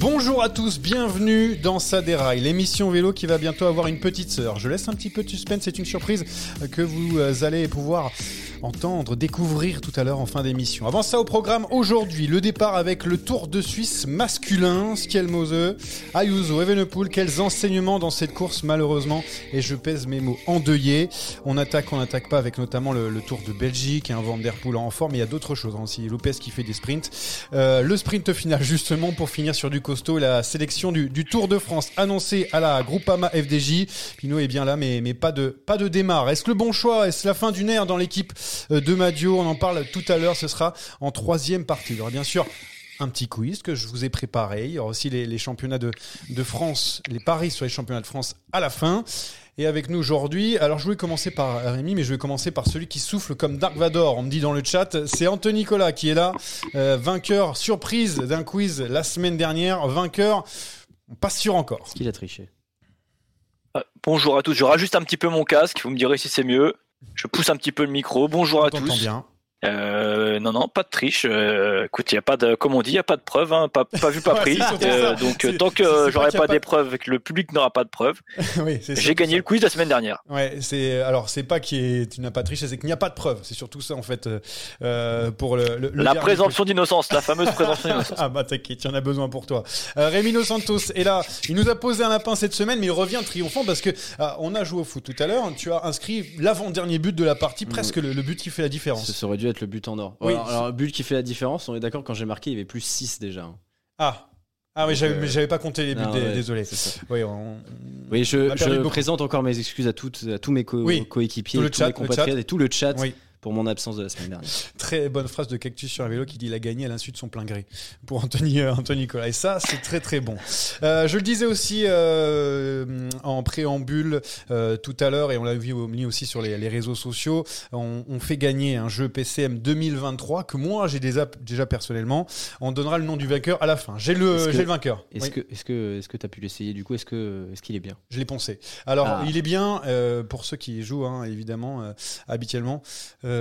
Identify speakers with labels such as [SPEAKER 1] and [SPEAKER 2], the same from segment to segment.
[SPEAKER 1] Bonjour à tous, bienvenue dans Ça déraille, l'émission vélo qui va bientôt avoir une petite sœur. Je laisse un petit peu de suspense, c'est une surprise que vous euh, allez pouvoir entendre, découvrir tout à l'heure en fin d'émission. Avant ça au programme aujourd'hui, le départ avec le Tour de Suisse masculin, Skelmose, Ayuso, Evenepoel, quels enseignements dans cette course malheureusement, et je pèse mes mots endeuillés. On attaque, on n'attaque pas avec notamment le, Tour de Belgique, un Van Der Poel en forme, mais il y a d'autres choses hein, aussi, Lopez qui fait des sprints. Euh, le sprint final justement pour finir sur du costaud, la sélection du, Tour de France annoncée à la Groupama FDJ. Pinot est bien là, mais, pas de, pas de démarre. Est-ce le bon choix? Est-ce la fin d'une ère dans l'équipe euh, de Madio? On en parle tout à l'heure, ce sera en troisième partie. Il bien sûr un petit quiz que je vous ai préparé. Il y aura aussi les, les championnats de, de France, les paris sur les championnats de France à la fin. Et avec nous aujourd'hui, alors je voulais commencer par Rémi, mais je vais commencer par celui qui souffle comme Dark Vador. On me dit dans le chat, c'est Anthony Nicolas qui est là, euh, vainqueur surprise d'un quiz la semaine dernière, vainqueur, pas sûr encore.
[SPEAKER 2] Est-ce qu'il a triché
[SPEAKER 3] Euh, bonjour à tous, je rajuste un petit peu mon casque, vous me direz si c'est mieux. Je pousse un petit peu le micro. Bonjour à
[SPEAKER 1] On
[SPEAKER 3] tous.
[SPEAKER 1] bien.
[SPEAKER 3] Euh, non, non, pas de triche. Euh, écoute, il y a pas de, comme on dit, il y a pas de preuve, hein, pas, pas vu, pas
[SPEAKER 1] Ouais,
[SPEAKER 3] pris. Euh, donc, euh, tant que j'aurai
[SPEAKER 1] pas
[SPEAKER 3] pas- des preuves et que le public n'aura pas de preuves,
[SPEAKER 1] oui, c'est
[SPEAKER 3] j'ai gagné
[SPEAKER 1] ça.
[SPEAKER 3] le quiz la semaine dernière.
[SPEAKER 1] Ouais, c'est alors c'est pas qu'il tu n'as pas triché, c'est qu'il n'y a pas de preuve. C'est surtout ça en fait euh, euh, pour le, le- le
[SPEAKER 3] La
[SPEAKER 1] dernier
[SPEAKER 3] présomption d'innocence, la fameuse présomption d'innocence.
[SPEAKER 1] Ah bah t'inquiète, y en a besoin pour toi. Euh, Rémi Dos Santos est là. Il nous a posé un lapin cette semaine, mais il revient triomphant parce que ah, on a joué au foot tout à l'heure. Tu as inscrit l'avant-dernier but de la partie, presque le, le but qui fait la différence.
[SPEAKER 2] Ça aurait dû être le but en or.
[SPEAKER 1] Oui.
[SPEAKER 2] Alors, alors, but qui fait la différence, on est d'accord, quand j'ai marqué, il y avait plus 6 déjà. hein.
[SPEAKER 1] Ah. Ah oui, j'avais,
[SPEAKER 2] Euh,
[SPEAKER 1] pas compté les buts,
[SPEAKER 2] non,
[SPEAKER 1] dé-
[SPEAKER 2] ouais,
[SPEAKER 1] désolé. Oui, on-
[SPEAKER 2] Oui, je, présente encore mes excuses à, toutes, à tous mes co-
[SPEAKER 1] Oui.
[SPEAKER 2] coéquipiers, tous mes compatriotes et tout le chat
[SPEAKER 1] Oui.
[SPEAKER 2] Pour mon absence de la semaine dernière.
[SPEAKER 1] Très bonne phrase de Cactus sur un vélo qui dit il a gagné à l'insu de son plein gré pour Anthony, euh, Anthony Nicolas. Et ça, c'est très très bon. Euh, je le disais aussi euh, en préambule tout à l'heure, et on l'a vu mis aussi sur les, les réseaux sociaux, on, on fait gagner un jeu PCM 2023 que moi j'ai déjà, déjà personnellement. On donnera le nom du vainqueur à la fin. J'ai le,
[SPEAKER 2] que-
[SPEAKER 1] vainqueur.
[SPEAKER 2] Est-ce
[SPEAKER 1] Oui,
[SPEAKER 2] que est-ce que est-ce que t'as pu l'essayer du coup? Est-ce que est-ce qu'il est bien?
[SPEAKER 1] Je l'ai poncé. Alors,
[SPEAKER 2] Ah.
[SPEAKER 1] il est bien, pour ceux qui jouent, hein, évidemment, habituellement. Euh,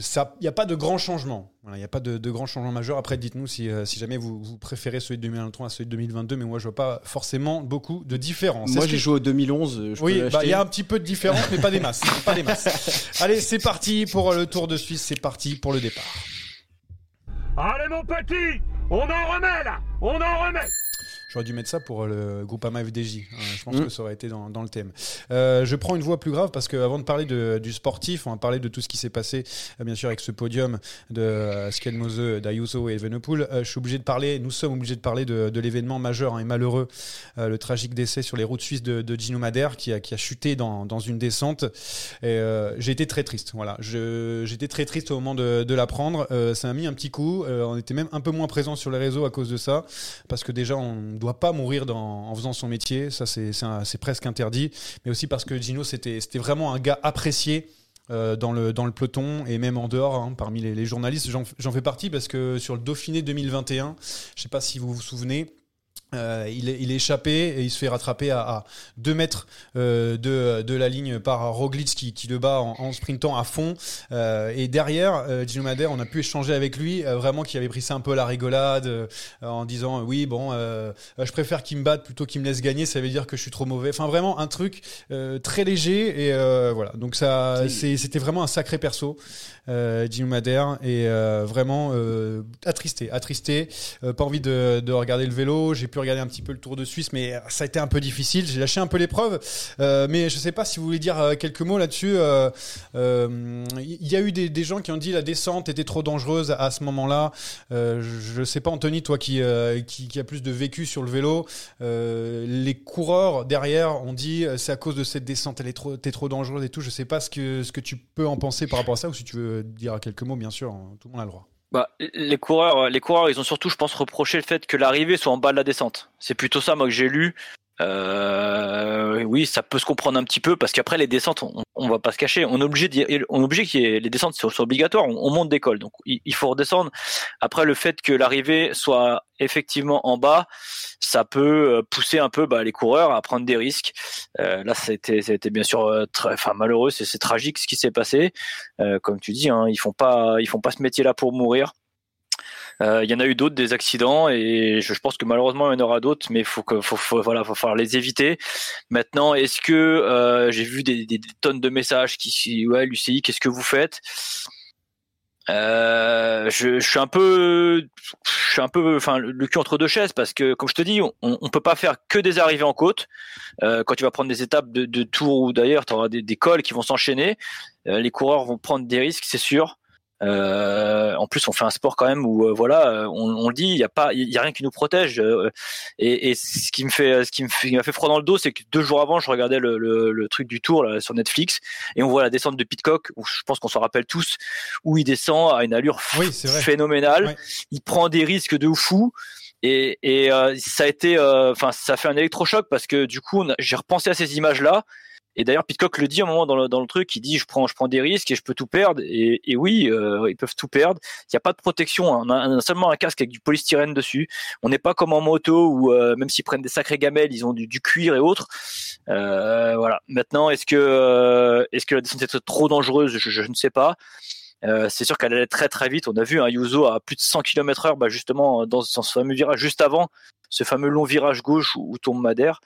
[SPEAKER 1] ça- Il n'y a pas de grands changements. Voilà, Il n'y a pas de, de grands changements majeurs. Après, dites-nous si, euh, si jamais vous, vous préférez celui de 2023 à celui de 2022, mais moi, je vois pas forcément beaucoup de différence.
[SPEAKER 2] Moi j'ai
[SPEAKER 1] que-
[SPEAKER 2] joué au 2011. euh, Je
[SPEAKER 1] Oui, bah, il
[SPEAKER 2] l'acheter
[SPEAKER 1] y a un petit peu de différence, mais pas des masses. pas des masses. Allez, c'est parti pour le Tour de Suisse. C'est parti pour le départ.
[SPEAKER 4] Allez mon petit, on en remet là, on en remet.
[SPEAKER 1] J'aurais dû mettre ça pour le groupe AMA FDJ. Euh, je pense
[SPEAKER 2] Mm.
[SPEAKER 1] que ça aurait été dans, dans le thème. Euh, je prends une voie plus grave parce qu'avant de parler de- du sportif, on va parler de tout ce qui s'est passé, euh, bien sûr, avec ce podium de euh, Skelmose, d'Ayuso et Evenepoel. Euh, je suis obligé de parler, nous sommes obligés de parler de, de l'événement majeur hein, et malheureux, euh, le tragique décès sur les routes suisses de, de Gino Madère qui a, qui a chuté dans, dans une descente. Euh, j'ai été très triste. Voilà, j'étais très triste au moment de, de l'apprendre. Euh, ça m'a mis un petit coup. Euh, on était même un peu moins présent sur les réseaux à cause de ça, parce que déjà on doit pas mourir en faisant son métier. Ça c'est presque interdit. Mais aussi parce que Gino c'était vraiment un gars apprécié. euh, dans, le, peloton et même en dehors hein, parmi les, les journalistes j'en fais partie parce que sur le Dauphiné 2021 je sais pas si vous vous souvenez euh, il, est, échappé et il se fait rattraper à, à 2 mètres euh, de, la ligne par Roglic qui, le bat en, sprintant à fond. Euh, et derrière, Gino Madère, on a pu échanger avec lui, vraiment qui avait pris ça un peu la rigolade, en disant oui, bon, je préfère qu'il me batte plutôt qu'il me laisse gagner, ça veut dire que je suis trop mauvais. Enfin, vraiment un truc très léger et voilà. Donc ça, c'était vraiment un sacré perso, Gino Madère, et vraiment attristé, attristé. Pas envie de, de regarder le vélo. J'ai pu regarder un petit peu le Tour de Suisse, mais ça a été un peu difficile. J'ai lâché un peu l'épreuve. Euh, mais je sais pas si vous voulez dire euh, quelques mots là-dessus. Euh, euh, Il y a eu des, gens qui ont dit la descente était trop dangereuse à ce moment-là. Je, je sais pas, Anthony, toi qui, qui, a plus de vécu sur le vélo, les coureurs derrière ont dit c'est à cause de cette descente, elle est trop, t'es trop dangereuse et tout. Je sais pas ce que, ce que tu peux en penser par rapport à ça, ou si tu veux dire quelques mots, bien sûr, hein, tout le monde a le droit.
[SPEAKER 3] Bah, les coureurs, les coureurs, ils ont surtout, je pense, reproché le fait que l'arrivée soit en bas de la descente. C'est plutôt ça, moi, que j'ai lu. Euh, oui, ça peut se comprendre un petit peu parce qu'après les descentes, on, on va pas se cacher, on est obligé, on est obligé qu'il y ait les descentes soient obligatoires. On, on monte d'école, donc il, faut redescendre. Après, le fait que l'arrivée soit effectivement en bas, ça peut euh, pousser un peu bah, les coureurs à prendre des risques. Euh, là, a été bien sûr euh, très, enfin malheureux, c'est tragique ce qui s'est passé. Euh, comme tu dis, hein, ils font pas, ils font pas ce métier-là pour mourir. Euh, Il y en a eu d'autres des accidents et je, pense que malheureusement il y en aura d'autres, mais faut que faut, faut voilà, faut falloir les éviter. Maintenant, est-ce que euh, j'ai vu des, tonnes de messages qui ouais l'UCI, qu'est-ce que vous faites? Euh, je, je suis un peu, je suis un peu, enfin le, cul entre deux chaises parce que comme je te dis, on, on peut pas faire que des arrivées en côte. Quand tu vas prendre des étapes de, de tour ou d'ailleurs, tu auras des, des cols qui vont s'enchaîner. Les coureurs vont prendre des risques, c'est sûr. Euh, en plus, on fait un sport quand même où euh, voilà, euh, on, on le dit, il y a pas, il y a rien qui nous protège. euh, et, et ce qui me fait, ce qui m'a fait froid dans le dos, c'est que deux jours avant, je regardais le, le, le truc du Tour là, sur Netflix et on voit la descente de Pitcock. Où je pense qu'on s'en rappelle tous, où il descend à une allure
[SPEAKER 1] Oui,
[SPEAKER 3] phénoménale.
[SPEAKER 1] Ouais.
[SPEAKER 3] Il prend des risques de fou. Et, et euh, ça a été, euh, enfin, ça fait un électrochoc parce que du coup, a- j'ai repensé à ces images-là. Et d'ailleurs, Pitcock le dit à un moment dans le, truc, il dit je prends, je prends des risques et je peux tout perdre. Et, oui, euh, ils peuvent tout perdre. Il n'y a pas de protection. hein. On, a, seulement un casque avec du polystyrène dessus. On n'est pas comme en moto où euh, même s'ils prennent des sacrées gamelles, ils ont du, cuir et autres. Euh, voilà. Maintenant, est-ce que, est-ce que la descente est trop dangereuse? Je, ne sais pas. C'est sûr qu'elle allait très très vite. On a vu un Yuzo à plus de 100 km heure, bah justement dans, dans ce fameux virage juste avant, ce fameux long virage gauche où, où tombe Madère.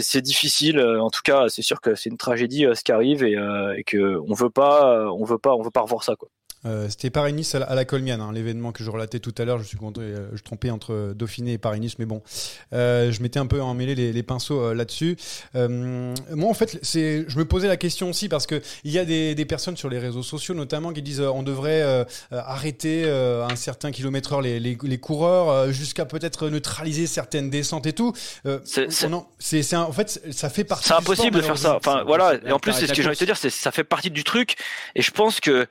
[SPEAKER 3] C'est difficile. euh, En tout cas, c'est sûr que c'est une tragédie euh, ce qui arrive et, euh, et que on veut pas, on veut pas, on veut pas revoir ça quoi.
[SPEAKER 1] Euh, C'était Paris-Nice à la, à la Colmiane, hein, l'événement que je relatais tout à l'heure. Je suis content, euh, je trompais entre Dauphiné et Paris-Nice, mais bon, euh, je m'étais un peu emmêlé les, les pinceaux euh, là-dessus. Euh, moi, en fait, c'est, je me posais la question aussi parce que il y a des, des personnes sur les réseaux sociaux, notamment, qui disent euh, on devrait arrêter euh, à un certain kilomètre heure les, les, les coureurs euh, jusqu'à peut-être neutraliser certaines descentes et tout. Euh,
[SPEAKER 3] C'est-
[SPEAKER 1] un- en fait, ça fait partie.
[SPEAKER 3] C'est impossible
[SPEAKER 1] sport,
[SPEAKER 3] de faire ça. Enfin voilà. Et en plus,
[SPEAKER 2] t'arrêtes
[SPEAKER 3] c'est ce que j'ai envie de te dire, c'est ça fait partie du truc. Et je pense que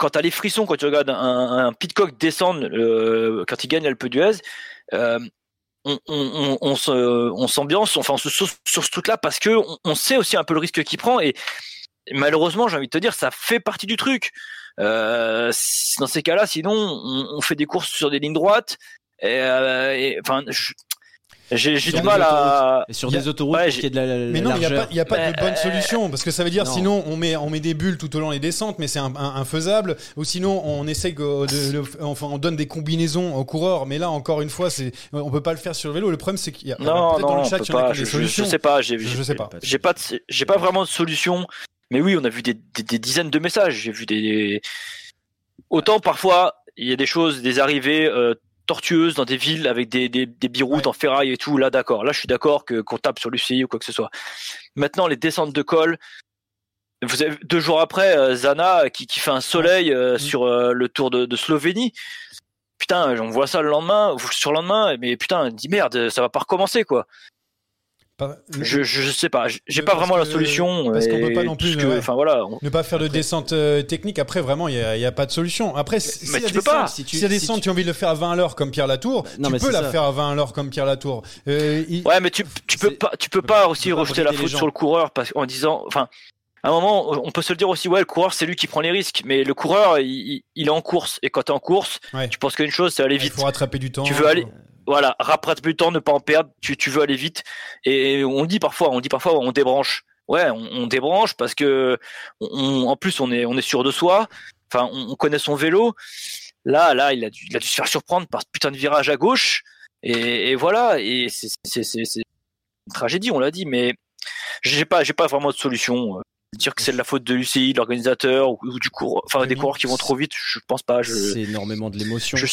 [SPEAKER 3] quand t'as les frissons quand tu regardes un, un Pitcock descendre euh, quand il gagne l'Alpe d'Huez, euh, on, on, on, on s'ambiance, enfin on se sauce sur ce truc-là parce que on, sait aussi un peu le risque qu'il prend et malheureusement, j'ai envie de te dire, ça fait partie du truc. Euh, dans ces cas-là, sinon, on, fait des courses sur des lignes droites. Et, euh, enfin, j'ai du
[SPEAKER 2] des
[SPEAKER 3] mal à.
[SPEAKER 2] Et sur des autoroutes,
[SPEAKER 3] Ouais,
[SPEAKER 2] y ait de la, la
[SPEAKER 1] Mais non, il n'y a a pas de bonne
[SPEAKER 3] euh,
[SPEAKER 1] solution parce que ça veut dire
[SPEAKER 2] non.
[SPEAKER 1] sinon on met on met des bulles tout au long des descentes, mais c'est infaisable. Ou sinon on essaie que de, de- enfin on donne des combinaisons aux coureurs, mais là encore une fois c'est on peut pas le faire sur le vélo. Le problème c'est qu'il y a
[SPEAKER 3] Non,
[SPEAKER 1] peut-être
[SPEAKER 3] non,
[SPEAKER 1] dans le
[SPEAKER 3] on
[SPEAKER 1] chat
[SPEAKER 3] peut
[SPEAKER 1] il y en a
[SPEAKER 3] pas.
[SPEAKER 1] qui ont
[SPEAKER 3] Je,
[SPEAKER 1] des
[SPEAKER 3] je-
[SPEAKER 1] solutions.
[SPEAKER 3] je sais pas. J'ai
[SPEAKER 1] Je- je sais pas.
[SPEAKER 3] J'ai pas, j'ai pas vraiment de solution. Mais oui, on a vu des, des, des dizaines de messages. J'ai vu des. Autant parfois, il y a des choses, des arrivées euh, tortueuses dans des villes avec des, des, des biroutes
[SPEAKER 1] Ouais.
[SPEAKER 3] en ferraille et tout, là d'accord. Là je suis d'accord que qu'on tape sur l'UCI ou quoi que ce soit. Maintenant les descentes de col, vous avez deux jours après euh, Zana qui, qui fait un soleil euh,
[SPEAKER 1] Mm.
[SPEAKER 3] sur euh, le Tour de, de Slovénie. Putain, on voit ça le lendemain, ou sur le lendemain, mais putain, dit merde, ça va pas recommencer quoi.
[SPEAKER 1] Pas-
[SPEAKER 3] Je, je, je sais pas, j'ai pas vraiment la solution.
[SPEAKER 1] parce qu'on peut pas non plus,
[SPEAKER 3] que-
[SPEAKER 1] ouais.
[SPEAKER 3] Enfin voilà, on-
[SPEAKER 1] Ne pas faire de descente euh, technique, après vraiment, il n'y a, il y a pas de solution. Après, si
[SPEAKER 3] mais
[SPEAKER 1] si la
[SPEAKER 3] tu peux
[SPEAKER 1] descente-
[SPEAKER 3] pas.
[SPEAKER 1] Si
[SPEAKER 2] Si
[SPEAKER 1] tu,
[SPEAKER 2] tu- si
[SPEAKER 1] descente,
[SPEAKER 2] tu-
[SPEAKER 1] tu as envie de le faire à 20 à l'heure comme Pierre Latour,
[SPEAKER 2] Non,
[SPEAKER 1] tu
[SPEAKER 2] mais
[SPEAKER 1] peux la
[SPEAKER 2] ça.
[SPEAKER 1] faire à 20 à l'heure comme Pierre Latour. Euh, il-
[SPEAKER 3] Ouais, mais tu, tu peux pas, tu peux pas aussi
[SPEAKER 2] peux pas
[SPEAKER 3] rejeter la faute sur le coureur parce en disant, enfin, à un moment, on peut se le dire aussi, ouais, le coureur c'est lui qui prend les risques, mais le coureur, il, il- il est en course et quand t'es en course,
[SPEAKER 1] Ouais.
[SPEAKER 3] tu penses qu'une chose, c'est aller
[SPEAKER 1] il
[SPEAKER 3] vite.
[SPEAKER 1] faut rattraper du temps.
[SPEAKER 3] Tu veux aller, voilà, rattrape plus le temps, ne pas en perdre. Tu, tu veux aller vite. Et on dit parfois, on dit parfois, on débranche. Ouais, on, on débranche parce que, on, en plus, on est, on est sûr de soi. Enfin, on, on connaît son vélo. Là, là, il a dû, il a dû se faire surprendre par ce putain de virage à gauche. Et, et voilà. Et c'est, c'est, c'est, c'est une tragédie, on l'a dit. Mais j'ai pas, j'ai pas vraiment de solution. Dire que c'est de la faute de l'UCI, de l'organisateur ou, ou du coureur, enfin des coureurs qui vont trop vite, je pense pas. Je,
[SPEAKER 2] C'est énormément de l'émotion.
[SPEAKER 3] je,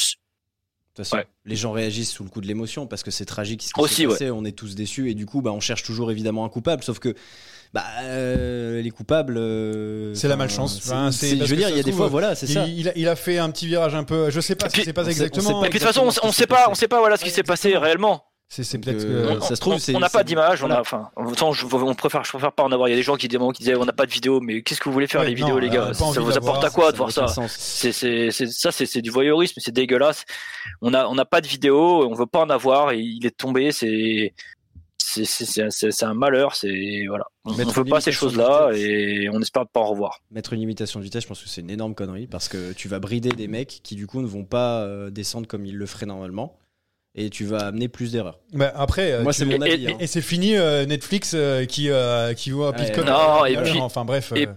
[SPEAKER 2] toute façon,
[SPEAKER 3] Ouais.
[SPEAKER 2] les gens réagissent sous le coup de l'émotion parce que c'est tragique ce qui
[SPEAKER 3] Aussi,
[SPEAKER 2] s'est
[SPEAKER 3] ouais.
[SPEAKER 2] passé. On est tous déçus et du coup, bah, on cherche toujours évidemment un coupable. Sauf que bah, euh, les coupables. euh,
[SPEAKER 1] C'est la malchance.
[SPEAKER 2] c'est-
[SPEAKER 1] Enfin, c'est-
[SPEAKER 2] c'est- je veux dire, il y a
[SPEAKER 1] se
[SPEAKER 2] des
[SPEAKER 1] trouve,
[SPEAKER 2] fois, voilà, c'est
[SPEAKER 1] il,
[SPEAKER 2] ça.
[SPEAKER 1] il a, il a fait un petit virage un peu. Je sais pas ce qui
[SPEAKER 3] Puis-
[SPEAKER 1] s'est passé
[SPEAKER 2] on sait- on sait
[SPEAKER 1] exactement.
[SPEAKER 3] Et puis de toute façon, on,
[SPEAKER 2] ce
[SPEAKER 3] sait pas, on sait pas voilà ce qui
[SPEAKER 1] Ouais,
[SPEAKER 3] s'est passé réellement.
[SPEAKER 1] C'est c'est
[SPEAKER 2] Donc,
[SPEAKER 1] peut-être
[SPEAKER 2] euh,
[SPEAKER 1] que.
[SPEAKER 2] ça se trouve,
[SPEAKER 3] on-
[SPEAKER 2] c'est-
[SPEAKER 3] on n'a pas d'image, on a, enfin, autant je, on préfère, je préfère pas en avoir. Il y a des gens qui, qui disaient on n'a pas de vidéo, mais qu'est-ce que vous voulez faire
[SPEAKER 1] Ouais,
[SPEAKER 3] les
[SPEAKER 1] non,
[SPEAKER 3] vidéos, les gars?
[SPEAKER 1] pas
[SPEAKER 3] Ça vous apporte à quoi
[SPEAKER 2] Ça
[SPEAKER 3] de voir ça?
[SPEAKER 2] aucun sens.
[SPEAKER 3] C'est, c'est, c'est, ça, c'est, c'est du voyeurisme, c'est dégueulasse. On a, on n'a pas de vidéo, on veut pas en avoir. Et il est tombé, c'est, c'est, c'est, c'est, c'est- c'est un malheur. C'est voilà, on, on veut pas ces choses-là
[SPEAKER 2] vitesse.
[SPEAKER 3] et on espère pas en revoir.
[SPEAKER 2] Mettre une limitation de vitesse, je pense que c'est une énorme connerie parce que tu vas brider des mecs qui du coup ne vont pas euh, descendre comme ils le feraient normalement et tu vas amener plus d'erreurs.
[SPEAKER 1] Bah, après, euh,
[SPEAKER 2] Moi,
[SPEAKER 1] tu-
[SPEAKER 2] c'est mon
[SPEAKER 3] et-
[SPEAKER 2] avis.
[SPEAKER 3] et-
[SPEAKER 2] hein.
[SPEAKER 1] Et c'est fini euh, Netflix euh, qui euh, qui voit Pitcock.
[SPEAKER 3] non, et puis-
[SPEAKER 1] enfin bref.
[SPEAKER 3] et-
[SPEAKER 1] euh,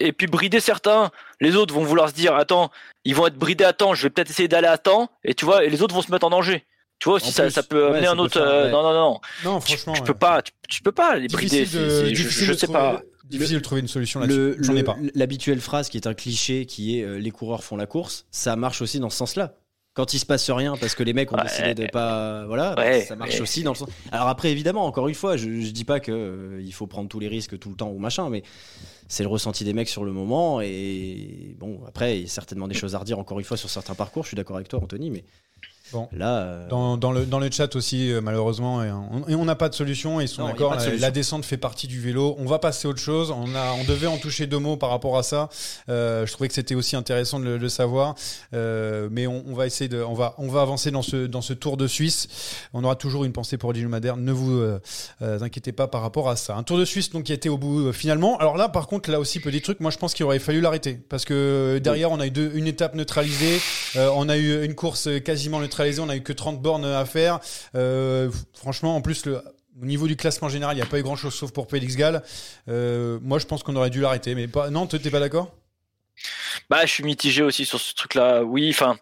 [SPEAKER 3] Et puis brider certains, les autres vont vouloir se dire attends, ils vont être bridés à temps, je vais peut-être essayer d'aller à temps, et tu vois, et les autres vont se mettre en danger. Tu vois aussi ça,
[SPEAKER 2] plus,
[SPEAKER 3] ça peut
[SPEAKER 2] ouais,
[SPEAKER 3] amener
[SPEAKER 2] ça
[SPEAKER 3] un
[SPEAKER 2] peut
[SPEAKER 3] autre.
[SPEAKER 2] faire-
[SPEAKER 3] euh,
[SPEAKER 2] ouais.
[SPEAKER 3] Non non non,
[SPEAKER 1] non,
[SPEAKER 3] tu,
[SPEAKER 1] franchement.
[SPEAKER 3] tu
[SPEAKER 1] ouais.
[SPEAKER 3] peux pas, tu, tu peux pas les brider.
[SPEAKER 1] De,
[SPEAKER 3] je,
[SPEAKER 1] difficile
[SPEAKER 3] je
[SPEAKER 1] de
[SPEAKER 3] sais
[SPEAKER 1] trouver-
[SPEAKER 3] pas.
[SPEAKER 1] Difficile de trouver une solution là-dessus. J'en ai pas.
[SPEAKER 2] L'habituelle phrase qui est un cliché qui est euh, les coureurs font la course, ça marche aussi dans ce sens-là. Quand il se passe rien parce que les mecs ont
[SPEAKER 3] Ouais.
[SPEAKER 2] décidé de pas voilà,
[SPEAKER 3] Ouais,
[SPEAKER 2] ça marche
[SPEAKER 3] ouais.
[SPEAKER 2] aussi dans le sens. Alors après évidemment, encore une fois, je, je dis pas que euh, il faut prendre tous les risques tout le temps ou machin, mais c'est le ressenti des mecs sur le moment et bon après il y a certainement des choses à redire encore une fois sur certains parcours. Je suis d'accord avec toi Anthony, mais
[SPEAKER 1] Bon.
[SPEAKER 2] là euh,
[SPEAKER 1] Dans, dans le, dans le chat aussi, euh, malheureusement, et on n'a pas de solution. et Ils sont d'accord.
[SPEAKER 2] de
[SPEAKER 1] La, descente fait partie du vélo. On va passer à autre chose. On, a, on devait en toucher deux mots par rapport à ça. Euh, je trouvais que c'était aussi intéressant de le, le savoir. Euh, mais on, on va essayer de, on va, on va avancer dans ce, dans ce Tour de Suisse. On aura toujours une pensée pour Gilles Madère. Ne vous euh, inquiétez pas par rapport à ça. Un Tour de Suisse donc qui a été au bout euh, finalement. Alors là, par contre, là aussi petit truc. Moi, je pense qu'il aurait fallu l'arrêter parce que derrière, on a eu deux, une étape neutralisée. Euh, on a eu une course quasiment neutralisée. On a eu que 30 bornes à faire. Euh, franchement, en plus, le, au niveau du classement général, il n'y a pas eu grand chose sauf pour Félix Gall. Euh, moi, je pense qu'on aurait dû l'arrêter. Mais pas, non, t'es pas d'accord?
[SPEAKER 3] Bah, je suis mitigé aussi sur ce truc-là. Oui, enfin,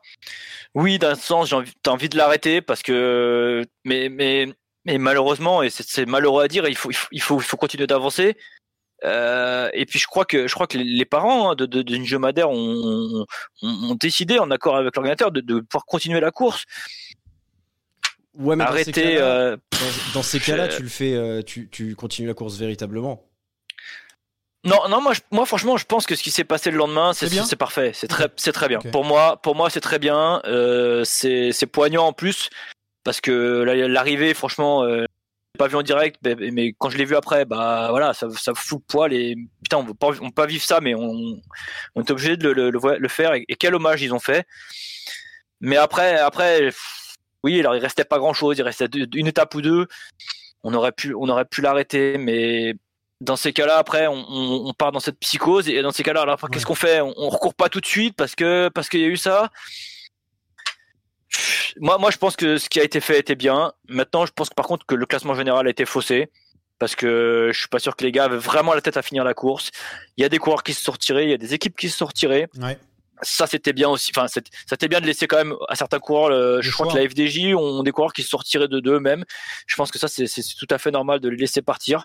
[SPEAKER 3] oui, d'un sens, j'ai envie, envie de l'arrêter parce que, mais, mais, mais malheureusement, et c'est- malheureux à dire, il faut, il faut, il faut continuer d'avancer. Euh, et puis je crois que je crois que les, parents hein, de, de, de Ninja Madère ont, ont, ont décidé en accord avec l'organisateur de, de pouvoir continuer la course.
[SPEAKER 2] ouais, mais dans ces
[SPEAKER 3] Arrêter.
[SPEAKER 2] cas-là-
[SPEAKER 3] euh,
[SPEAKER 2] dans, ces cas-là, tu le fais, euh, tu, tu continues la course véritablement.
[SPEAKER 3] Non, non, moi, je- moi, franchement, je pense que ce qui s'est passé le lendemain, c'est parfait, c'est très, c'est très bien. Pour moi, pour moi, c'est très bien. Euh, c'est poignant en plus parce que la- l'arrivée, franchement, euh, pas vu en direct, mais, quand je l'ai vu après, bah voilà, ça, ça fout le poil et putain, on veut pas, on peut pas vivre ça, mais on, on est obligé de le, le, faire et, et quel hommage ils ont fait. Mais après, après, oui, alors il restait pas grand chose, il restait une étape ou deux. On aurait pu, on aurait pu l'arrêter, mais dans ces cas-là, après, on, on, part dans cette psychose et dans ces cas-là, alors qu'est-ce qu'on fait? On, on recourt pas tout de suite parce que parce qu'il y a eu ça? Moi, moi, je pense que ce qui a été fait était bien. Maintenant, je pense que par contre que le classement général a été faussé parce que je suis pas sûr que les gars avaient vraiment la tête à finir la course. Il y a des coureurs qui se sont retirés, il y a des équipes qui se sont retirées.
[SPEAKER 1] Ouais.
[SPEAKER 3] Ça, c'était bien aussi. Enfin, c'était bien de laisser quand même à certains coureurs. le- je crois que la FDJ ont des coureurs qui se sont retirés de d'eux-mêmes. Je pense que ça, c'est tout à fait normal de les laisser partir.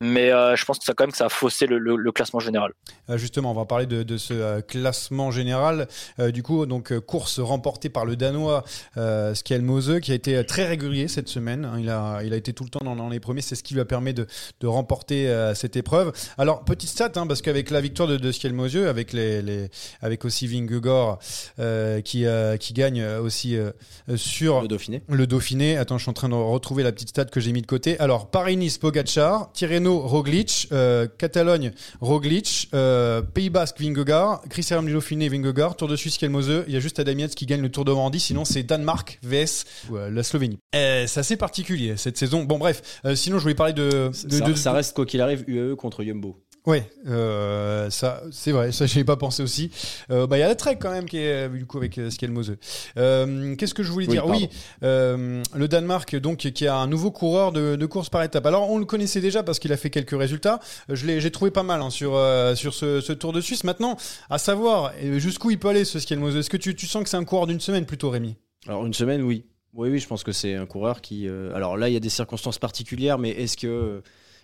[SPEAKER 3] Mais euh, je pense que ça quand même que ça a faussé le, le- le classement général.
[SPEAKER 1] Euh, Justement, on va parler de, de ce euh, classement général. Euh, du coup, donc course remportée par le Danois euh, Skjelmose, qui a été très régulier cette semaine. hein. il, a, il a été tout le temps dans, dans les premiers. C'est ce qui lui a permis de, de remporter euh, cette épreuve. Alors, petite stat, hein, parce qu'avec la victoire de, de Skjelmose, avec, les, les, avec aussi Vingegaard euh, qui, euh, qui gagne aussi euh, sur
[SPEAKER 2] Le Dauphiné.
[SPEAKER 1] le Dauphiné. Attends, je suis en train de retrouver la petite stat que j'ai mis de côté. Alors, Paris-Nice, Pogacar, Tirreno, Roglic, euh, Catalogne, Roglic, euh, Pays Basque, Vingegaard, Christian Dauphiné, Vingegaard, Tour de Suisse, Kelmose. Il y a juste Adam Yates qui gagne le Tour de Normandie. Sinon, c'est Danemark, VS, ou, euh, la Slovénie. Euh, c'est assez particulier cette saison. Bon, bref. Euh, sinon, je voulais parler de. de-
[SPEAKER 2] ça,
[SPEAKER 1] de-
[SPEAKER 2] ça reste, quoi qu'il arrive, UAE contre Jumbo.
[SPEAKER 1] Ouais, euh, ça, c'est vrai, ça j'y ai pas pensé aussi. Euh, bah il y a la Trek quand même qui est euh, du coup avec euh, Skelmose. Euh, Qu'est-ce que je voulais
[SPEAKER 2] Oui,
[SPEAKER 1] dire?
[SPEAKER 2] pardon.
[SPEAKER 1] Oui, euh, le Danemark donc qui a un nouveau coureur de, de course par étape. Alors on le connaissait déjà parce qu'il a fait quelques résultats. Je l'ai, j'ai trouvé pas mal hein, sur euh, sur ce, ce Tour de Suisse. Maintenant, à savoir jusqu'où il peut aller ce Skelmose? Est-ce que tu, tu sens que c'est un coureur d'une semaine plutôt, Rémi?
[SPEAKER 2] Alors une semaine, oui. Oui, oui, je pense que c'est un coureur qui. alors là, il y a des circonstances particulières, mais est-ce que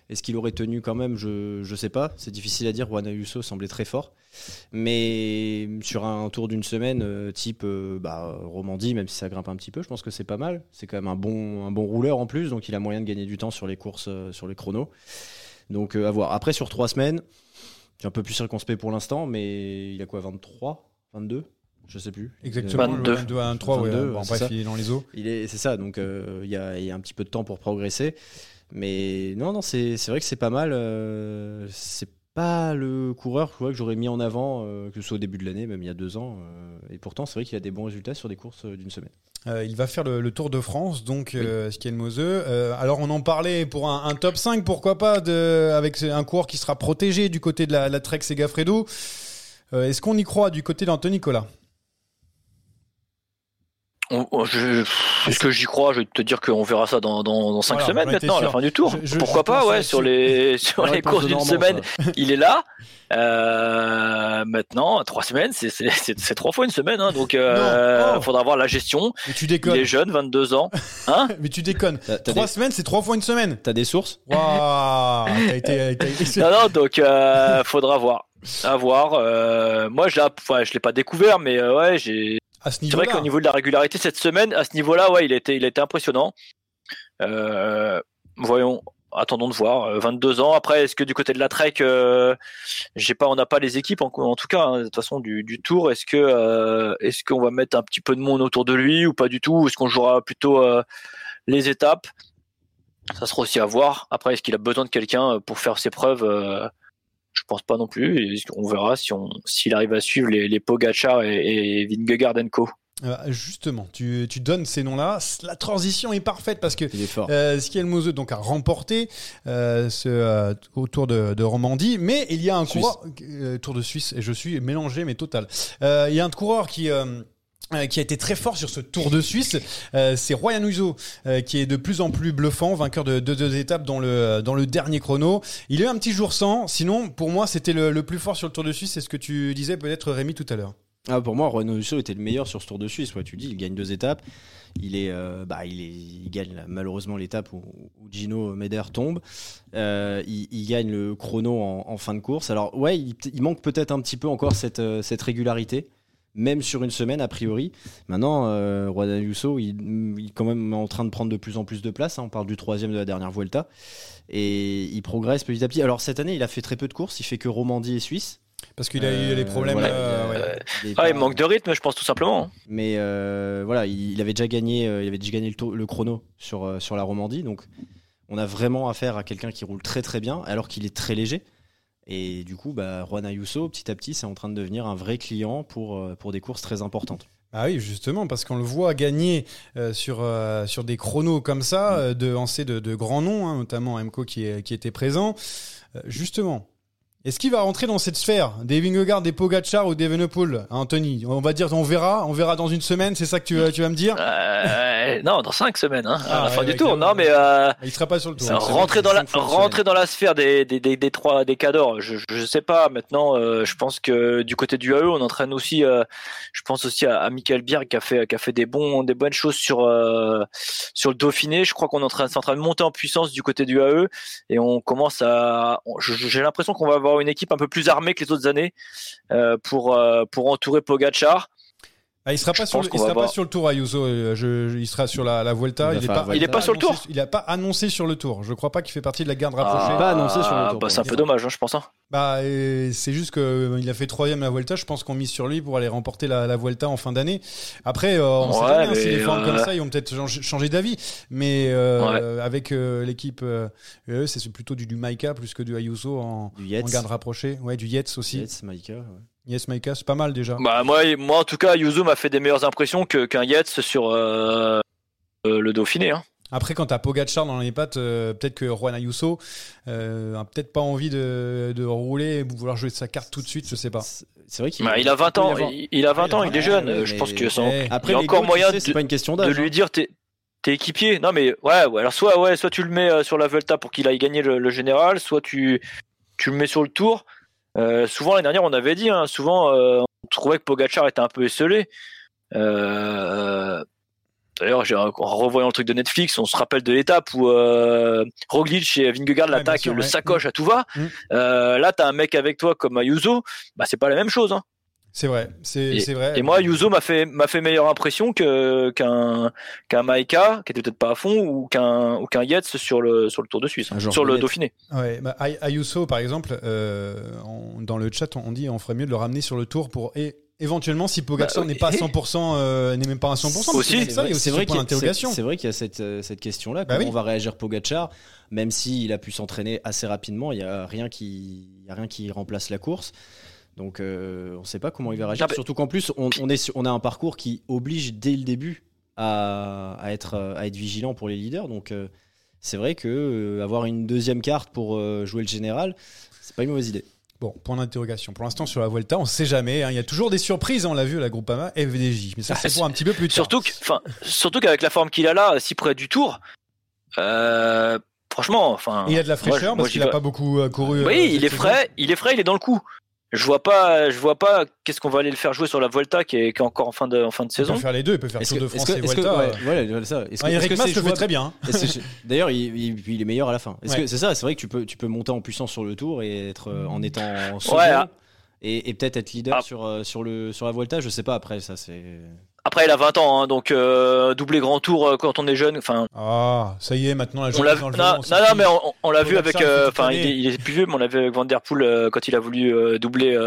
[SPEAKER 2] est-ce qu'il aurait tenu quand même? Je je sais pas. C'est difficile à dire. Juan Ayuso semblait très fort, mais sur un tour d'une semaine, euh, type euh, bah, Romandie, même si ça grimpe un petit peu, je pense que c'est pas mal. C'est quand même un bon un bon rouleur en plus, donc il a moyen de gagner du temps sur les courses, euh, sur les chronos. Donc euh, à voir. Après sur trois semaines, j'ai un peu plus circonspect pour l'instant, mais il a quoi 23, 22 je sais plus.
[SPEAKER 1] Exactement.
[SPEAKER 3] 22.
[SPEAKER 1] Le 22 à 23, ouais.
[SPEAKER 2] 22,
[SPEAKER 1] Bon,
[SPEAKER 2] c'est
[SPEAKER 1] bref,
[SPEAKER 2] ça.
[SPEAKER 1] il est dans les eaux.
[SPEAKER 2] Il est, c'est ça, donc euh, y, il y a un petit peu de temps pour progresser. Mais non, non, c'est, c'est vrai que c'est pas mal. euh, c'est pas le coureur que j'aurais mis en avant, euh, que ce soit au début de l'année, même il y a deux ans. euh, et pourtant, c'est vrai qu'il a des bons résultats sur des courses d'une semaine.
[SPEAKER 1] Euh, il va faire le, le Tour de France, donc euh, Skelmose. Euh, alors on en parlait pour un, un top 5, pourquoi pas, de, avec un coureur qui sera protégé du côté de la, la Trek Segafredo. Euh, Est-ce qu'on y croit du côté d'Anthony Nicolas
[SPEAKER 3] On- on- je- Est-ce que j'y crois Je vais te dire qu'on verra ça dans, dans, dans cinq
[SPEAKER 1] Voilà,
[SPEAKER 3] semaines
[SPEAKER 1] on était
[SPEAKER 3] maintenant, à la fin du tour.
[SPEAKER 1] Je- je-
[SPEAKER 3] Pourquoi
[SPEAKER 1] je
[SPEAKER 3] pas, ouais, sur les, sur les courses d'une semaine,
[SPEAKER 2] ça.
[SPEAKER 3] il est là. Euh, maintenant, trois semaines, c'est- c'est c'est- c'est trois fois une semaine, hein, donc euh.
[SPEAKER 1] Oh.
[SPEAKER 3] faudra voir la gestion.
[SPEAKER 1] Mais tu
[SPEAKER 3] Il
[SPEAKER 1] déconnes.
[SPEAKER 3] est jeune, 22 ans. Hein
[SPEAKER 1] Mais tu déconnes.
[SPEAKER 2] T'as, t'as
[SPEAKER 1] Trois
[SPEAKER 2] des,
[SPEAKER 1] semaines, c'est trois fois une semaine.
[SPEAKER 2] t'as des sources?
[SPEAKER 1] Waouh T'as été. t'as été-
[SPEAKER 3] Non, non, donc euh, faudra voir. À voir. Euh, moi, je l'ai, enfin, je l'ai pas découvert, mais euh, ouais, j'ai.
[SPEAKER 1] À ce
[SPEAKER 3] C'est vrai qu'au niveau de la régularité cette semaine, à ce niveau-là, ouais, il a été, il a été impressionnant. Euh, voyons, attendons de voir. Euh, 22 ans. Après, est-ce que du côté de la Trek, euh, j'ai pas, on n'a pas les équipes en, en tout cas, hein, de toute façon du, du Tour. Est-ce que, euh, est-ce qu'on va mettre un petit peu de monde autour de lui ou pas du tout? Est-ce qu'on jouera plutôt euh, les étapes? Ça sera aussi à voir. Après, est-ce qu'il a besoin de quelqu'un pour faire ses preuves euh, je pense pas non plus. Et on verra si on, s'il arrive à suivre les, les Pogacar et, et Vingegaard Co.
[SPEAKER 1] Euh, justement, tu, tu donnes ces noms-là. La transition est parfaite parce que. Euh, Skelmose donc a remporté euh, ce euh, au Tour de, de Romandie, mais il y a un
[SPEAKER 2] Suisse.
[SPEAKER 1] coureur euh, Tour de Suisse et je suis mélangé mais total. Euh, il y a un coureur qui euh, qui a été très fort sur ce Tour de Suisse, euh, c'est Royan Uzo euh, qui est de plus en plus bluffant, vainqueur de deux, étapes dans le dernier chrono. Il a eu un petit jour sans, sinon pour moi c'était le, plus fort sur le Tour de Suisse, c'est ce que tu disais peut-être Rémi tout à l'heure.
[SPEAKER 2] Ah, pour moi, Juan Ayuso était le meilleur sur ce Tour de Suisse. Tu dis, il gagne deux étapes. Il est, bah, il gagne malheureusement l'étape où, Gino Meder tombe. Il, gagne le chrono en, fin de course. Alors ouais, il, manque peut-être un petit peu encore cette régularité, même sur une semaine a priori. Maintenant, euh, Juan Ayuso, il, il est quand même en train de prendre de plus en plus de place. hein. On parle du troisième de la dernière Vuelta et il progresse petit à petit. Alors cette année, il a fait très peu de courses. Il fait que Romandie et Suisse.
[SPEAKER 1] Parce qu'il a eu les problèmes.
[SPEAKER 2] voilà,
[SPEAKER 1] euh, ouais.
[SPEAKER 2] il est
[SPEAKER 3] Ah, il manque de rythme, je pense tout simplement. hein.
[SPEAKER 2] mais euh, voilà, il, il avait déjà gagné, euh, il avait déjà gagné le, le chrono sur, euh, sur la Romandie. Donc, on a vraiment affaire à quelqu'un qui roule très très bien, alors qu'il est très léger. Et du coup, bah, Juan Ayuso, petit à petit, c'est en train de devenir un vrai client pour, euh, pour des courses très importantes.
[SPEAKER 1] Ah oui, justement, parce qu'on le voit gagner euh, sur, euh, sur des chronos comme ça, euh, de, de, de grands noms, hein, notamment Emco qui, est- qui était présent. Justement, Est-ce qu'il va rentrer dans cette sphère des Vingegaard, des Pogacar ou des Evenepoel, Anthony? On va dire, on verra, on verra dans une semaine, c'est ça que tu, tu vas me dire?
[SPEAKER 3] Euh, Non, dans cinq semaines, hein, à
[SPEAKER 1] Ah,
[SPEAKER 3] la fin
[SPEAKER 1] ouais,
[SPEAKER 3] du tour. Non, mais euh,
[SPEAKER 1] Il sera pas sur le tour. Hein.
[SPEAKER 3] rentrer dans la rentrer dans la sphère des des des, des trois des cadors je, je sais pas maintenant euh, je pense que du côté du AE on entraîne aussi euh, je pense aussi à, à Michael Bierg qui a fait qui a fait des bons des bonnes choses sur sur le Dauphiné je crois qu'on est en train c'est en train de monter en puissance du côté du AE et on commence à j'ai l'impression qu'on va avoir une équipe un peu plus armée que les autres années euh, pour euh, pour entourer Pogacar
[SPEAKER 1] Ah, il sera pas sur, le, il sera pas sur le tour Ayuso. euh, Je, je- il sera sur la, la Vuelta.
[SPEAKER 2] Il
[SPEAKER 1] Il est pas.
[SPEAKER 3] Il est pas sur le
[SPEAKER 1] annoncé-
[SPEAKER 3] tour
[SPEAKER 1] Il a pas annoncé sur le tour. Je crois pas qu'il fait partie de la garde rapprochée.
[SPEAKER 2] pas annoncé sur le
[SPEAKER 3] Ah,
[SPEAKER 2] tour,
[SPEAKER 3] bah, c'est un peu dommage hein, je pense hein.
[SPEAKER 1] Bah, c'est juste que euh, il a fait troisième la Vuelta. Je pense qu'on mise sur lui pour aller remporter la, la Vuelta en fin d'année. Après, euh, on sait
[SPEAKER 3] Ouais,
[SPEAKER 1] jamais hein, si les formes
[SPEAKER 3] euh,
[SPEAKER 1] comme ça, ils ont peut-être changé, changé d'avis. Mais euh, avec euh, l'équipe, euh, eux, c'est plutôt du, du Maika plus que du Ayuso en,
[SPEAKER 2] Du
[SPEAKER 1] en
[SPEAKER 2] Yates.
[SPEAKER 1] garde rapprochée. Ouais, du Yates aussi.
[SPEAKER 2] Yates, Maïka, ouais.
[SPEAKER 1] Yes, Maika, c'est pas mal déjà.
[SPEAKER 3] Bah moi, moi en tout cas, Yuzo m'a fait des meilleures impressions qu'un Yates sur euh, euh, le Dauphiné. Hein.
[SPEAKER 1] Après, quand t'as Pogacar dans les pattes, euh, peut-être que Juan Ayuso euh, a peut-être pas envie de, de rouler et vouloir jouer de sa carte tout de suite, je sais pas.
[SPEAKER 2] C'est vrai qu'il
[SPEAKER 3] Bah, il a 20
[SPEAKER 2] peut y
[SPEAKER 3] ans, il, il a 20
[SPEAKER 1] il a
[SPEAKER 3] ans, il
[SPEAKER 1] 20
[SPEAKER 3] est jeune. je pense que ça,
[SPEAKER 1] Eh,
[SPEAKER 2] Après,
[SPEAKER 3] il y a encore moyen
[SPEAKER 2] tu sais, c'est
[SPEAKER 3] de-
[SPEAKER 2] pas une question
[SPEAKER 3] de
[SPEAKER 2] d'âge.
[SPEAKER 3] lui
[SPEAKER 2] hein.
[SPEAKER 3] dire t'es t'es équipier. Non mais ouais, ouais. Alors soit ouais, soit tu le mets sur la Vuelta pour qu'il aille gagner le, le général, soit tu tu le mets sur le Tour. Euh, souvent l'année dernière, on avait dit, hein, souvent euh, on trouvait que Pogacar était un peu esselé. Euh, D'ailleurs, en revoyant le truc de Netflix, on se rappelle de l'étape où Roglic et Vingegaard
[SPEAKER 1] Ouais,
[SPEAKER 3] l'attaquent, le
[SPEAKER 1] ouais.
[SPEAKER 3] sacoche à tout va.
[SPEAKER 1] Mm.
[SPEAKER 3] Là, t'as un mec avec toi comme Ayuso, bah c'est pas la même chose. Hein.
[SPEAKER 1] C'est vrai, c'est vrai.
[SPEAKER 3] Et moi, Yuzo m'a fait m'a fait meilleure impression que qu'un qu'un Maika qui était peut-être pas à fond ou qu'un ou qu'un Yates sur le sur le Tour de Suisse, sur le. Dauphiné.
[SPEAKER 1] Ouais, bah, Ay- Ayuso, par exemple, euh, on- dans le chat, on dit on ferait mieux de le ramener sur le tour pour et éventuellement si Pogacar
[SPEAKER 3] Bah,
[SPEAKER 1] n'est pas à
[SPEAKER 3] et-
[SPEAKER 1] 100%, euh, n'est même pas à 100%. parce que
[SPEAKER 3] Aussi.
[SPEAKER 1] c'est y
[SPEAKER 2] vrai qu'il y a-
[SPEAKER 1] d'interrogation.
[SPEAKER 2] c'est- c'est vrai qu'il y a cette, euh, cette question-là.
[SPEAKER 1] Bah
[SPEAKER 2] Comment
[SPEAKER 1] oui.
[SPEAKER 2] va réagir Pogachar Même s'il a pu s'entraîner assez rapidement, il n'y a, rien qui- il y a rien qui remplace la course. Donc euh, on ne sait pas comment il va réagir.
[SPEAKER 3] Ah bah-
[SPEAKER 2] Surtout qu'en plus, on, on est sur- on a un parcours qui oblige dès le début à, à être, euh, à être vigilant pour les leaders. Donc euh, c'est vrai que euh, avoir une deuxième carte pour euh, jouer le général, c'est pas une mauvaise idée.
[SPEAKER 1] Bon, point d'interrogation. Pour l'instant, sur la Vuelta, on sait jamais. hein, Il y a toujours des surprises, on l'a vu à la Groupama VDJ. Mais ça, c'est pour un petit peu plus tard.
[SPEAKER 3] Surtout que surtout qu'avec la forme qu'il a là, si près du Tour, euh, franchement, enfin.
[SPEAKER 1] Il y a de la fraîcheur
[SPEAKER 3] moi,
[SPEAKER 1] parce qu'il n'a pas beaucoup couru. euh,
[SPEAKER 3] Oui, il est frais, il est frais, il est dans le coup. Je vois pas, je vois pas qu'est-ce qu'on va aller le faire jouer sur la Vuelta qui est, qui est encore en fin de en fin de
[SPEAKER 1] Il
[SPEAKER 3] saison.
[SPEAKER 1] peut faire les deux, il peut faire Tour de France
[SPEAKER 2] que-
[SPEAKER 1] et
[SPEAKER 2] ouais, voilà, voilà, ça. Est-ce
[SPEAKER 1] Ah, Eric Mas le fait très bien. hein.
[SPEAKER 2] D'ailleurs, il, il- il est meilleur à la fin.
[SPEAKER 1] Ouais.
[SPEAKER 2] c'est ça C'est vrai que tu peux, tu peux monter en puissance sur le tour et être euh, en étant second
[SPEAKER 3] Ouais, ah.
[SPEAKER 2] et, et peut-être être leader
[SPEAKER 3] Ah.
[SPEAKER 2] sur, euh, sur, le, sur la Volta. Je sais pas après, ça c'est.
[SPEAKER 3] Après, il a 20 ans, hein, donc euh, doubler grand tour euh, quand on est jeune. Enfin,
[SPEAKER 1] Ah, ça y est, maintenant la
[SPEAKER 3] on l'a
[SPEAKER 1] dans
[SPEAKER 3] non, non, mais on, on l'a vu avec. euh, Enfin, il, est- il est plus vieux, mais on l'a vu avec Van Der Poel euh, quand il a voulu doubler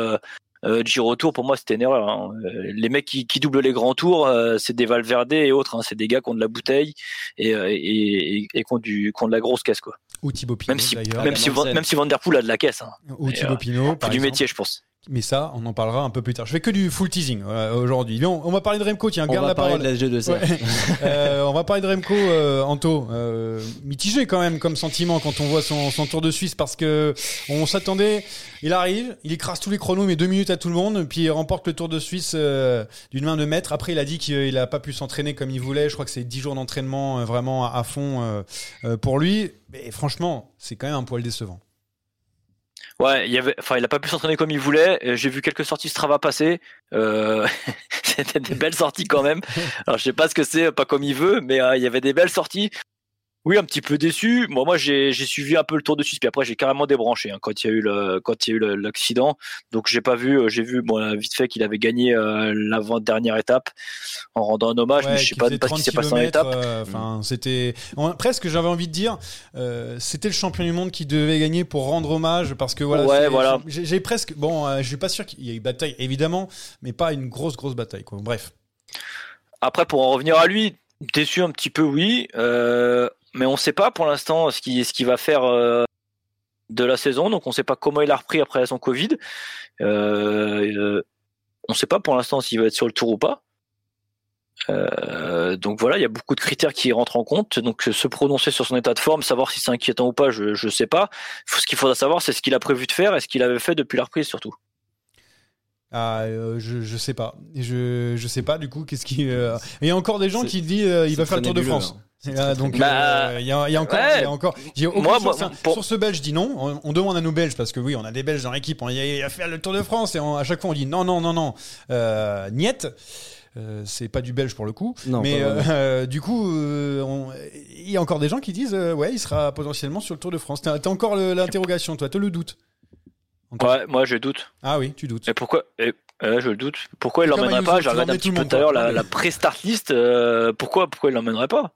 [SPEAKER 3] Giro Tour. Pour moi, c'était une erreur. hein. Les mecs qui, qui doublent les grands tours, c'est des Valverde et autres. hein. C'est des gars qui ont de la bouteille et, et, et, et qui, ont du, qui ont de la grosse caisse, quoi.
[SPEAKER 1] Ou Thibaut Pinot,
[SPEAKER 3] Même si, même si, Van,
[SPEAKER 2] Amundsen.
[SPEAKER 3] même si Van Der Poel a de la caisse. Hein.
[SPEAKER 1] Ou Thibaut
[SPEAKER 3] euh,
[SPEAKER 1] Pinot, par
[SPEAKER 3] du
[SPEAKER 1] exemple.
[SPEAKER 3] métier, je pense.
[SPEAKER 1] Mais ça, on en parlera un peu plus tard. Je fais que du full teasing voilà, aujourd'hui. On, on va parler de Remco, tiens,
[SPEAKER 2] On
[SPEAKER 1] garde
[SPEAKER 2] va
[SPEAKER 1] la
[SPEAKER 2] parler
[SPEAKER 1] parole.
[SPEAKER 2] de la G2R.
[SPEAKER 1] Ouais. Euh, on va parler de Remco, euh, Anto. Euh, mitigé quand même comme sentiment quand on voit son, son Tour de Suisse parce que on s'attendait, il arrive, il écrase tous les chronos, mais deux minutes à tout le monde, puis il remporte le Tour de Suisse euh, d'une main de maître. Après, il a dit qu'il n'a pas pu s'entraîner comme il voulait. Je crois que c'est dix jours d'entraînement euh, vraiment à, à fond euh, euh, pour lui. Mais franchement, c'est quand même un poil décevant.
[SPEAKER 3] Ouais, il y avait, enfin, il a pas pu s'entraîner comme il voulait. Euh, J'ai vu quelques sorties Strava passer. Euh, C'était des belles sorties quand même. Alors je sais pas ce que c'est, pas comme il veut, mais euh, il y avait des belles sorties. Oui, un petit peu déçu. Moi, moi, j'ai suivi un peu le Tour de Suisse, puis après j'ai carrément débranché hein, quand il y a eu le quand il y a eu le- l'accident. Donc j'ai pas vu, euh, j'ai vu bon vite fait qu'il avait gagné euh, l'avant dernière étape en rendant un hommage, mais je sais pas, pas ce qui
[SPEAKER 1] 30
[SPEAKER 3] s'est passé en étape.
[SPEAKER 1] euh, Enfin, c'était presque, j'avais envie de dire, euh, c'était le champion du monde qui devait gagner pour rendre hommage, parce que voilà.
[SPEAKER 3] Ouais, voilà.
[SPEAKER 1] J'ai j'ai presque, bon, je suis pas sûr qu'il y ait eu bataille, évidemment, mais pas une grosse grosse bataille, quoi. Bref.
[SPEAKER 3] Après, pour en revenir à lui, déçu un petit peu, oui. Euh, mais on ne sait pas pour l'instant ce qu'il ce va faire euh, de la saison. Donc, on ne sait pas comment il a repris après son Covid. Euh, euh, on ne sait pas pour l'instant s'il va être sur le tour ou pas. Euh, donc voilà, il y a beaucoup de critères qui rentrent en compte. Donc se prononcer sur son état de forme, savoir si c'est inquiétant ou pas, je ne sais pas. Ce qu'il faudra savoir, c'est ce qu'il a prévu de faire et ce qu'il avait fait depuis la reprise surtout.
[SPEAKER 1] Ah, euh, je, je sais pas. Je, je sais pas du coup qu'est-ce qui. euh, Il y a encore des gens qui disent euh, il va faire le Tour de France. Ah, donc
[SPEAKER 3] Bah,
[SPEAKER 1] euh, il y, a, il y a encore,
[SPEAKER 3] ouais.
[SPEAKER 1] il y a encore. aucune
[SPEAKER 3] Moi, moi,
[SPEAKER 1] source, hein.
[SPEAKER 3] pour-
[SPEAKER 1] Sur ce belge, je dis non. On, on demande à nos Belges parce que oui, on a des Belges dans l'équipe. On y a, faire le Tour de France et on- à chaque fois on dit non, non, non, non. Euh, niet. Euh, c'est pas du belge pour le coup,
[SPEAKER 2] Non,
[SPEAKER 1] mais euh, euh, du coup, euh, il y a encore des gens qui disent euh, ouais, il sera potentiellement sur le Tour de France. T'as t'as encore l'interrogation, toi, t'as le doute.
[SPEAKER 3] Ouais, moi je doute.
[SPEAKER 1] Ah oui, tu doutes.
[SPEAKER 3] Et pourquoi et, euh, je le doute. Pourquoi il l'emmènerait pas?
[SPEAKER 1] Tu
[SPEAKER 3] J'ai regardé un petit peu tout à l'heure la, la pré-start list. euh, pourquoi pourquoi il l'emmènerait pas?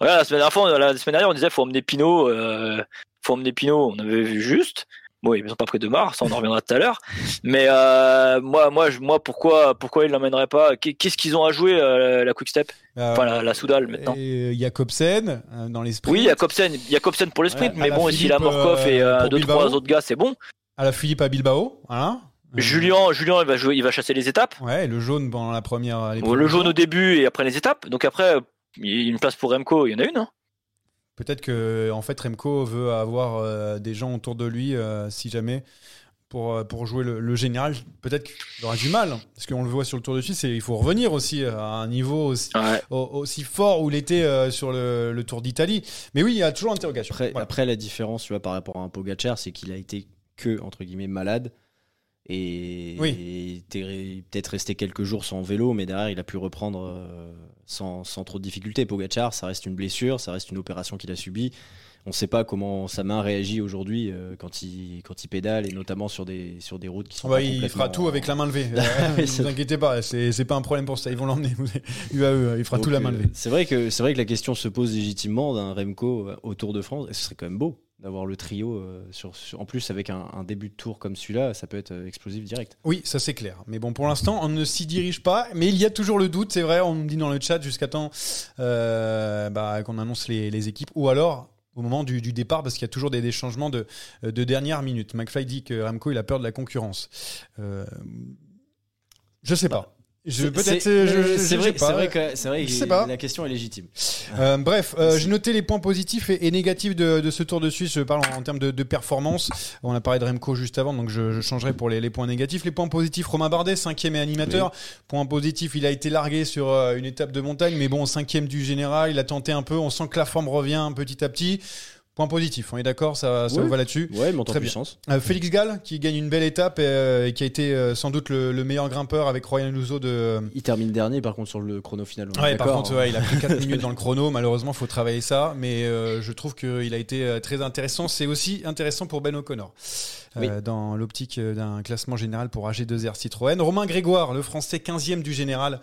[SPEAKER 3] Regarde, la semaine dernière, fois, la semaine dernière, on disait faut emmener Pinot. Euh, faut emmener Pinot. On avait vu juste. Bon, ils ont pas pris de mars, ça on en reviendra tout à l'heure. Mais euh, moi, moi, moi, pourquoi, pourquoi ils l'emmèneraient pas? Qu'est- Qu'est-ce qu'ils ont à jouer euh, la Quick Step
[SPEAKER 1] Euh,
[SPEAKER 3] Enfin, la, la Soudal maintenant.
[SPEAKER 1] et Jacobsen euh, dans les sprints.
[SPEAKER 3] Oui, a Copsen pour les sprints,
[SPEAKER 1] Ouais,
[SPEAKER 3] mais bon, s'il a Morkov et
[SPEAKER 1] euh,
[SPEAKER 3] euh, deux
[SPEAKER 1] Bilbao.
[SPEAKER 3] trois autres gars, c'est bon.
[SPEAKER 1] à la Philippe à Bilbao, voilà. Euh,
[SPEAKER 3] Julien, Julien, il va jouer, il va chasser les étapes.
[SPEAKER 1] Ouais, le jaune pendant la première.
[SPEAKER 3] Bon, le jaune
[SPEAKER 1] jours.
[SPEAKER 3] au début et après les étapes. Donc après, euh, il y a une place pour Remco, il y en a une. Hein
[SPEAKER 1] Peut-être que en fait Remco veut avoir euh, des gens autour de lui, euh, si jamais, pour, euh, pour jouer le, le général. Peut-être qu'il aura du mal, hein, parce qu'on le voit sur le Tour de Suisse, et il faut revenir aussi à un niveau aussi,
[SPEAKER 3] ouais.
[SPEAKER 1] au- aussi fort où il était euh, sur le, le Tour d'Italie. Mais oui, il y a toujours l'interrogation.
[SPEAKER 2] Après,
[SPEAKER 1] Voilà.
[SPEAKER 2] après, la différence, tu vois, par rapport à un Pogacar, c'est qu'il a été que, entre guillemets, malade. Et,
[SPEAKER 1] Oui.
[SPEAKER 2] et peut-être resté quelques jours sans vélo, mais derrière, il a pu reprendre euh, sans, sans trop de difficultés. Pogacar, ça reste une blessure, ça reste une opération qu'il a subie. On ne sait pas comment sa main réagit aujourd'hui euh, quand, il, quand il pédale, et notamment sur des, sur des routes qui sont
[SPEAKER 1] Ouais,
[SPEAKER 2] pas
[SPEAKER 1] il fera tout avec la main levée. Ne
[SPEAKER 2] c'est-
[SPEAKER 1] vous inquiétez pas, c'est pas un problème pour ça. Ils vont l'emmener. UAE, il fera
[SPEAKER 2] Donc,
[SPEAKER 1] tout la main
[SPEAKER 2] euh,
[SPEAKER 1] levée.
[SPEAKER 2] C'est vrai que vrai que la question se pose légitimement d'un Remco euh, au Tour de France. Et ce serait quand même beau d'avoir le trio euh, en plus avec un, début de tour comme celui-là, ça peut être euh, explosif direct.
[SPEAKER 1] Oui, ça c'est clair. Mais bon, pour l'instant, on ne s'y dirige pas. Mais il y a toujours le doute, c'est vrai. On me dit dans le chat jusqu'à temps euh, bah, qu'on annonce les, équipes, ou alors au moment du, départ, parce qu'il y a toujours des, changements de, de dernière minute. McFly dit que Ramco il a peur de la concurrence. Euh, je sais pas. Je
[SPEAKER 2] C'est- vrai, c'est vrai que vrai
[SPEAKER 1] pas.
[SPEAKER 2] la question est légitime.
[SPEAKER 1] Euh, bref, euh, j'ai noté les points positifs et, et négatifs de, de ce Tour de Suisse. Je parle en, en termes de, de performance. On a parlé de Remco juste avant, donc je, je changerai pour les, les points négatifs. Les points positifs, Romain Bardet, cinquième et animateur. Point positif, il a été largué sur euh, une étape de montagne, mais bon, cinquième du général, il a tenté un peu. On sent que la forme revient petit à petit. Point positif, on est d'accord, ça, ça
[SPEAKER 2] Oui.
[SPEAKER 1] vous va là-dessus.
[SPEAKER 2] Ouais, monte en
[SPEAKER 1] Très bien.
[SPEAKER 2] puissance.
[SPEAKER 1] Euh, Félix Gall qui gagne une belle étape et, euh, et qui a été euh, sans doute le, le meilleur grimpeur avec Royan Luso de,
[SPEAKER 2] Il termine dernier par contre sur le chrono final.
[SPEAKER 1] Ouais, par contre,
[SPEAKER 2] hein.
[SPEAKER 1] ouais, il a pris 4 minutes dans le chrono. Malheureusement, faut travailler ça. Mais euh, je trouve qu'il a été euh, très intéressant. C'est aussi intéressant pour Ben O'Connor. Euh,
[SPEAKER 2] Oui.
[SPEAKER 1] dans l'optique euh, d'un classement général pour AG2R Citroën. Romain Grégoire, le français 15e du général.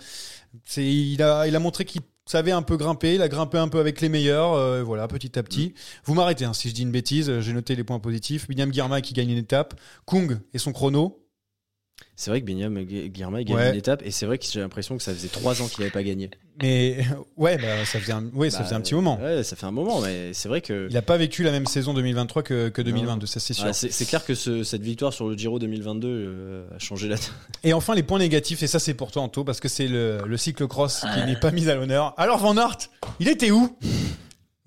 [SPEAKER 1] C'est, il, a, il a montré qu'il savait un peu grimper. Il a grimpé un peu avec les meilleurs. euh, voilà, petit à petit. Vous m'arrêtez hein, si je dis une bêtise. J'ai noté les points positifs. William Guirma qui gagne une étape. Kung et son chrono.
[SPEAKER 2] C'est vrai que Benyam Guillermo gagne
[SPEAKER 1] Ouais.
[SPEAKER 2] une étape et c'est vrai que j'ai l'impression que ça faisait trois ans qu'il n'avait pas gagné.
[SPEAKER 1] Mais ouais, bah, ça faisait un, ouais, ça
[SPEAKER 2] Bah,
[SPEAKER 1] faisait un petit moment.
[SPEAKER 2] Ouais, ça fait un moment, mais c'est vrai que
[SPEAKER 1] Il n'a pas vécu la même saison 2023 que, que 2022, ça c'est sûr.
[SPEAKER 2] Ah, c'est c'est clair que ce- cette victoire sur le Giro 2022 euh, a changé la.
[SPEAKER 1] Et enfin, les points négatifs, et ça c'est pour toi Anto, parce que c'est le, le cyclocross qui n'est pas mis à l'honneur. Alors Van Aert, il était où?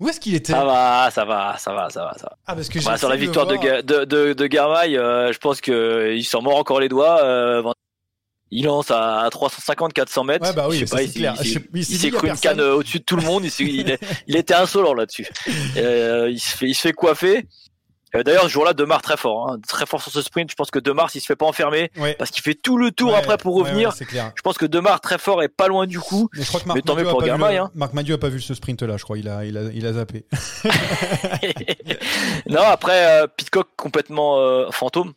[SPEAKER 1] Où est-ce qu'il était
[SPEAKER 3] Ça va, ça va, ça va, ça va, ça va.
[SPEAKER 1] Ah, parce que
[SPEAKER 3] Bah, sur la victoire de, de, de, de Garmail, euh, je pense qu'il s'en mord encore les doigts. euh, il lance à 350-400 mètres.
[SPEAKER 1] Ouais, bah oui,
[SPEAKER 3] Je sais pas, il
[SPEAKER 1] clair.
[SPEAKER 3] il s'est- cru une canne euh, au-dessus de tout le monde. Il, il, était insolent là-dessus. Euh, il, se fait, il se fait coiffer. Euh, D'ailleurs, ce jour-là, Demar très fort, hein, très fort sur ce sprint. Je pense que Demar, s'il se fait pas enfermer,
[SPEAKER 1] Ouais.
[SPEAKER 3] parce qu'il fait tout le tour
[SPEAKER 1] Ouais,
[SPEAKER 3] après pour revenir.
[SPEAKER 1] ouais, clair.
[SPEAKER 3] Je pense que Demar très fort et pas loin du coup.
[SPEAKER 1] Mais je crois que Marc a le-
[SPEAKER 3] hein.
[SPEAKER 1] Marc a pas vu ce sprint là, je crois. Il a, il a, il a zappé.
[SPEAKER 3] non, après, euh, Pitcock complètement euh, fantôme.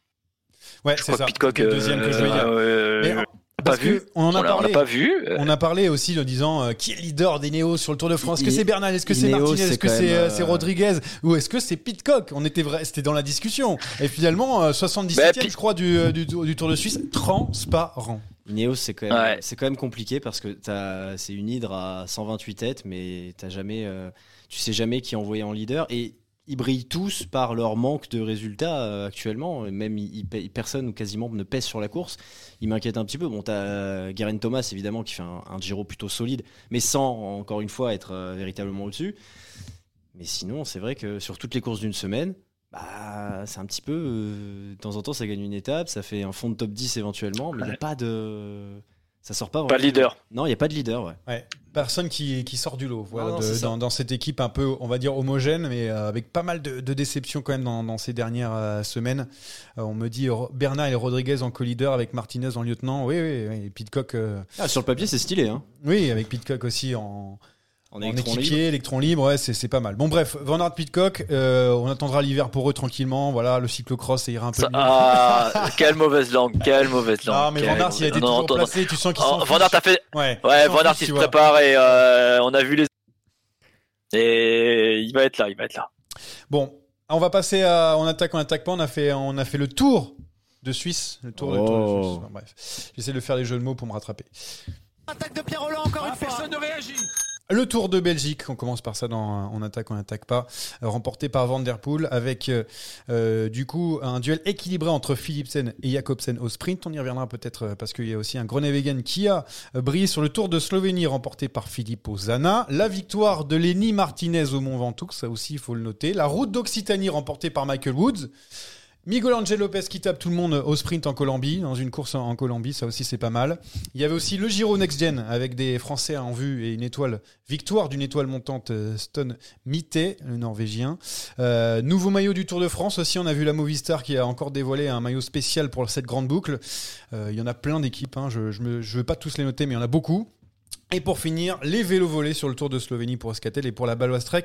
[SPEAKER 1] Ouais,
[SPEAKER 3] Je
[SPEAKER 1] c'est
[SPEAKER 3] crois
[SPEAKER 1] ça.
[SPEAKER 3] Pitcock.
[SPEAKER 1] Deuxième que je voulais dire. Mais, en- parce
[SPEAKER 3] pas vu.
[SPEAKER 1] que on en a
[SPEAKER 3] on on
[SPEAKER 1] parlé.
[SPEAKER 3] pas vu. Euh,
[SPEAKER 1] On a parlé aussi en disant euh, qui est le leader des Néos sur le Tour de France? Est-ce que c'est Bernal? Est-ce que c'est Martinez? Est-ce que c'est euh,
[SPEAKER 2] euh,
[SPEAKER 1] c'est Rodriguez? Ou est-ce que c'est Pitcock? On était vrai, c'était dans la discussion. Et finalement, euh, 77e,
[SPEAKER 3] Bah, Pi-
[SPEAKER 1] je crois, du, du, du Tour de Suisse, transparent.
[SPEAKER 2] Ineos, c'est quand,
[SPEAKER 3] Ouais.
[SPEAKER 2] quand même compliqué parce que t'as- c'est une hydre à 128 têtes, mais t'as jamais, euh, tu sais jamais qui est envoyé en leader. Et ils brillent tous par leur manque de résultats euh, actuellement. Même ils, ils personne ou quasiment ne pèse sur la course. Il m'inquiète un petit peu. Bon, t'as Guerin Thomas évidemment qui fait un, un, Giro plutôt solide, mais sans encore une fois être euh, véritablement au-dessus. Mais sinon, c'est vrai que sur toutes les courses d'une semaine, bah, c'est un petit peu. Euh, de temps en temps, ça gagne une étape, ça fait un fond de top 10 éventuellement, mais il n'y a pas de. Ça sort pas.
[SPEAKER 3] Pas de leader.
[SPEAKER 2] Non, il n'y a pas de leader, ouais.
[SPEAKER 1] ouais. Personne qui, qui, sort du lot voilà,
[SPEAKER 2] Non, non,
[SPEAKER 1] de-
[SPEAKER 2] c'est ça.
[SPEAKER 1] dans, dans cette équipe un peu, on va dire, homogène, mais euh, avec pas mal de, de déceptions quand même dans, dans ces dernières euh, semaines. Euh, on me dit Bernard et Rodriguez en co-leader avec Martinez en lieutenant. Oui, oui, oui. Et Pitcock, euh,
[SPEAKER 2] Ah, sur le papier, c'est stylé. Hein.
[SPEAKER 1] oui, avec Pitcock aussi en,
[SPEAKER 2] En,
[SPEAKER 1] en
[SPEAKER 2] électron
[SPEAKER 1] équipier,
[SPEAKER 2] libre.
[SPEAKER 1] électron libre, ouais, c'est c'est pas mal. Bon, bref, Van Aert Pitcock, euh, on attendra l'hiver pour eux tranquillement. Voilà, le cyclocross, ça ira un peu
[SPEAKER 3] Ça-
[SPEAKER 1] mieux.
[SPEAKER 3] ah, quelle mauvaise langue, quelle mauvaise langue.
[SPEAKER 1] Ah, mais Van Aert, il a été
[SPEAKER 3] mauvaise-
[SPEAKER 1] toujours
[SPEAKER 3] non, non,
[SPEAKER 1] placé, tu sens qu'il
[SPEAKER 3] non.
[SPEAKER 1] s'en
[SPEAKER 3] Oh, Van Aert a fait.
[SPEAKER 1] Ouais,
[SPEAKER 3] Ouais, Van Aert il
[SPEAKER 1] tu
[SPEAKER 3] se prépare et euh, on a vu les. Et il va être là, il va être là.
[SPEAKER 1] Bon, on va passer à on attaque, on attaque pas. On a fait, on a fait le tour de Suisse, le tour, le tour de
[SPEAKER 2] Oh.
[SPEAKER 1] Suisse. Enfin, bref, j'essaie de faire les jeux de mots pour me rattraper.
[SPEAKER 5] Attaque de Pierre Roland encore une fois.
[SPEAKER 6] Personne ne réagit.
[SPEAKER 1] Le Tour de Belgique, on commence par ça dans On attaque, on attaque pas, euh, remporté par Van Der avec euh, euh, du coup un duel équilibré entre Philipsen et Jacobsen au sprint. On y reviendra peut-être parce qu'il y a aussi un Groenewegen qui a brillé sur le Tour de Slovénie remporté par Filippo Zana. La victoire de Lenny Martinez au Mont Ventoux, ça aussi il faut le noter. La route d'Occitanie remportée par Michael Woods. Miguel Angel Lopez qui tape tout le monde au sprint en Colombie, dans une course en Colombie, ça aussi c'est pas mal. Il y avait aussi le Giro Next Gen avec des Français en vue et une étoile, victoire d'une étoile montante euh, Stone Mité, le Norvégien. Euh, nouveau maillot du Tour de France aussi, on a vu la Movistar qui a encore dévoilé un maillot spécial pour cette grande boucle. Euh, il y en a plein d'équipes, hein, je ne veux pas tous les noter mais il y en a beaucoup. Et pour finir, les vélos volés sur le Tour de Slovénie pour Escatel et pour la Baloise Trek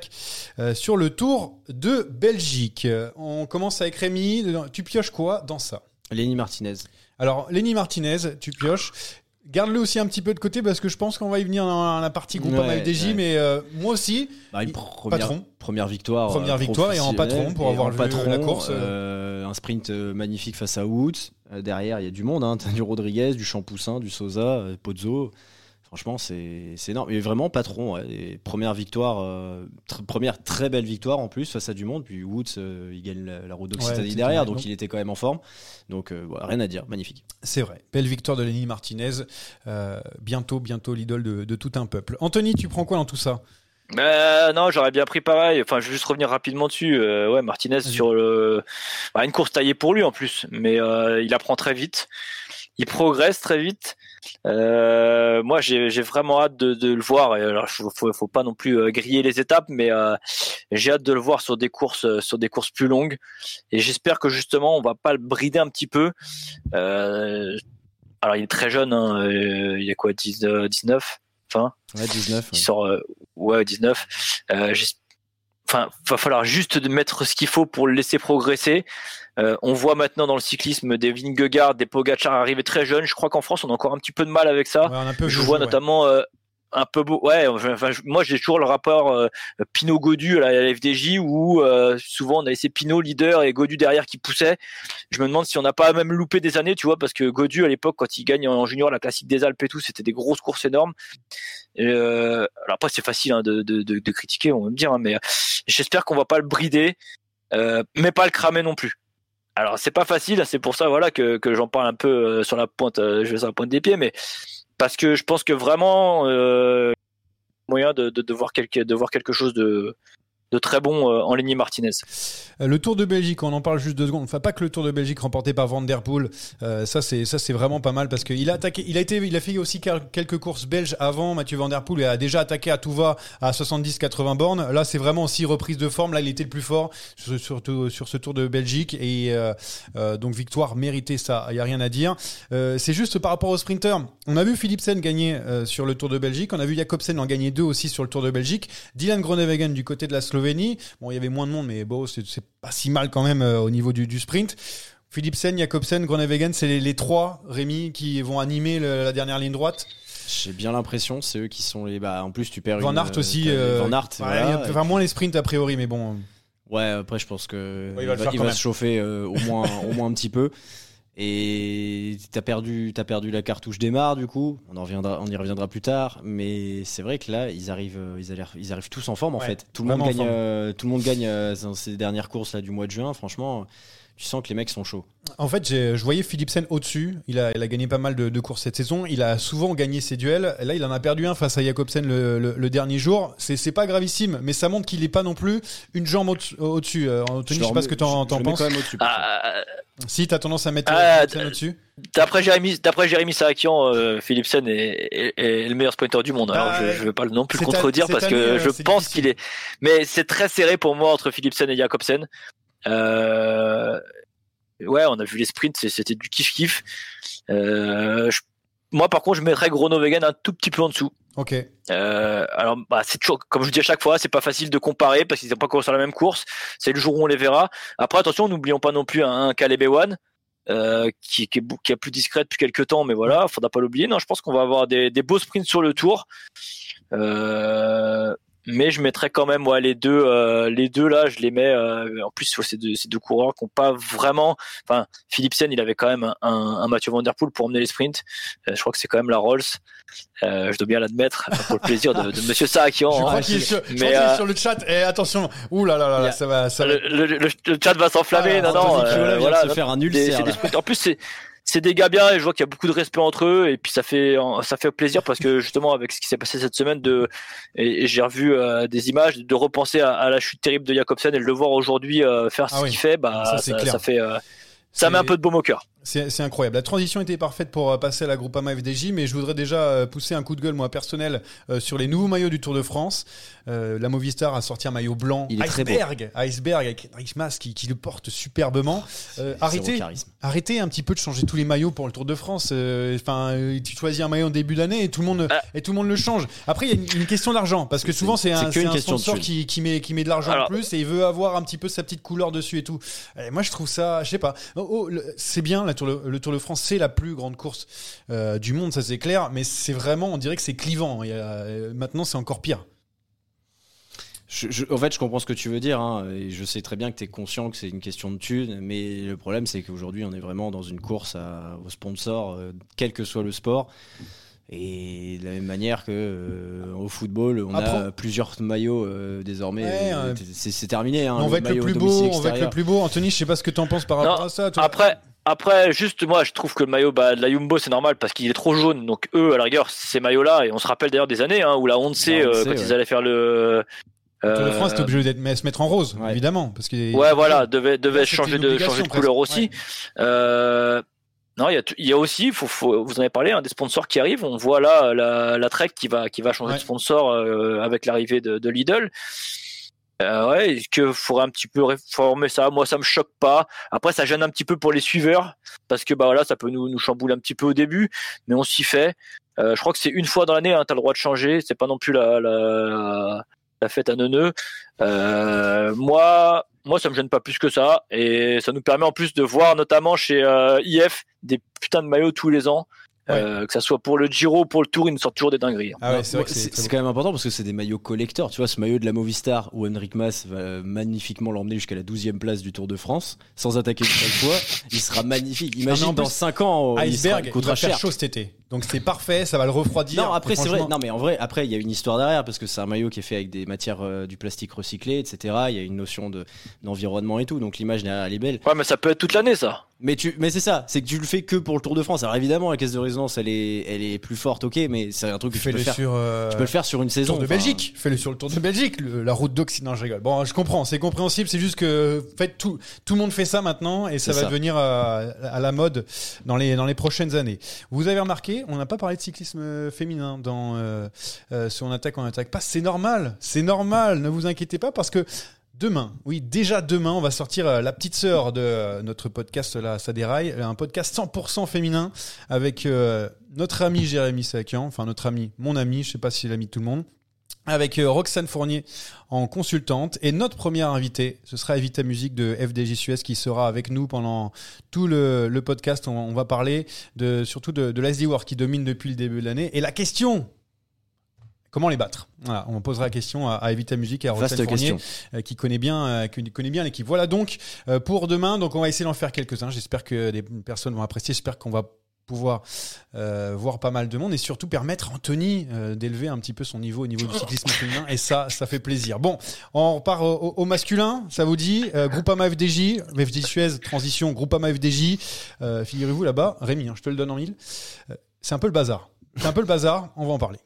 [SPEAKER 1] euh, sur le Tour de Belgique. Euh, On commence avec Rémi. Tu pioches quoi dans ça?
[SPEAKER 2] Lenny Martinez.
[SPEAKER 1] Alors, Lenny Martinez, tu pioches. Garde-le aussi un petit peu de côté parce que je pense qu'on va y venir dans la partie groupe
[SPEAKER 2] Ouais,
[SPEAKER 1] FDJ,
[SPEAKER 2] ouais.
[SPEAKER 1] mais euh, moi aussi.
[SPEAKER 2] Bah, une première,
[SPEAKER 1] patron.
[SPEAKER 2] première victoire.
[SPEAKER 1] Première victoire et en patron pour avoir vu
[SPEAKER 2] patron,
[SPEAKER 1] la course,
[SPEAKER 2] euh, un sprint magnifique face à Woods. Derrière, il y a du monde. Hein. T'as du Rodriguez, du Champoussin, du Sosa, Pozzo. Franchement, c'est c'est énorme. Et vraiment patron. ouais. Première victoire, euh, tr- première très belle victoire en plus face à du monde. Puis Woods, euh, il gagne la, la route d'Occitanie
[SPEAKER 1] Ouais,
[SPEAKER 2] derrière, donc il était quand même en forme. Donc euh, voilà, rien à dire, magnifique.
[SPEAKER 1] C'est vrai. Belle victoire de Lenny Martinez. Euh, bientôt, bientôt l'idole de, de tout un peuple. Anthony, tu prends quoi dans tout ça?
[SPEAKER 3] Euh, non, j'aurais bien pris pareil. Enfin, je vais juste revenir rapidement dessus. Euh, ouais, Martinez sur le, bah, une course taillée pour lui en plus, mais euh, il apprend très vite, il progresse très vite. Euh, moi, j'ai vraiment hâte de, de le voir. Et alors, faut, faut, pas non plus euh, griller les étapes, mais euh, j'ai hâte de le voir sur des courses, euh, sur des courses plus longues. Et j'espère que justement, on va pas le brider un petit peu. Euh, alors, il est très jeune. Hein, euh, il y a quoi, 10, euh, 19, enfin.
[SPEAKER 2] Ouais, 19.
[SPEAKER 3] Il sort euh, ouais 19. Euh, j'es- Enfin, va falloir juste de mettre ce qu'il faut pour le laisser progresser. Euh, on voit maintenant dans le cyclisme des Vingegaard, des Pogacar arriver très jeunes. Je crois qu'en France, on a encore un petit peu de mal avec ça.
[SPEAKER 1] Ouais, on a un peu
[SPEAKER 3] je vois notamment euh, un peu beau. Ouais, enfin, moi j'ai toujours le rapport euh, Pinot Godu à la, FDJ où euh, souvent on a laissé Pinot leader et Godu derrière qui poussait. Je me demande si on n'a pas même loupé des années, tu vois, parce que Godu à l'époque quand il gagne en junior la classique des Alpes et tout, c'était des grosses courses énormes. Euh, alors après c'est facile hein, de, de, de, de critiquer, on va me dire, hein, mais j'espère qu'on va pas le brider, euh, mais pas le cramer non plus. Alors c'est pas facile, c'est pour ça voilà que, que j'en parle un peu euh, sur la pointe, euh, je vais sur la pointe des pieds, mais parce que je pense que vraiment euh, moyen de, de, voir quelque de voir quelque chose de de très bon euh, en Lenny Martinez.
[SPEAKER 1] Euh, Le Tour de Belgique, on en parle juste deux secondes. Enfin, pas que le Tour de Belgique remporté par Van Der Poel. Euh, ça, c'est ça, c'est vraiment pas mal parce qu'il a attaqué. Il a été, il a fait aussi quel- quelques courses belges avant. Mathieu Van Der Poel et a déjà attaqué à tout va à 70-80 bornes. Là, c'est vraiment aussi reprise de forme. Là, il était le plus fort sur, sur ce Tour de Belgique et donc victoire méritée. Ça, il y a rien à dire. C'est juste par rapport au sprinter. On a vu Philipsen gagner sur le Tour de Belgique. On a vu Jacobsen en gagner deux aussi sur le Tour de Belgique. Dylan Groenewegen du côté de la Slovénie. Bon, il y avait moins de monde, mais bon, c'est pas si mal quand même euh, au niveau du, du sprint. Philipsen, Jacobsen, Groenewegen, c'est les, les trois, Rémi, qui vont animer le- la dernière ligne droite.
[SPEAKER 2] J'ai bien l'impression, c'est eux qui sont les. Bah, en plus, tu perds
[SPEAKER 1] Van
[SPEAKER 2] une,
[SPEAKER 1] Aert
[SPEAKER 2] euh,
[SPEAKER 1] aussi.
[SPEAKER 2] t'as
[SPEAKER 1] euh,
[SPEAKER 2] Van Aert,
[SPEAKER 1] ouais,
[SPEAKER 2] voilà,
[SPEAKER 1] enfin, moins les sprints a priori, mais bon.
[SPEAKER 2] Ouais, après, je pense que
[SPEAKER 1] Ouais, il
[SPEAKER 2] il
[SPEAKER 1] va
[SPEAKER 2] il se chauffer euh, au moins, au moins un petit peu. Et t'as perdu, as perdu la cartouche démarre du coup. On en reviendra, on y reviendra plus tard. Mais c'est vrai que là, ils arrivent, euh, ils, arrivent, ils arrivent tous en forme en
[SPEAKER 1] Ouais,
[SPEAKER 2] fait. Tout le monde gagne, euh, tout le monde gagne euh, dans ces dernières courses là du mois de juin. Franchement, tu sens que les mecs sont chauds.
[SPEAKER 1] En fait, je voyais Philipsen au-dessus. Il a, il a gagné pas mal de, de courses cette saison. Il a souvent gagné ses duels. Là, il en a perdu un face à Jacobsen le, le- le dernier jour. C'est pas gravissime, mais ça montre qu'il est pas non plus une jambe au- au-dessus. Euh, Anthony, je sais
[SPEAKER 2] leur
[SPEAKER 1] pas ce que t'en
[SPEAKER 2] je- je
[SPEAKER 1] penses.
[SPEAKER 2] quand même au-dessus.
[SPEAKER 3] Ah,
[SPEAKER 1] Si, t'as tendance à mettre
[SPEAKER 3] Ah,
[SPEAKER 1] Philipsen au-dessus.
[SPEAKER 3] D'après Jérémy, d'après Jérémy Sarakian, euh, Philipsen est, est- est le meilleur sprinter du monde. Alors
[SPEAKER 1] Bah,
[SPEAKER 3] je, je vais pas non plus le contredire parce que
[SPEAKER 1] euh,
[SPEAKER 3] je pense qu'il est. Mais c'est très serré pour moi entre Philipsen et Jacobsen. Euh... Ouais, on a vu les sprints, c'était du kiff kiff. Euh, je- Moi, par contre, je mettrais Groenewegen un tout petit peu en dessous.
[SPEAKER 1] Ok.
[SPEAKER 3] Euh, alors, bah, c'est toujours, comme je dis à chaque fois, c'est pas facile de comparer parce qu'ils n'ont pas couru sur la même course. C'est le jour où on les verra. Après, attention, n'oublions pas non plus un, un Caleb Ewan, euh, qui, qui, est, qui est plus discret depuis quelques temps, mais voilà, faudra pas l'oublier. Non, je pense qu'on va avoir des, des beaux sprints sur le tour. Euh, mais je mettrais quand même ouais, les deux, euh, les deux là, je les mets. euh, en plus, ouais, c'est deux, c'est deux coureurs qui n'ont pas vraiment. Enfin, Philipsen, il avait quand même un, un, Mathieu Van Der Poel pour emmener les sprints. Euh, je crois que c'est quand même la Rolls. Euh, je dois bien l'admettre, pour le plaisir de, de Monsieur Sarakian.
[SPEAKER 1] Je
[SPEAKER 3] hein.
[SPEAKER 1] crois qu'il sur,
[SPEAKER 3] mais,
[SPEAKER 1] qu'il est
[SPEAKER 3] euh,
[SPEAKER 1] sur le chat. Et attention. Ouh là là là, là, ça va. Ça va.
[SPEAKER 3] le, le, le- le chat va s'enflammer.
[SPEAKER 1] Ah,
[SPEAKER 3] non, non. Euh,
[SPEAKER 2] vient
[SPEAKER 3] voilà,
[SPEAKER 2] de se faire un
[SPEAKER 3] des-
[SPEAKER 2] ulcère.
[SPEAKER 3] c'est des sprints- En plus, c'est c'est des gars bien et je vois qu'il y a beaucoup de respect entre eux et puis ça fait ça fait plaisir parce que justement avec ce qui s'est passé cette semaine de et, et j'ai revu euh, des images de repenser à, à la chute terrible de Jacobsen et de le voir aujourd'hui euh, faire ce
[SPEAKER 1] Ah oui.
[SPEAKER 3] qu'il fait bah
[SPEAKER 1] Ça,
[SPEAKER 3] fait euh, ça met un peu de baume au cœur.
[SPEAKER 1] C'est incroyable. La transition était parfaite pour euh, passer à la Groupama FDJ, mais je voudrais déjà euh, pousser un coup de gueule, moi, personnel, euh, sur les nouveaux maillots du Tour de France. Euh, la Movistar a sorti un maillot blanc,
[SPEAKER 2] Il est très beau.
[SPEAKER 1] iceberg, iceberg avec Henrik Mas qui, qui le porte superbement. Euh, arrêtez, arrêtez un petit peu de changer tous les maillots pour le Tour de France. Enfin, tu choisis un maillot en début d'année et tout le monde
[SPEAKER 3] Ah.
[SPEAKER 1] et tout le monde le change. Après, il y a une, une question d'argent parce que souvent c'est un, un sponsor qui, qui met qui met de l'argent en plus et il veut avoir un petit peu sa petite couleur dessus et tout. Et moi, je trouve ça, je sais pas. Oh, oh, c'est bien la Tour, le, le Tour de France, c'est la plus grande course euh, du monde, ça c'est clair. Mais c'est vraiment, on dirait que c'est clivant. Euh, maintenant, c'est encore pire.
[SPEAKER 2] Je- je- en fait, je comprends ce que tu veux dire, hein, et je sais très bien que tu es conscient que c'est une question de thunes, mais le problème, c'est qu'aujourd'hui, on est vraiment dans une course à, aux sponsors, euh, quel que soit le sport. Et de la même manière que euh, au football, on
[SPEAKER 1] Après-
[SPEAKER 2] a plusieurs maillots euh, désormais.
[SPEAKER 1] Ouais,
[SPEAKER 2] c'est terminé. Hein,
[SPEAKER 1] on va être le
[SPEAKER 2] maillot
[SPEAKER 1] plus beau, on va être le plus beau. Anthony, je sais pas ce que tu en penses par
[SPEAKER 3] Non,
[SPEAKER 1] rapport à ça. toi.
[SPEAKER 3] Après, après, juste moi, je trouve que le maillot bah, de la Jumbo, c'est normal parce qu'il est trop jaune. Donc eux, à la rigueur, ces maillots-là, et on se rappelle d'ailleurs des années hein, où la Honte
[SPEAKER 2] La
[SPEAKER 3] euh, quand
[SPEAKER 2] ouais.
[SPEAKER 3] ils allaient faire le
[SPEAKER 1] le Tour de
[SPEAKER 3] euh,
[SPEAKER 1] France, t'es obligé mais se mettre en rose,
[SPEAKER 2] Ouais.
[SPEAKER 1] évidemment, parce que
[SPEAKER 3] Ouais, voilà, devait, devait changer de,
[SPEAKER 1] obligation,
[SPEAKER 3] changer de
[SPEAKER 1] presque.
[SPEAKER 3] couleur aussi.
[SPEAKER 1] Ouais.
[SPEAKER 3] Euh, non, il y a, y aussi, faut, faut, vous en avez parlé, hein, des sponsors qui arrivent. On voit là la, la Trek qui va, qui va changer de sponsor euh, avec l'arrivée de, de Lidl. Euh, ouais, est-ce qu'il faudrait un petit peu réformer ça? Moi, ça me choque pas. Après, ça gêne un petit peu pour les suiveurs parce que bah voilà, ça peut nous, nous chambouler un petit peu au début, mais on s'y fait. Euh, je crois que c'est une fois dans l'année, hein, tu le droit de changer. C'est pas non plus la, la, la fête à neuneux. Euh, moi, moi, ça me gêne pas plus que ça, et ça nous permet en plus de voir, notamment chez euh, IF, des putains de maillots tous les ans. Euh, que ça soit pour le Giro, pour le Tour, ils nous sortent toujours des dingueries.
[SPEAKER 1] Ah ouais, c'est
[SPEAKER 2] quand même important parce que c'est des maillots collecteurs. Tu vois, ce maillot de la Movistar où Henrik Mas va magnifiquement l'emmener jusqu'à la 12e place du Tour de France sans attaquer une seule fois, il sera magnifique. Imagine dans
[SPEAKER 1] plus,
[SPEAKER 2] 5 ans,
[SPEAKER 1] Iceberg,
[SPEAKER 2] il
[SPEAKER 1] il
[SPEAKER 2] coûtera
[SPEAKER 1] va faire
[SPEAKER 2] cher.
[SPEAKER 1] chaud cet été. Donc c'est parfait, ça va le refroidir.
[SPEAKER 2] Non, après c'est vrai. Non, mais en vrai, après il y a une histoire derrière parce que c'est un maillot qui est fait avec des matières euh, du plastique recyclé, etc. Il y a une notion de d'environnement et tout, donc l'image derrière elle est belle.
[SPEAKER 3] Ouais, mais ça peut être toute l'année, ça.
[SPEAKER 2] Mais tu, mais c'est ça, c'est que tu le fais que pour le Tour de France. Alors évidemment, la caisse de résonance, elle est, elle est plus forte, ok, mais c'est un truc que tu peux
[SPEAKER 1] Fais-le
[SPEAKER 2] faire.
[SPEAKER 1] sur. euh,
[SPEAKER 2] Tu peux le faire sur une saison.
[SPEAKER 1] Tour de
[SPEAKER 2] enfin,
[SPEAKER 1] Belgique, fais-le sur le Tour de Belgique, le- la route d'Occident, je rigole. Bon, je comprends, c'est compréhensible, c'est juste que faites tout, tout le monde fait ça maintenant et ça va
[SPEAKER 2] ça.
[SPEAKER 1] devenir à, à la mode dans les, dans les prochaines années. Vous avez remarqué, on n'a pas parlé de cyclisme féminin dans euh, euh, sur on attaque, on attaque pas. C'est normal, c'est normal, ne vous inquiétez pas parce que Demain, oui, déjà demain, on va sortir euh, la petite sœur de euh, notre podcast là, ça déraille, un podcast 100% féminin avec euh, notre ami Jérémy Sakian, enfin notre ami, mon ami, je sais pas si c'est l'ami de tout le monde, avec Roxane Fournier en consultante et notre première invitée, ce sera Evita Musique de FDJ Suez qui sera avec nous pendant tout le, podcast. On, va parler de surtout de, de l'SD qui domine depuis le début de l'année. Et la question Comment les battre? Voilà, on posera la question à, à Evita Musique et à Roxane Fournier,
[SPEAKER 2] question.
[SPEAKER 1] euh, qui connaît bien, euh, qui connaît bien l'équipe. Voilà donc euh, pour demain. Donc on va essayer d'en faire quelques-uns. J'espère que des personnes vont apprécier. J'espère qu'on va pouvoir euh, voir pas mal de monde et surtout permettre à Anthony euh, d'élever un petit peu son niveau au niveau du cyclisme féminin et ça ça fait plaisir. Bon, on repart au, au- au masculin, ça vous dit euh, Groupama FDJ, FDJ Suez transition Groupama FDJ. Euh, figurez-vous là-bas, Rémi, hein, je te le donne en mille. Euh, c'est un peu le bazar. C'est un peu le bazar, on va en parler.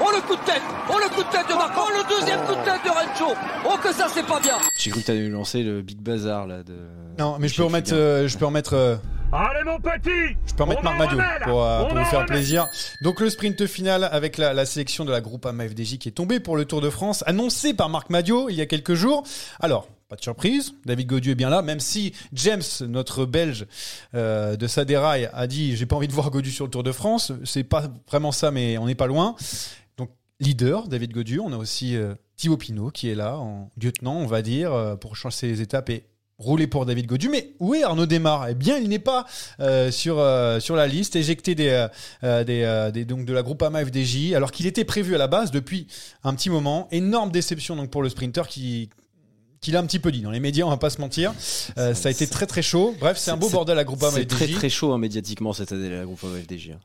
[SPEAKER 6] Oh le coup de tête Oh le coup de tête de Marc Oh le deuxième coup de tête de Rencho Oh que ça c'est pas bien
[SPEAKER 2] J'ai cru que t'allais lancer le Big Bazar là de.
[SPEAKER 1] Non, mais je peux remettre, euh, je peux remettre, euh,
[SPEAKER 4] Allez mon petit
[SPEAKER 1] je peux remettre
[SPEAKER 4] On
[SPEAKER 1] Marc
[SPEAKER 4] en
[SPEAKER 1] Madio
[SPEAKER 4] remet, là.
[SPEAKER 1] pour, euh, pour vous faire
[SPEAKER 4] remet.
[SPEAKER 1] plaisir. Donc le sprint final avec la, la sélection de la Groupama FDJ qui est tombée pour le Tour de France, annoncé par Marc Madio il y a quelques jours. Alors. Pas de surprise, David Godieu est bien là, même si James, notre Belge euh, de Saderail, a dit j'ai pas envie de voir Godieu sur le Tour de France. C'est pas vraiment ça, mais on n'est pas loin. Leader, David Godieu. On a aussi euh, Thibaut Pinot qui est là, en lieutenant, on va dire, euh, pour changer les étapes et rouler pour David Godieu. Mais où est Arnaud Desmar? Eh bien, il n'est pas euh, sur, euh, sur la liste, éjecté des, euh, des, des- donc de la Groupama FDJ, alors qu'il était prévu à la base depuis un petit moment. Énorme déception donc pour le sprinter qui qu'il a un petit peu dit dans les médias, on va pas se mentir. Euh, ça a été très très chaud. Bref, c'est un beau bordel à Groupama
[SPEAKER 2] C'est très
[SPEAKER 1] FDJ.
[SPEAKER 2] très chaud hein, médiatiquement cette année la groupe FDJ. hein.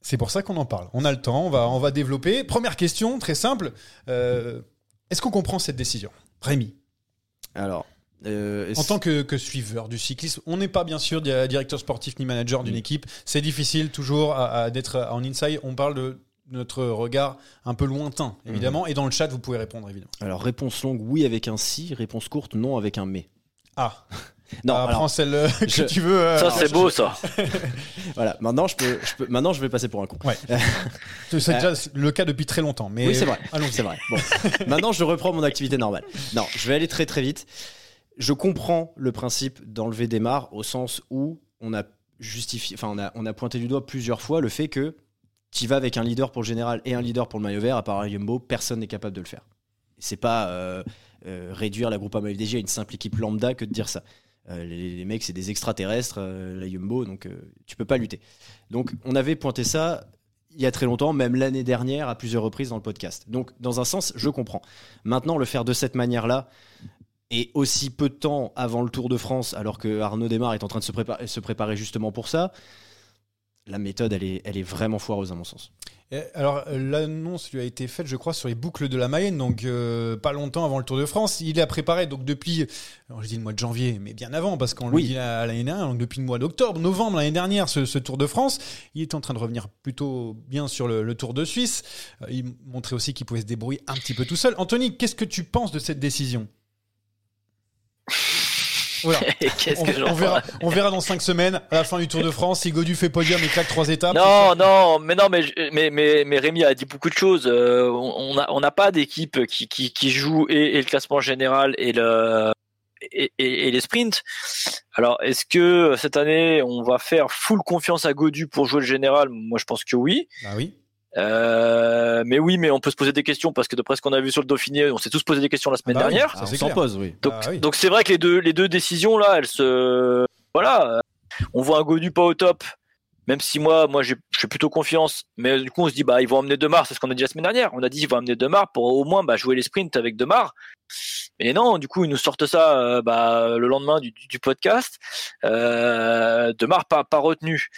[SPEAKER 1] C'est pour ça qu'on en parle. On a le temps, on va, on va développer. Première question, très simple. Euh, Est-ce qu'on comprend cette décision? Rémi,
[SPEAKER 2] Alors. euh,
[SPEAKER 1] en tant que, que suiveur du cyclisme, on n'est pas bien sûr di- directeur sportif ni manager d'une
[SPEAKER 2] Mm.
[SPEAKER 1] équipe. C'est difficile toujours à- à- d'être en inside. On parle de notre regard un peu lointain, évidemment. Et dans le chat, vous pouvez répondre, évidemment.
[SPEAKER 2] Alors réponse longue oui avec un si, réponse courte non avec un mais.
[SPEAKER 1] Ah,
[SPEAKER 2] Non,
[SPEAKER 1] ah,
[SPEAKER 2] alors,
[SPEAKER 1] prends celle euh, que
[SPEAKER 2] je-
[SPEAKER 1] tu veux. euh,
[SPEAKER 3] Ça, c'est beau, ça.
[SPEAKER 2] voilà. Maintenant je peux, je peux, maintenant je vais passer pour un con.
[SPEAKER 1] Ouais. c'est déjà le cas depuis très longtemps. Mais
[SPEAKER 2] oui c'est vrai. C'est vrai. Bon. maintenant je reprends mon activité normale. Non, je vais aller très très vite. Je comprends le principe d'enlever des mares au sens où on a justifié, enfin on a, on a pointé du doigt plusieurs fois le fait que tu vas avec un leader pour le général et un leader pour le maillot vert, à part Yumbo, personne n'est capable de le faire. C'est pas euh, euh, réduire la Groupama FDJ à une simple équipe lambda que de dire ça. Euh, les, mecs, c'est des extraterrestres, euh, la Yumbo, donc euh, tu peux pas lutter. Donc on avait pointé ça il y a très longtemps, même l'année dernière, à plusieurs reprises dans le podcast. Donc dans un sens, je comprends. Maintenant, le faire de cette manière-là, et aussi peu de temps avant le Tour de France, alors que Arnaud Desmar est en train de se se préparer justement pour ça, la méthode, elle est, elle est vraiment foireuse à mon sens.
[SPEAKER 1] Alors, l'annonce lui a été faite, je crois, sur les boucles de la Mayenne, donc euh, pas longtemps avant le Tour de France. Il a préparé, donc depuis, alors je dis le mois de janvier, mais bien avant, parce qu'on
[SPEAKER 2] Oui.
[SPEAKER 1] le dit à- l'année dernière, donc depuis le mois d'octobre, novembre l'année dernière, ce, ce Tour de France. Il est en train de revenir plutôt bien sur le, le Tour de Suisse. Euh, il montrait aussi qu'il pouvait se débrouiller un petit peu tout seul. Anthony, qu'est-ce que tu penses de cette décision? Voilà. On,
[SPEAKER 3] que
[SPEAKER 1] on verra, on verra dans 5 semaines, à la fin du Tour de France, si Godu fait podium et claque trois étapes.
[SPEAKER 3] Non, non, mais non, mais, mais, mais, mais Rémi a dit beaucoup de choses. Euh, on n'a on n'a pas d'équipe qui, qui, qui joue et, et le classement général et le et, et- et les sprints. Alors, est-ce que cette année on va faire full confiance à Godu pour jouer le général? Moi, je pense que oui.
[SPEAKER 1] Ah oui.
[SPEAKER 3] Euh, mais oui, mais on peut se poser des questions parce que d'après ce qu'on a vu sur le Dauphiné, on s'est tous posé des questions la semaine
[SPEAKER 1] bah oui.
[SPEAKER 3] dernière.
[SPEAKER 1] Ça,
[SPEAKER 2] Ah,
[SPEAKER 1] c'est
[SPEAKER 2] on s'en pose, oui.
[SPEAKER 3] Donc,
[SPEAKER 1] Ah oui.
[SPEAKER 3] donc c'est vrai que les deux, les deux décisions là, elles se, voilà, on voit un Godu pas au top, même si moi, moi, je fais plutôt confiance, mais du coup, on se dit, bah, ils vont emmener Demar, c'est ce qu'on a dit la semaine dernière. On a dit, ils vont emmener Demar pour au moins, bah, jouer les sprints avec Demar. Et non, du coup, ils nous sortent ça, euh, bah, le lendemain du, du podcast. Euh, Demar pas, pas retenu.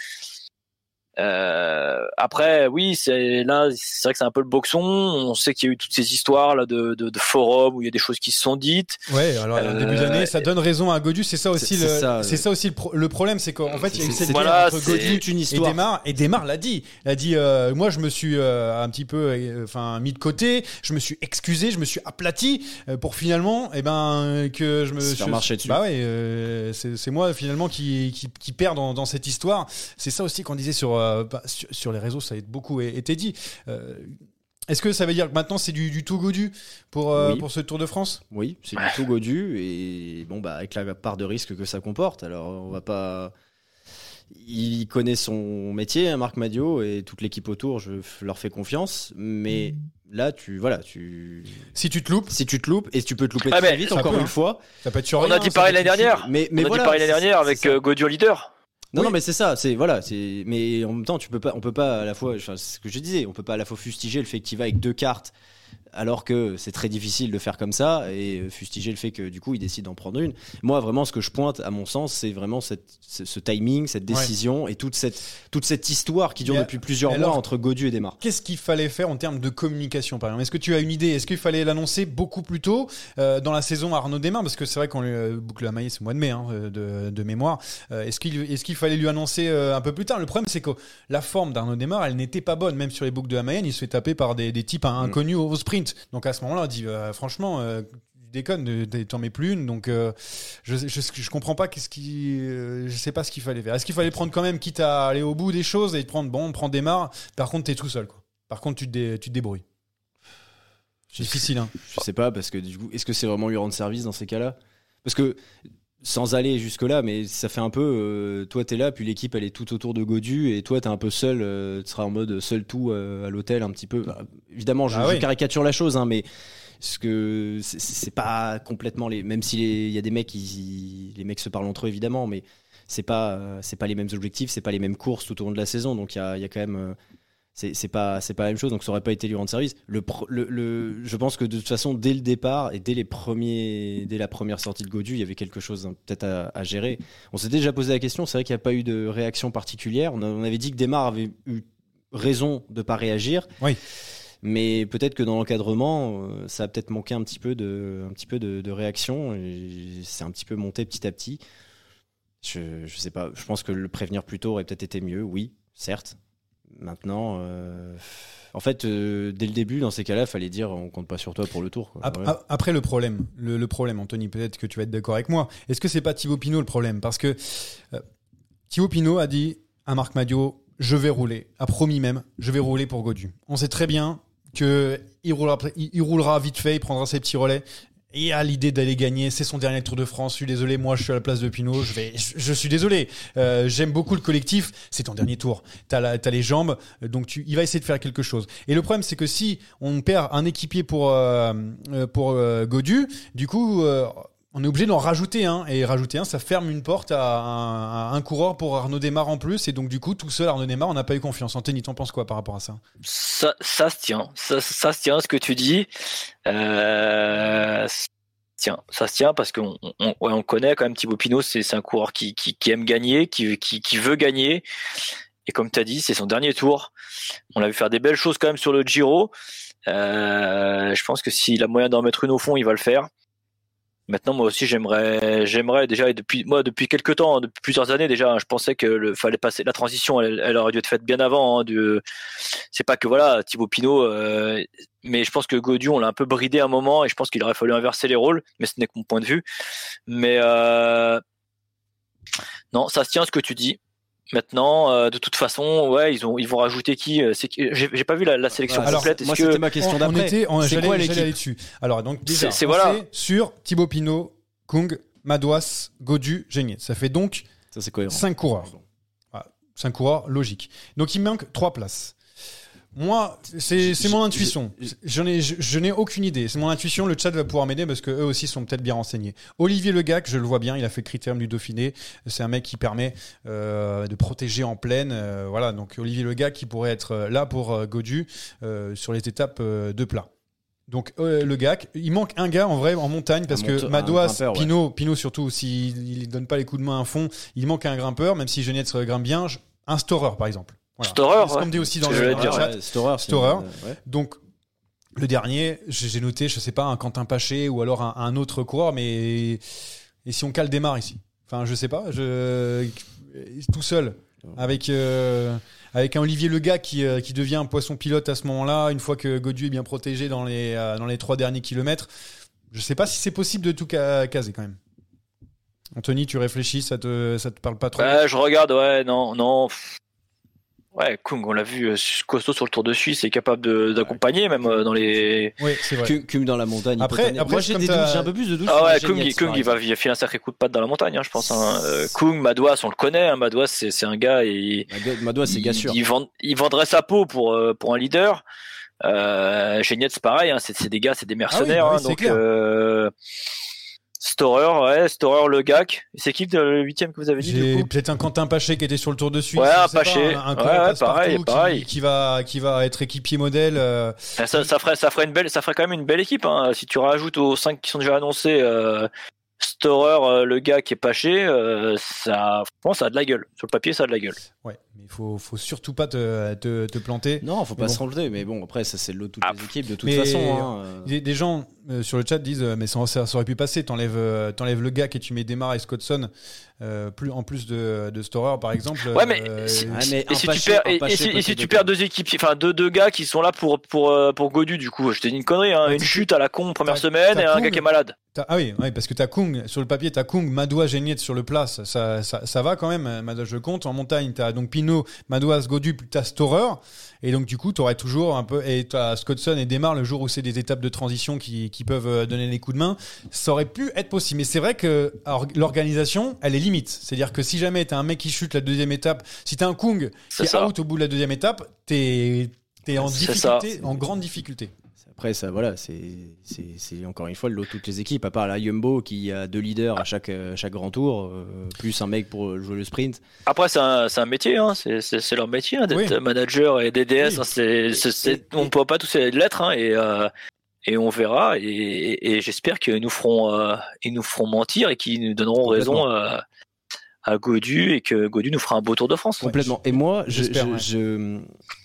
[SPEAKER 3] Euh, après, oui, c'est là, c'est vrai que c'est un peu le boxon. On sait qu'il y a eu toutes ces histoires là de, de, de forums où il y a des choses qui se sont dites.
[SPEAKER 1] Ouais, alors en début
[SPEAKER 3] Euh,
[SPEAKER 1] d'année, ça donne raison à Godu. C'est ça aussi
[SPEAKER 2] c'est
[SPEAKER 1] le,
[SPEAKER 2] ça,
[SPEAKER 1] c'est ça aussi le, pro- le problème, c'est qu'en fait, il y a eu
[SPEAKER 2] C'est-
[SPEAKER 1] cette
[SPEAKER 3] voilà,
[SPEAKER 1] entre Godu
[SPEAKER 2] une
[SPEAKER 1] et
[SPEAKER 2] histoire.
[SPEAKER 1] Desmar. Et Desmar l'a dit. Il a dit, euh, moi, je me suis euh, un petit peu, euh, enfin, mis de côté. Je me suis excusé, je me suis aplati euh, pour finalement, eh ben, que je me suis-
[SPEAKER 2] marcher dessus.
[SPEAKER 1] Bah ouais, euh, c'est c'est moi finalement qui qui, qui perd dans, dans cette histoire. C'est ça aussi qu'on disait sur, euh, bah, sur sur les réseaux, ça a beaucoup été dit. Euh, Est-ce que ça veut dire que maintenant c'est du, du tout Godu pour, euh,
[SPEAKER 2] Oui.
[SPEAKER 1] pour ce Tour de France?
[SPEAKER 2] Oui, c'est du tout godu et bon bah avec la part de risque que ça comporte. Alors on va pas. Il connaît son métier, hein, Marc Madio et toute l'équipe autour. Je leur fais confiance, mais là tu voilà tu
[SPEAKER 1] Si tu te loupes,
[SPEAKER 2] si tu te loupes et tu peux te louper
[SPEAKER 3] Ah,
[SPEAKER 2] très vite encore
[SPEAKER 1] peut,
[SPEAKER 2] une
[SPEAKER 1] hein.
[SPEAKER 2] fois.
[SPEAKER 1] ça peut être sur
[SPEAKER 3] On
[SPEAKER 1] rien,
[SPEAKER 3] a dit
[SPEAKER 1] ça
[SPEAKER 3] pareil l'année dernière.
[SPEAKER 2] Mais mais
[SPEAKER 3] on a dit pareil l'année dernière avec euh, en leader.
[SPEAKER 2] Non,
[SPEAKER 1] Oui.
[SPEAKER 2] non, mais c'est ça. C'est voilà. C'est mais en même temps, tu peux pas. On peut pas à la fois. Enfin, c'est ce que je disais. On peut pas à la fois fustiger le fait qu'il va avec deux cartes, alors que c'est très difficile de faire comme ça, et fustiger le fait que du coup il décide d'en prendre une. Moi, vraiment, ce que je pointe, à mon sens, c'est vraiment cette, ce, ce timing, cette décision et toute cette toute cette histoire qui dure depuis plusieurs mois entre Godu et Desmar.
[SPEAKER 1] Qu'est-ce qu'il fallait faire en termes de communication, par exemple? Est-ce que tu as une idée? Est-ce qu'il fallait l'annoncer beaucoup plus tôt euh, dans la saison Arnaud Desmar Parce que c'est vrai qu'on lui euh, boucle la maillée, c'est au mois de mai, hein, euh, de, de mémoire. Euh, est-ce qu'il est qu'il fallait lui annoncer un peu plus tard? Le problème, c'est que la forme d'Arnaud Desmar, elle n'était pas bonne. Même sur les boucles de la Mayenne, il se fait taper par des, des types hein, inconnus au, au sprint. Donc à ce moment-là, on dit euh, franchement. euh, tu déconnes, t'en mets plus une, donc euh, je, je, je comprends pas qu'est-ce qui, euh, je sais pas ce qu'il fallait faire. Est-ce qu'il fallait prendre quand même, quitte à aller au bout des choses et prendre, bon, on prend des marres? Par contre, t'es tout seul, quoi. Par contre, tu te, dé- tu te débrouilles. C'est difficile, hein.
[SPEAKER 2] Je sais pas parce que du coup, est-ce que c'est vraiment lui rendre service dans ces cas-là? Parce que sans aller jusque là, mais ça fait un peu, euh, toi t'es là, puis l'équipe elle est tout autour de Godu, et toi t'es un peu seul, euh, tu seras en mode seul tout euh, à l'hôtel un petit peu. Bah, évidemment, je,
[SPEAKER 1] Ah
[SPEAKER 2] je
[SPEAKER 1] oui.
[SPEAKER 2] caricature la chose, hein, mais ce que c'est- pas complètement les, même s'il y a des mecs, ils- les mecs se parlent entre eux évidemment, mais c'est pas, c'est pas les mêmes objectifs, c'est pas les mêmes courses tout au long de la saison, donc il y a, il y a quand même. C'est pas c'est pas la même chose donc ça aurait pas été lui rendre service. Le, pro- le, le- je pense que de toute façon dès le départ et dès les premiers dès la première sortie de Godu il y avait quelque chose hein, peut-être à, à gérer. On s'était déjà posé la question c'est vrai qu'il n'y a pas eu de réaction particulière. On, a- on avait dit que Desmar avait eu raison de pas réagir.
[SPEAKER 1] Oui.
[SPEAKER 2] mais peut-être que dans l'encadrement euh, ça a peut-être manqué un petit peu de un petit peu de, de réaction c'est un petit peu monté petit à petit. Je, je sais pas je pense que le prévenir plus tôt aurait peut-être été mieux oui certes Maintenant, euh, en fait, euh, dès le début, dans ces cas-là, fallait dire on compte pas sur toi pour le tour. quoi. Ouais.
[SPEAKER 1] Après le problème, le, le problème, Anthony, peut-être que tu vas être d'accord avec moi. Est-ce que c'est pas Thibaut Pinot le problème? Parce que euh, Thibaut Pinot a dit à Marc Madio, je vais rouler, a promis même, je vais rouler pour Godu. On sait très bien que il roulera, il, il roulera vite fait, il prendra ses petits relais. Et a l'idée d'aller gagner, c'est son dernier Tour de France. Je suis désolé, moi je suis à la place de Pinot. Je vais, je, suis désolé. Euh, J'aime beaucoup le collectif. C'est ton dernier tour. T'as les jambes, donc tu, il va essayer de faire quelque chose. Et le problème, c'est que si on perd un équipier pour euh, euh, pour euh, Godu, du coup, euh, on est obligé d'en rajouter un. Et rajouter un, ça ferme une porte à un, coureur pour Arnaud Desmar en plus. Et donc du coup, tout seul, Arnaud Desmar, on n'a pas eu confiance. Anthony, t'en penses quoi par rapport à ça?
[SPEAKER 3] Ça, se tient. Ça, se tient, ce que tu dis. Euh, ça se tient, ça tient parce qu'on connaît quand même Thibaut Pinot, c'est un coureur qui, aime gagner, qui veut gagner. Et comme tu as dit, c'est son dernier tour. On l'a vu faire des belles choses quand même sur le Giro. Euh, je pense que s'il a moyen d'en mettre une au fond, il va le faire. Maintenant, moi aussi, j'aimerais, j'aimerais déjà, et depuis, moi, depuis quelques temps, depuis plusieurs années déjà, hein, je pensais que fallait passer la transition, elle, aurait dû être faite bien avant. Hein, c'est pas que voilà, Thibaut Pinot, euh, mais je pense que Godu, on l'a un peu bridé à un moment, et je pense qu'il aurait fallu inverser les rôles, mais ce n'est que mon point de vue. Mais euh, non, ça se tient ce que tu dis. Maintenant, euh, de toute façon, ouais, ils ont, ils vont rajouter qui euh, C'est j'ai j'ai pas vu la, la sélection
[SPEAKER 2] Alors,
[SPEAKER 3] complète.
[SPEAKER 2] moi,
[SPEAKER 3] Est-ce que
[SPEAKER 2] c'était ma question
[SPEAKER 1] on, on
[SPEAKER 2] d'après.
[SPEAKER 1] était, on-
[SPEAKER 2] C'est
[SPEAKER 1] j'allais
[SPEAKER 2] quoi
[SPEAKER 1] j'allais
[SPEAKER 2] l'équipe
[SPEAKER 1] aller dessus. Alors donc déjà,
[SPEAKER 3] C'est- voilà.
[SPEAKER 1] sur Thibaut Pinot, Kung, Madouas, Godu, Génier. Ça fait donc
[SPEAKER 2] Ça, c'est cohérent.
[SPEAKER 1] 5 coureurs. Voilà, 5 coureurs, logique. Donc il manque 3 places. Moi, c'est c'est mon intuition. J'en ai, je, je n'ai aucune idée. C'est mon intuition. Le chat va pouvoir m'aider parce que eux aussi sont peut-être bien renseignés. Olivier Legac, je le vois bien, il a fait critérium du Dauphiné. C'est un mec qui permet euh, de protéger en pleine. euh, voilà, donc Olivier Legac qui pourrait être euh, là pour euh, Godu euh, sur les étapes euh, de plat. Donc euh, le GAC, il manque un gars en vrai en montagne parce
[SPEAKER 2] Un
[SPEAKER 1] que Madouas,
[SPEAKER 2] grimpeur, ouais.
[SPEAKER 1] Pinot, Pinot surtout, s'il il donne pas les coups de main à fond, il manque un grimpeur, même si Genietz grimpe bien, je- un storeur par exemple. Voilà.
[SPEAKER 3] Storeur,
[SPEAKER 1] C'est ce qu'on me dit aussi dans le, chat.
[SPEAKER 2] Storer, c'est
[SPEAKER 1] Storer. Donc le dernier, j'ai noté, je sais pas, un Quentin Paché ou alors un, un autre coureur, mais et si on cale démarre ici? Enfin, je sais pas, je tout seul avec euh, avec un Olivier Lega qui euh, qui devient un poisson pilote à ce moment-là, une fois que Godu est bien protégé dans les euh, dans les trois derniers kilomètres. Je sais pas si c'est possible de tout ca- caser quand même. Anthony, tu réfléchis, ça te ça te parle pas trop?
[SPEAKER 3] Ouais, je regarde, ouais, non, non. Ouais, Kung, on l'a vu, euh, costaud sur le Tour de Suisse, est capable de- d'accompagner même euh, dans les.
[SPEAKER 1] Oui, c'est vrai.
[SPEAKER 2] Cum dans la montagne.
[SPEAKER 1] Après- après,
[SPEAKER 2] moi j'ai des j'ai un peu plus de doutes.
[SPEAKER 3] Ah ouais, Kung,
[SPEAKER 2] par
[SPEAKER 3] Kung il, va, filer un sacré coup de patte dans la montagne, hein, je pense. Hein. Euh, Kung, Madouas, on le connaît, hein, Madouas, c'est c'est un gars, et,
[SPEAKER 2] Mado- Madois, c'est gars
[SPEAKER 3] il,
[SPEAKER 2] sûr.
[SPEAKER 3] il, vend- il vendrait sa peau pour, euh, pour un leader. Euh, Genietz, pareil, hein, c'est c'est des gars, c'est des mercenaires.
[SPEAKER 1] Ah oui,
[SPEAKER 3] hein,
[SPEAKER 1] c'est
[SPEAKER 3] donc,
[SPEAKER 1] clair.
[SPEAKER 3] euh, Storer, ouais, Storer, le GAC. C'est qui le huitième que vous avez dit
[SPEAKER 1] J'ai peut-être un Quentin Paché qui était sur le Tour de Suisse.
[SPEAKER 3] Ouais, un
[SPEAKER 1] pas,
[SPEAKER 3] Paché.
[SPEAKER 1] un, un
[SPEAKER 3] Ouais, ouais, pareil,
[SPEAKER 1] qui-
[SPEAKER 3] pareil.
[SPEAKER 1] Qui, va, qui va être équipier modèle. euh,
[SPEAKER 3] Ça, ça, ça ferait, ça ferait une belle, ça ferait quand même une belle équipe. Hein. Si tu rajoutes aux 5 qui sont déjà annoncés, euh, Storer, euh, le gars qui est Paché, ça, ça a de la gueule. Sur le papier, ça a de la gueule.
[SPEAKER 1] Ouais, mais il faut, faut surtout pas te, te, te planter.
[SPEAKER 2] Non, faut
[SPEAKER 1] Mais
[SPEAKER 2] pas
[SPEAKER 1] bon.
[SPEAKER 2] se relever, mais bon, après, ça c'est le lot de toutes
[SPEAKER 3] Ah,
[SPEAKER 2] les équipes, de toute
[SPEAKER 1] mais-
[SPEAKER 2] façon. hein.
[SPEAKER 1] Des, des gens euh, sur le chat disent euh, mais ça, ça- ça aurait pu passer. T'enlèves euh, t'enlèves le gars et tu mets Demar et Scottson euh, plus en plus de, de Storer par exemple.
[SPEAKER 3] Ouais, mais
[SPEAKER 1] euh,
[SPEAKER 3] si-
[SPEAKER 2] Ouais, mais
[SPEAKER 3] Et si, tu perds,
[SPEAKER 2] un
[SPEAKER 3] et, et
[SPEAKER 2] Paché
[SPEAKER 3] si, et
[SPEAKER 2] côté
[SPEAKER 3] si tu
[SPEAKER 2] de-
[SPEAKER 3] perds deux équipes, enfin deux, deux gars qui sont là pour pour pour Godu du coup, je t'ai dit une connerie, hein, une chute à la con première semaine et un gars qui est malade.
[SPEAKER 1] ah oui, parce que t'as Kung sur le papier, t'as Kung, Madoua, Géniette sur le plat, ça, ça, ça, va quand même. Madoua, je compte. En montagne, t'as donc Pinot, Madoua, Godu, puis t'as Storer. Et donc du coup, t'aurais toujours un peu et t'as Scottson et Demar le jour où c'est des étapes de transition qui, qui peuvent euh, donner les coups de main. Ça aurait pu être possible, mais c'est vrai que l'organisation, elle est limite. C'est-à-dire que si jamais t'as un mec qui chute la deuxième étape, si t'as un Kung qui est out au bout de la deuxième étape, t'es t'es en difficulté, en grande difficulté.
[SPEAKER 2] Après, ça, voilà, c'est encore une fois le lot de toutes les équipes, à part la Jumbo qui a deux leaders à chaque, chaque grand tour, euh, plus un mec pour jouer le sprint.
[SPEAKER 3] Après, c'est un, c'est un métier, hein. c'est, leur métier hein, d'être
[SPEAKER 1] Oui.
[SPEAKER 3] manager et DDS.
[SPEAKER 1] Oui.
[SPEAKER 3] hein, on ne peut pas tous l'être hein, et, euh, et on verra. Et, et- et j'espère qu'ils nous feront, euh, ils nous feront mentir et qu'ils nous donneront raison euh, à Godu et que Godu nous fera un beau Tour de France.
[SPEAKER 2] Complètement. Et moi, je,
[SPEAKER 1] j'espère,
[SPEAKER 2] je,
[SPEAKER 1] ouais.
[SPEAKER 2] je-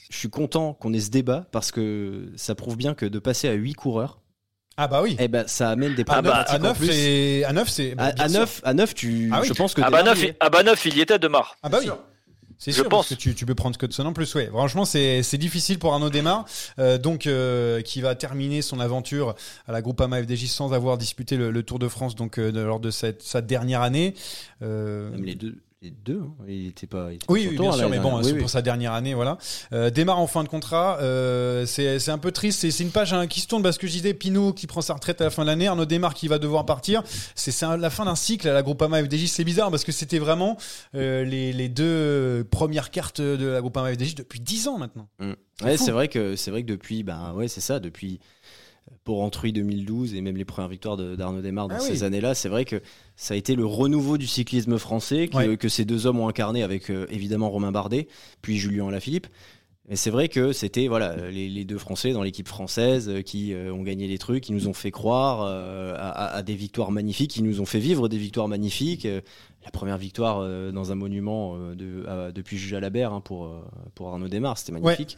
[SPEAKER 2] je suis content qu'on ait ce débat parce que ça prouve bien que de passer à 8 coureurs,
[SPEAKER 1] Ah bah oui.
[SPEAKER 2] eh ben, ça amène des
[SPEAKER 1] À
[SPEAKER 3] Ah bah,
[SPEAKER 1] 9, à
[SPEAKER 2] problématiques en
[SPEAKER 1] 9,
[SPEAKER 2] plus.
[SPEAKER 1] c'est à 9 c'est
[SPEAKER 2] À,
[SPEAKER 1] bien
[SPEAKER 2] à
[SPEAKER 1] sûr.
[SPEAKER 2] 9, à 9, tu,
[SPEAKER 1] Ah oui.
[SPEAKER 2] je pense que
[SPEAKER 3] Ah bah,
[SPEAKER 2] il
[SPEAKER 3] ah bah y était de marre.
[SPEAKER 1] Ah bah oui. C'est
[SPEAKER 3] Je
[SPEAKER 1] sûr,
[SPEAKER 3] pense.
[SPEAKER 1] parce que tu, tu peux prendre Scottson en plus, ouais. Franchement, c'est c'est difficile pour Arnaud Desmar, euh, donc euh, qui va terminer son aventure à la Groupama FDJ sans avoir disputé le, le Tour de France, donc euh, de- lors de cette, sa dernière année. Euh,
[SPEAKER 2] Même les deux, deux, hein. il était pas. il était
[SPEAKER 1] oui, bien sûr, mais bon,
[SPEAKER 2] a-
[SPEAKER 1] c'est
[SPEAKER 2] oui,
[SPEAKER 1] pour sa dernière année, voilà. Euh, démarre en fin de contrat, euh, c'est c'est un peu triste. C'est c'est une page hein, qui se tourne parce que je disais Pinot qui prend sa retraite à la fin de l'année, Arnaud Desmar qui va devoir partir. C'est la fin d'un cycle à la Groupama FDJ. C'est bizarre parce que c'était vraiment euh, les, les deux premières cartes de la Groupama FDJ depuis 10 ans maintenant.
[SPEAKER 2] Mm.
[SPEAKER 1] C'est
[SPEAKER 2] Ouais,
[SPEAKER 1] fou.
[SPEAKER 2] c'est vrai que c'est vrai que depuis, bah ouais, c'est ça, depuis pour Entruy 2012 et même les premières victoires de- d'Arnaud Desmar dans
[SPEAKER 1] Ah
[SPEAKER 2] ces
[SPEAKER 1] oui.
[SPEAKER 2] années-là, c'est vrai que ça a été le renouveau du cyclisme français que,
[SPEAKER 1] Ouais.
[SPEAKER 2] que ces deux hommes ont incarné avec euh, évidemment Romain Bardet, puis Julien Alaphilippe. Et c'est vrai que c'était voilà les, les deux Français dans l'équipe française euh, qui euh, ont gagné des trucs, qui nous ont fait croire euh, à, à- à des victoires magnifiques, qui nous ont fait vivre des victoires magnifiques. La première victoire euh, dans un monument euh, de, depuis Jules Jalabert hein, pour, euh, pour Arnaud Desmar, c'était magnifique.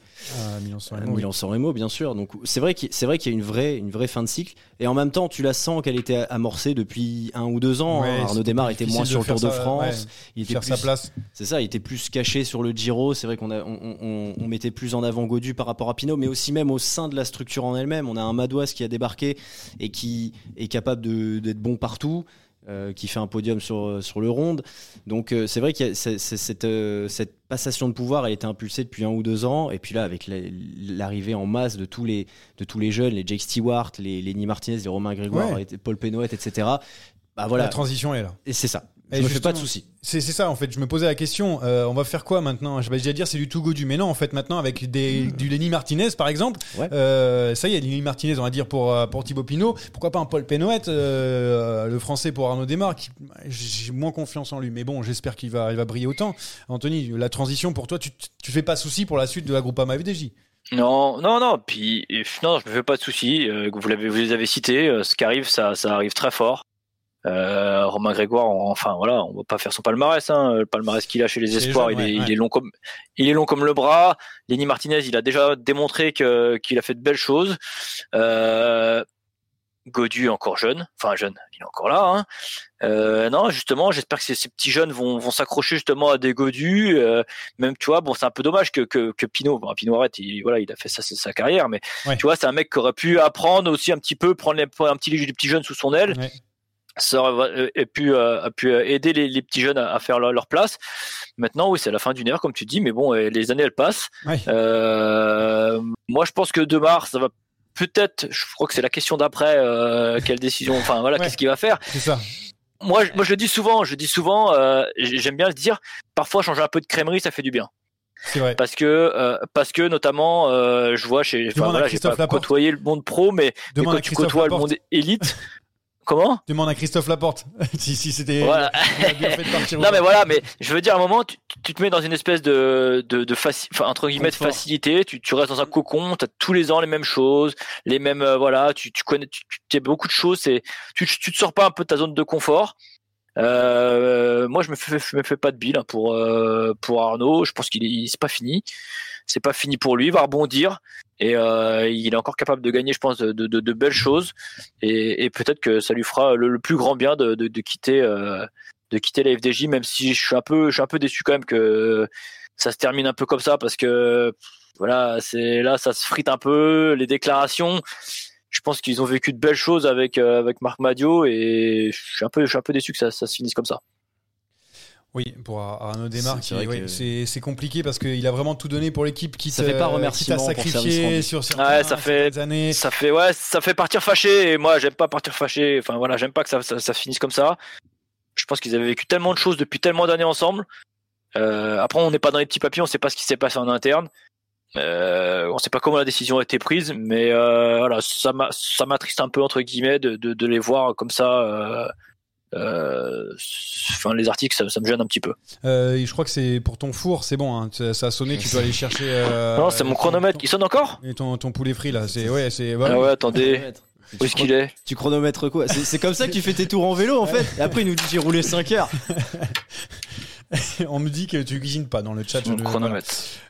[SPEAKER 1] À Milan-San Remo, oui.
[SPEAKER 2] Bien sûr. Donc c'est vrai qu'il c'est vrai qu'il y a une vraie, une vraie fin de cycle. Et en même temps, tu la sens qu'elle était amorcée depuis un ou deux ans.
[SPEAKER 1] Ouais,
[SPEAKER 2] hein. Arnaud Desmar était moins sur le Tour de France.
[SPEAKER 1] ouais,
[SPEAKER 2] il était
[SPEAKER 1] faire
[SPEAKER 2] plus,
[SPEAKER 1] sa place.
[SPEAKER 2] C'est ça, il était plus caché sur le Giro. C'est vrai qu'on a, on, on- on mettait plus en avant Godu par rapport à Pinot, mais aussi même au sein de la structure en elle-même. On a un Madouas qui a débarqué et qui est capable d'être bon partout. Euh, qui fait un podium sur, sur le ronde. Donc euh, c'est vrai a c'est- cette, euh, cette passation de pouvoir, elle était impulsée depuis un ou deux ans. Et puis là, avec la- l'arrivée en masse de tous les, de tous les jeunes, les Jake Stewart, les Lenny Martinez, les Romain Grégoire,
[SPEAKER 1] Ouais.
[SPEAKER 2] et Paul Pénoët, etc. Bah voilà,
[SPEAKER 1] La transition est là.
[SPEAKER 2] et c'est ça.
[SPEAKER 1] Et
[SPEAKER 2] Je me fais pas de soucis.
[SPEAKER 1] C'est ça en fait. Je me posais la question. euh, on va faire quoi maintenant? Je vais déjà dire c'est du tout godu, mais non en fait maintenant avec des, du Lenny Martinez par exemple.
[SPEAKER 2] Ouais.
[SPEAKER 1] euh, ça y est, Lenny Martinez on va dire pour euh, pour Thibaut Pinot. Pourquoi pas un Paul Pénoët, euh, le français pour Arnaud Desmar. qui- J'ai moins confiance en lui, mais bon j'espère qu'il va il va briller autant. Anthony, la transition pour toi, tu tu fais pas souci pour la suite de la Groupama FDJ.
[SPEAKER 3] Non, non, non. Puis non, je me fais pas de soucis. euh, Vous l'avez, vous les avez cités. Ce qui arrive, ça, ça arrive très fort. Euh, Romain Grégoire, on- enfin voilà, on va pas faire son palmarès. Hein. Le palmarès qu'il a chez les espoirs, il, est,
[SPEAKER 1] ouais,
[SPEAKER 3] il
[SPEAKER 1] ouais.
[SPEAKER 3] est long comme, il est long comme le bras. Lenny Martinez, il a déjà démontré que qu'il a fait de belles choses. Euh, Godu encore jeune, enfin jeune, il est encore là. Hein. Euh, non, justement, j'espère que ces, ces petits jeunes vont, vont s'accrocher justement à des Godus. Euh, même, tu vois, bon, c'est un peu dommage que, que, que Pinot, bon, Pinot arrête, il, voilà, il a fait ça, c'est sa carrière, mais
[SPEAKER 1] Ouais.
[SPEAKER 3] tu vois, c'est un mec qui aurait pu apprendre aussi un petit peu, prendre les, un petit les petits jeunes sous son aile. Ça aurait euh, et pu, euh, a pu aider les, les petits jeunes à, faire leur, place. Maintenant, oui, c'est la fin d'une ère, comme tu dis, mais bon, euh, les années elles passent. Euh, moi, je pense que de mars, ça va peut-être, je crois que c'est la question d'après, euh, quelle décision, enfin voilà,
[SPEAKER 1] Ouais.
[SPEAKER 3] qu'est-ce qu'il va faire
[SPEAKER 1] C'est ça.
[SPEAKER 3] moi, je- moi, je le dis souvent, je dis souvent, euh, j'aime bien le dire. Parfois, changer un peu de crèmerie, ça fait du bien.
[SPEAKER 1] Vrai.
[SPEAKER 3] Parce que, euh, parce que notamment, euh, je vois chez, enfin voilà, j'ai pas
[SPEAKER 1] Laporte.
[SPEAKER 3] côtoyé le monde pro, mais, mais quand tu côtoies le monde élite, Comment
[SPEAKER 1] Demande à Christophe Laporte. si si c'était.
[SPEAKER 3] Voilà. Non mais voilà, mais je veux dire à un moment, tu, tu te mets dans une espèce de de, de faci- entre guillemets
[SPEAKER 2] Confort.
[SPEAKER 3] facilité. Tu, tu restes dans un cocon, t'as tous les ans les mêmes choses, les mêmes euh, voilà. Tu, tu connais, tu, tu as beaucoup de choses. C'est tu, tu te sors pas un peu de ta zone de confort. Euh, moi, je me fais, je me fais pas de bill hein, pour euh, pour Arnaud. Je pense qu'il est, c'est pas fini. C'est pas fini pour lui. Il va rebondir et euh, il est encore capable de gagner, je pense, de, de, de belles choses. Et, et peut-être que ça lui fera le, le plus grand bien de, de, quitter euh, de quitter la FDJ, même si je suis un peu je suis un peu déçu quand même que ça se termine un peu comme ça parce que voilà, c'est là ça se frite un peu les déclarations. Je pense qu'ils ont vécu de belles choses avec euh, avec Marc Madio et je suis un peu je suis un peu déçu que ça, ça se finisse comme ça.
[SPEAKER 1] Oui, pour Arnaud Desmar,
[SPEAKER 2] C'est-
[SPEAKER 1] qui-
[SPEAKER 2] c'est vrai
[SPEAKER 1] ouais,
[SPEAKER 2] que-
[SPEAKER 1] c'est c'est compliqué parce qu'il a vraiment tout donné pour l'équipe, quitte,
[SPEAKER 2] Ça fait pas
[SPEAKER 1] euh,
[SPEAKER 2] remerciement
[SPEAKER 1] sur certains,
[SPEAKER 3] Ouais, ça fait-
[SPEAKER 1] années.
[SPEAKER 3] Ça fait ouais, ça fait partir fâché et moi j'aime pas partir fâché. Enfin voilà, j'aime pas que ça, ça, ça finisse comme ça. Je pense qu'ils avaient vécu tellement de choses depuis tellement d'années ensemble. Euh, après, on n'est pas dans les petits papiers, on sait pas ce qui s'est passé en interne. Euh, on sait pas comment la décision a été prise, mais euh, voilà, ça m'a- ça m'attriste un peu entre guillemets de, de, de les voir comme ça. Euh, euh, Enfin, les articles, ça, ça me gêne un petit peu.
[SPEAKER 1] Euh, je crois que c'est pour ton four, c'est bon, hein, ça ça a sonné, tu peux aller chercher. euh,
[SPEAKER 3] non, c'est mon chronomètre.
[SPEAKER 1] ton-
[SPEAKER 3] Il sonne encore
[SPEAKER 1] Et ton, ton poulet frit là, c'est ouais, c'est. ouais,
[SPEAKER 3] Ah ouais, attendez.
[SPEAKER 2] Tu
[SPEAKER 3] Où est-ce qu'il est?
[SPEAKER 2] Tu chronomètres quoi? C'est c'est comme ça que tu fais tes tours en vélo en fait. Et après il nous dit j'ai roulé 5 heures.
[SPEAKER 1] On me dit que tu cuisines pas dans le chat. je
[SPEAKER 3] Mon chronomètre.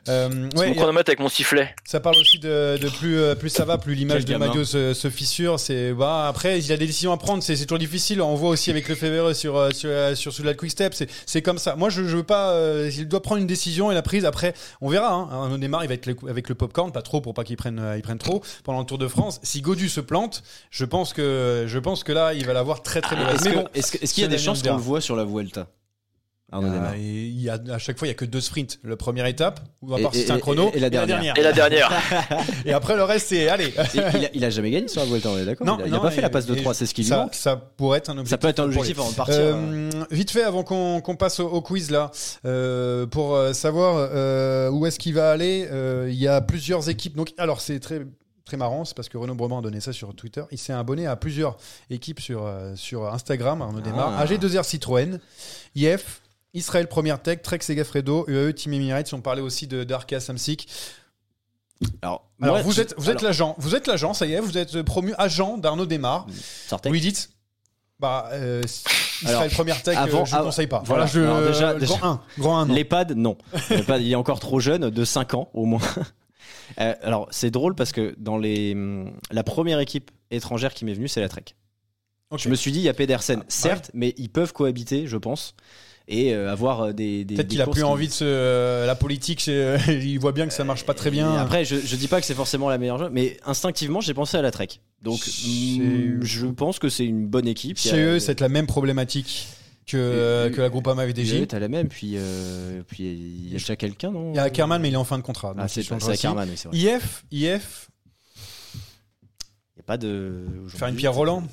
[SPEAKER 1] Euh,
[SPEAKER 3] C'est
[SPEAKER 1] ouais,
[SPEAKER 3] mon chronomètre avec mon sifflet.
[SPEAKER 1] Ça parle aussi de, de plus, euh, plus ça va, plus l'image de. Madio se, se fissure. C'est bah après il a des décisions à prendre, c'est toujours difficile. On voit aussi avec le Févéreux sur euh, sur euh, sur Soudal Quick Step, c'est c'est comme ça. Moi je, je veux pas, euh, il doit prendre une décision et la prise. Après on verra. Hein. On démarre, il va être le- avec le popcorn, pas trop pour pas qu'il prenne il prenne trop pendant le Tour de France. Si Godu se plante, je pense que je pense que là il va l'avoir très très mauvaise.
[SPEAKER 2] Est-ce
[SPEAKER 1] bon,
[SPEAKER 2] qu'il y a des
[SPEAKER 1] la
[SPEAKER 2] chances qu'on le voit sur la Vuelta? Arnaud
[SPEAKER 1] Ah,
[SPEAKER 2] Démarre.
[SPEAKER 1] et il y a, à chaque fois, il y a que deux sprints. La première étape, ou à
[SPEAKER 2] Et-
[SPEAKER 1] part si
[SPEAKER 2] et-
[SPEAKER 1] c'est un
[SPEAKER 2] et-
[SPEAKER 1] chrono,
[SPEAKER 2] et la dernière.
[SPEAKER 3] Et la dernière.
[SPEAKER 1] Et après, le reste, c'est allez.
[SPEAKER 2] Il, a, il a jamais gagné sur la Vuelta, on est d'accord
[SPEAKER 1] Non,
[SPEAKER 2] Il a, il a
[SPEAKER 1] non,
[SPEAKER 2] pas fait la passe de
[SPEAKER 1] et
[SPEAKER 2] 3, c'est ce qui lui
[SPEAKER 1] ça,
[SPEAKER 2] manque.
[SPEAKER 1] Ça pourrait être un objectif.
[SPEAKER 2] Ça peut être un
[SPEAKER 1] pour lui.
[SPEAKER 2] objectif avant de partir.
[SPEAKER 1] Euh, vite fait, avant qu'on qu'on passe au, au quiz là, euh, pour euh, savoir euh, où est-ce qu'il va aller, euh, il y a plusieurs équipes. Donc, alors c'est très très marrant, c'est parce que Renaud Breman a donné ça sur Twitter. Il s'est abonné à plusieurs équipes sur euh, sur Instagram. Arnaud Desmar,
[SPEAKER 2] Ah.
[SPEAKER 1] AG2R Citroën, IF. Israël Première Tech, Trek Segafredo, UAE Team Emirates. On parlait aussi de d'Arkea Samsic.
[SPEAKER 2] Alors,
[SPEAKER 1] Alors vous êtes vous êtes l'agent, vous êtes l'agent, ça y est, vous êtes promu agent d'Arnaud Desmar. Vous lui dites, bah, euh, Israël
[SPEAKER 2] Alors,
[SPEAKER 1] Première Tech,
[SPEAKER 2] avant-
[SPEAKER 1] euh, je ne conseille pas.
[SPEAKER 2] voilà.
[SPEAKER 1] Je,
[SPEAKER 2] Alors déjà-
[SPEAKER 1] grand
[SPEAKER 2] déjà-
[SPEAKER 1] 1, grand 1 non.
[SPEAKER 2] L'EHPAD, non. L'EHPAD, il est encore trop jeune, de 5 ans au moins. Euh, alors, c'est drôle parce que dans les, hum, la première équipe étrangère qui m'est venue, c'est la Trek. Je me suis dit, il y a Pedersen,
[SPEAKER 1] Ah,
[SPEAKER 2] certes, mais ils peuvent cohabiter, je pense, et euh, avoir euh, des. des
[SPEAKER 1] Peut-être qu'il a plus
[SPEAKER 2] qui-
[SPEAKER 1] envie de se, euh, la politique, il voit bien que ça marche pas très bien.
[SPEAKER 2] Et Après, je, je dis pas que c'est forcément la meilleure joueuse, mais instinctivement, j'ai pensé à la Trek. Donc, hum, je pense que c'est une bonne équipe. A-
[SPEAKER 1] Chez eux, c'est la même problématique que,
[SPEAKER 2] Et-
[SPEAKER 1] que la Groupama FDJ.
[SPEAKER 2] t'as la même, puis euh, puis il y a déjà quelqu'un, non
[SPEAKER 1] Il y a Ackerman, mais il est en fin de contrat.
[SPEAKER 2] Ah, c'est
[SPEAKER 1] aussi.
[SPEAKER 2] Ackerman, oui, c'est vrai.
[SPEAKER 1] IF, IF,
[SPEAKER 2] Il n'y a pas de.
[SPEAKER 1] faire une Pierre Roland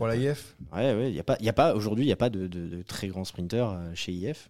[SPEAKER 1] pour la IF.
[SPEAKER 2] Ouais, y a pas, pas aujourd'hui, il n'y a pas de, de- très grands sprinters euh, chez IF.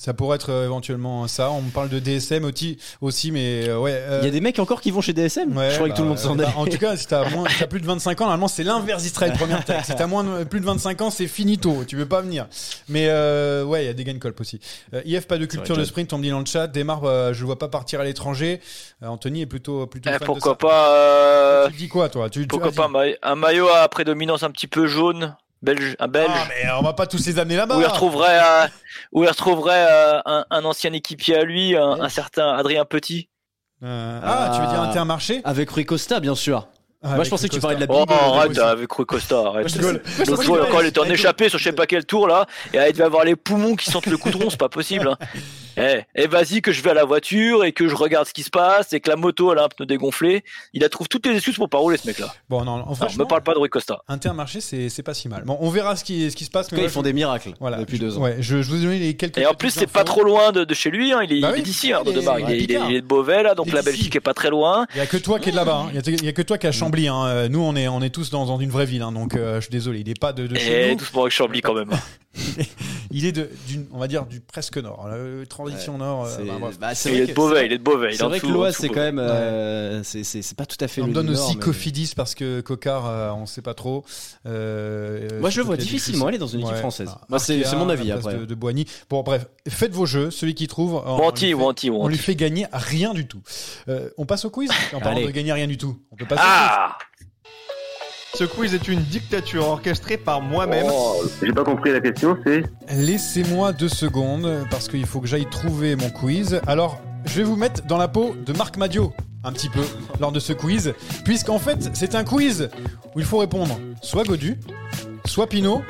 [SPEAKER 1] Ça pourrait être euh, éventuellement ça. On me parle de DSM aussi, aussi mais euh, ouais. euh,
[SPEAKER 2] Il y a des mecs encore qui vont chez DSM.
[SPEAKER 1] Ouais,
[SPEAKER 2] je croyais
[SPEAKER 1] bah,
[SPEAKER 2] que tout le monde s'en
[SPEAKER 1] bah,
[SPEAKER 2] allait.
[SPEAKER 1] En tout cas, si t'as moins, si t'as plus de 25 ans, normalement c'est l'inverse d'Israël première tech. Si t'as moins de, plus de 25 ans, c'est finito. Tu veux pas venir. Mais euh, ouais, il y a des gain colp aussi. Euh, IF pas de culture de sprint. On me dit dans le chat. Démarre, euh, je le vois pas partir à l'étranger. Euh, Anthony est plutôt plutôt.
[SPEAKER 3] Eh,
[SPEAKER 1] fan de
[SPEAKER 3] pourquoi
[SPEAKER 1] ça.
[SPEAKER 3] pas euh,
[SPEAKER 1] Tu dis quoi toi? Tu tu-
[SPEAKER 3] Pourquoi
[SPEAKER 1] vas-y.
[SPEAKER 3] pas un maillot, un maillot à prédominance un petit peu jaune, belge, un belge.
[SPEAKER 1] Ah mais on va pas tous les amener là-bas.
[SPEAKER 3] où il retrouverait, euh, où il retrouverait euh, un, un ancien équipier à lui, un, un certain Adrien Petit.
[SPEAKER 1] Euh, ah, tu veux dire
[SPEAKER 2] Ah.
[SPEAKER 1] Intermarché?
[SPEAKER 2] Avec Rui Costa, bien sûr.
[SPEAKER 1] Ah,
[SPEAKER 2] Moi, je pensais que tu parlais de la
[SPEAKER 3] Oh,
[SPEAKER 2] bingo.
[SPEAKER 3] arrête
[SPEAKER 1] aussi.
[SPEAKER 3] avec Rui Costa, arrête.
[SPEAKER 1] Moi, je rigole. Moi, je
[SPEAKER 3] L'autre jour, encore, il était en
[SPEAKER 1] avec-
[SPEAKER 3] échappé sur je sais pas quel tour là, et il devait avoir les poumons qui sentent le coudron, c'est pas possible. Hein. Eh, eh, vas-y que je vais à la voiture et que je regarde ce qui se passe et que la moto elle a un pneu dégonflé. Il a trouve toutes les excuses pour pas rouler ce mec-là.
[SPEAKER 1] Bon, non, en franchement,
[SPEAKER 3] me parle pas de Rui Costa.
[SPEAKER 1] Intermarché, c'est c'est pas si mal. Bon, on verra ce qui ce qui se passe. Mais
[SPEAKER 2] cas, ils font
[SPEAKER 1] je-
[SPEAKER 2] des miracles
[SPEAKER 1] Voilà,
[SPEAKER 2] depuis
[SPEAKER 1] je-
[SPEAKER 2] deux ans.
[SPEAKER 1] Ouais, je, je vous ai donné les quelques.
[SPEAKER 3] Et en plus, c'est pas trop loin de, de chez lui. Hein. Il, est,
[SPEAKER 1] Bah oui,
[SPEAKER 3] est d'ici, hein,
[SPEAKER 1] il est- il
[SPEAKER 3] Il,
[SPEAKER 1] est
[SPEAKER 3] est, il est-
[SPEAKER 1] Picard.
[SPEAKER 3] il est de Beauvais là, donc
[SPEAKER 1] est
[SPEAKER 3] la. Belgique est pas très loin.
[SPEAKER 1] Il y a que toi qui es de là-bas. hein. Il y a- il y, a que toi qui as Chambly. Hein. Euh, Nous, on est on est tous dans, dans une vraie ville. hein. Donc, euh, je suis désolé. Il est pas de, de chez
[SPEAKER 3] Et
[SPEAKER 1] nous.
[SPEAKER 3] tout pour avec Chambly quand même.
[SPEAKER 1] il est de, d'une, on va dire, du presque nord. La transition nord. euh,
[SPEAKER 2] C'est
[SPEAKER 1] bah,
[SPEAKER 2] bah, c'est
[SPEAKER 3] Il est
[SPEAKER 2] que-
[SPEAKER 3] Beauvais, il est de Beauvais.
[SPEAKER 2] C'est vrai que l'Oise, c'est quand même. euh, c'est- C'est c'est pas tout à fait
[SPEAKER 1] On
[SPEAKER 2] le
[SPEAKER 1] donne
[SPEAKER 2] Nord,
[SPEAKER 1] aussi
[SPEAKER 2] mais-
[SPEAKER 1] Cofidis parce que Cocard, euh, on sait pas trop. Euh,
[SPEAKER 2] Moi, je le vois difficilement aller dans une équipe française.
[SPEAKER 1] Ah,
[SPEAKER 2] Moi, c'est- mon
[SPEAKER 1] à
[SPEAKER 2] avis, après.
[SPEAKER 1] De, de Boigny. Bon, bref, faites vos jeux. Celui qui trouve, on, on
[SPEAKER 3] Wanty,
[SPEAKER 1] lui fait- on lui fait gagner rien du tout. On passe au quiz? En parlant
[SPEAKER 2] Allez.
[SPEAKER 1] de gagner rien du tout. On peut passer au
[SPEAKER 3] Ah
[SPEAKER 5] Ce quiz est une dictature orchestrée par moi-même.
[SPEAKER 3] Oh.
[SPEAKER 4] J'ai pas compris la question, c'est.
[SPEAKER 1] Laissez-moi deux secondes parce qu'il faut que j'aille trouver mon quiz. Alors, je vais vous mettre dans la peau de Marc Madio un petit peu lors de ce quiz, puisqu'en fait, c'est un quiz où il faut répondre soit Godu, soit Pinot,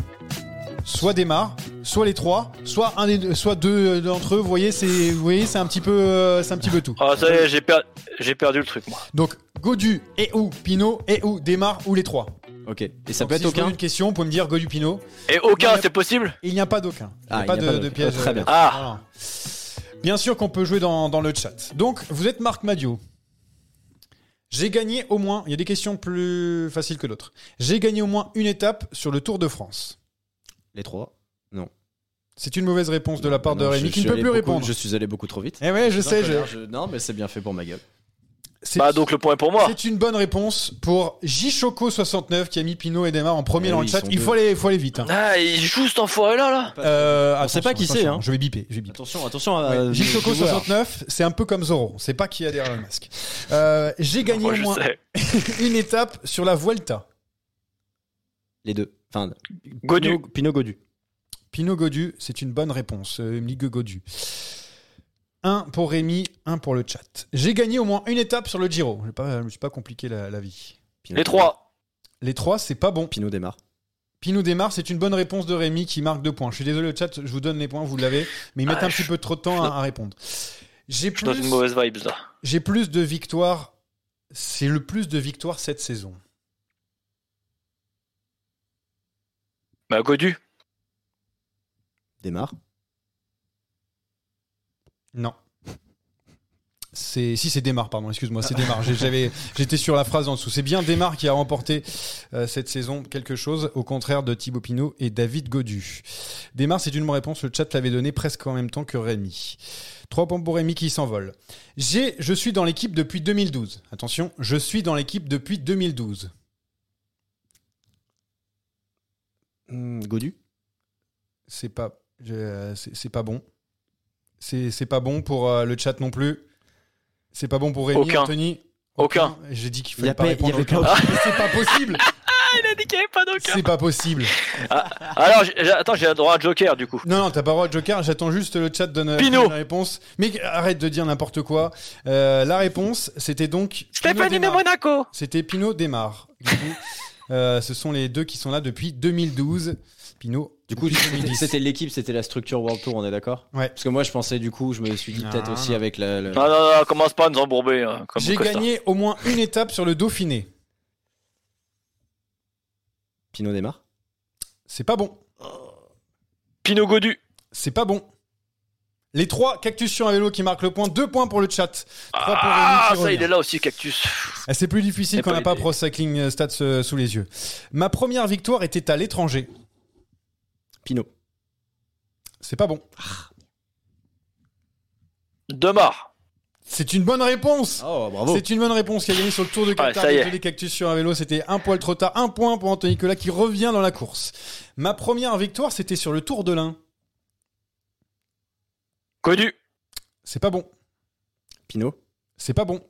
[SPEAKER 1] soit Desmar, soit les trois, soit un des deux, soit deux d'entre eux. Vous voyez, c'est, vous voyez, c'est un petit peu, euh, c'est un petit peu tout.
[SPEAKER 3] Ah, ça y est, j'ai per- j'ai perdu le truc, moi.
[SPEAKER 1] Donc Godu et ou Pinot et ou Desmar ou les trois.
[SPEAKER 2] Ok. Et ça
[SPEAKER 1] Donc,
[SPEAKER 2] peut
[SPEAKER 1] si
[SPEAKER 2] être
[SPEAKER 1] je une question, vous pouvez me dire Godu Pinot.
[SPEAKER 3] Et aucun, c'est possible
[SPEAKER 1] Il n'y a pas d'aucun. Il n'y
[SPEAKER 2] Ah,
[SPEAKER 1] a pas
[SPEAKER 2] il n'y
[SPEAKER 1] de,
[SPEAKER 2] a pas
[SPEAKER 1] de
[SPEAKER 2] d'aucun.
[SPEAKER 1] piège.
[SPEAKER 2] Très bien.
[SPEAKER 3] Ah.
[SPEAKER 1] Voilà. Bien sûr qu'on peut jouer dans, dans le chat. Donc, vous êtes Marc Madio. J'ai gagné au moins, il y a des questions plus faciles que d'autres. J'ai gagné au moins une étape sur le Tour de France.
[SPEAKER 2] Les trois.
[SPEAKER 1] C'est une mauvaise réponse de la part de
[SPEAKER 2] Non,
[SPEAKER 1] Rémi
[SPEAKER 2] je
[SPEAKER 1] qui ne
[SPEAKER 2] suis
[SPEAKER 1] peut
[SPEAKER 2] allé
[SPEAKER 1] plus
[SPEAKER 2] beaucoup-
[SPEAKER 1] répondre.
[SPEAKER 2] Je suis allé beaucoup trop vite.
[SPEAKER 1] Eh ouais, je sais. je-
[SPEAKER 2] Non, mais c'est bien fait pour ma gueule.
[SPEAKER 1] C'est
[SPEAKER 3] Bah, donc le point est pour moi.
[SPEAKER 1] c'est une bonne réponse pour Jchoco69 qui a mis Pinot et Demar en premier
[SPEAKER 2] Eh
[SPEAKER 1] dans
[SPEAKER 2] oui,
[SPEAKER 1] le chat.
[SPEAKER 2] sont
[SPEAKER 1] Il
[SPEAKER 2] deux.
[SPEAKER 1] faut aller, faut aller vite. hein.
[SPEAKER 3] Ah, il joue cet enfoiré-là, là
[SPEAKER 1] Euh,
[SPEAKER 2] On sait
[SPEAKER 1] attention,
[SPEAKER 2] pas qui c'est,
[SPEAKER 1] attention,
[SPEAKER 2] hein.
[SPEAKER 1] Je vais biper. Je vais biper.
[SPEAKER 2] Attention, attention à.
[SPEAKER 1] Ouais, Jchoco 69, c'est un peu comme Zoro. C'est pas qui a derrière le masque. Euh, J'ai gagné
[SPEAKER 3] Moi,
[SPEAKER 1] au
[SPEAKER 3] je
[SPEAKER 1] moins
[SPEAKER 3] sais.
[SPEAKER 1] une étape sur la Vuelta.
[SPEAKER 2] Les deux. Enfin,
[SPEAKER 3] Godu.
[SPEAKER 2] Pinot, Pinot Godu.
[SPEAKER 1] Pinot Godu, c'est une bonne réponse. Euh, Ligue Godu. Un pour Rémi, un pour le chat. J'ai gagné au moins une étape sur le Giro. Je ne me suis pas compliqué la, la vie.
[SPEAKER 2] Pinot-
[SPEAKER 3] Les trois.
[SPEAKER 1] Les trois, c'est pas bon.
[SPEAKER 2] Pinot démarre.
[SPEAKER 1] Pinot démarre, c'est une bonne réponse de Rémi qui marque deux points. Je suis désolé le chat, je vous donne les points, vous l'avez, mais ils mettent
[SPEAKER 3] Ah,
[SPEAKER 1] un
[SPEAKER 3] je-
[SPEAKER 1] petit peu trop de temps à, à répondre. J'ai
[SPEAKER 3] Je suis dans
[SPEAKER 1] plus, j'ai plus de victoires. C'est le plus de victoires cette saison.
[SPEAKER 3] Bah, Godu.
[SPEAKER 2] Démarre.
[SPEAKER 1] Non. C'est si c'est Démarre, pardon, excuse-moi, c'est Démarre. J'avais, j'étais sur la phrase en dessous. C'est bien Démarre qui a remporté euh, cette saison quelque chose, au contraire de Thibaut Pinot et David Godu. Démarre, c'est une bonne réponse. Le chat l'avait donné presque en même temps que Rémi. Trois points pour Rémi qui s'envole. J'ai, je suis dans l'équipe depuis 2012. Attention, je suis dans l'équipe depuis 2012.
[SPEAKER 2] Hmm, Godu.
[SPEAKER 1] C'est pas, c'est c'est pas bon. C'est c'est pas bon pour euh, le chat non plus. C'est pas bon pour Rémi,
[SPEAKER 3] Aucun.
[SPEAKER 1] Anthony.
[SPEAKER 3] Aucun.
[SPEAKER 1] J'ai dit qu'il fallait
[SPEAKER 2] a
[SPEAKER 1] pas répondre aucun. Mais C'est pas possible.
[SPEAKER 3] Ah, il a dit qu'il n'y avait pas d'aucun.
[SPEAKER 1] C'est pas possible.
[SPEAKER 3] Alors, j'ai- j'ai- attends, j'ai le droit à joker, du coup.
[SPEAKER 1] Non, non, t'as pas le droit de joker. J'attends juste le chat donne
[SPEAKER 3] Pinot.
[SPEAKER 1] la réponse. Mais arrête de dire n'importe quoi. Euh, la réponse, c'était donc. Pinot
[SPEAKER 3] Stéphanie de
[SPEAKER 1] Desmar.
[SPEAKER 3] Monaco.
[SPEAKER 1] C'était Pinot démarre. Euh, ce sont les deux qui sont là depuis 2012. Pinot.
[SPEAKER 2] Du coup, c'était
[SPEAKER 1] 2010.
[SPEAKER 2] c'était l'équipe, c'était la structure World Tour, on est d'accord
[SPEAKER 1] Ouais.
[SPEAKER 2] Parce que moi, je pensais, du coup, je me suis dit peut-être aussi
[SPEAKER 1] non.
[SPEAKER 2] avec la. la-
[SPEAKER 3] Non, non, non, commence pas à nous embourber. hein,
[SPEAKER 1] J'ai gagné au moins une étape sur le Dauphiné.
[SPEAKER 2] Pinot démarre.
[SPEAKER 1] C'est pas bon.
[SPEAKER 3] Pinot Godu.
[SPEAKER 1] C'est pas bon. Les trois cactus sur un vélo qui marquent le point. Deux points pour le chat. Trois pour
[SPEAKER 3] Ah,
[SPEAKER 1] Rémi qui
[SPEAKER 3] ça, il est là aussi, Cactus.
[SPEAKER 1] Ah, C'est plus difficile quand on n'a pas. Pro Cycling Stats euh, sous les yeux. Ma première victoire était à l'étranger.
[SPEAKER 2] Pinot.
[SPEAKER 1] C'est pas bon.
[SPEAKER 3] Demar.
[SPEAKER 1] C'est une bonne réponse.
[SPEAKER 2] Oh, bravo.
[SPEAKER 1] C'est une bonne réponse qui a gagné sur le Tour de Qatar.
[SPEAKER 3] est.
[SPEAKER 1] Désolé, cactus sur un vélo, c'était un poil trop tard. Un point pour Anthony Nicolas qui revient dans la course. Ma première victoire, c'était sur le Tour de l'Ain.
[SPEAKER 3] Godu.
[SPEAKER 1] C'est pas bon.
[SPEAKER 2] Pinot.
[SPEAKER 1] C'est pas bon.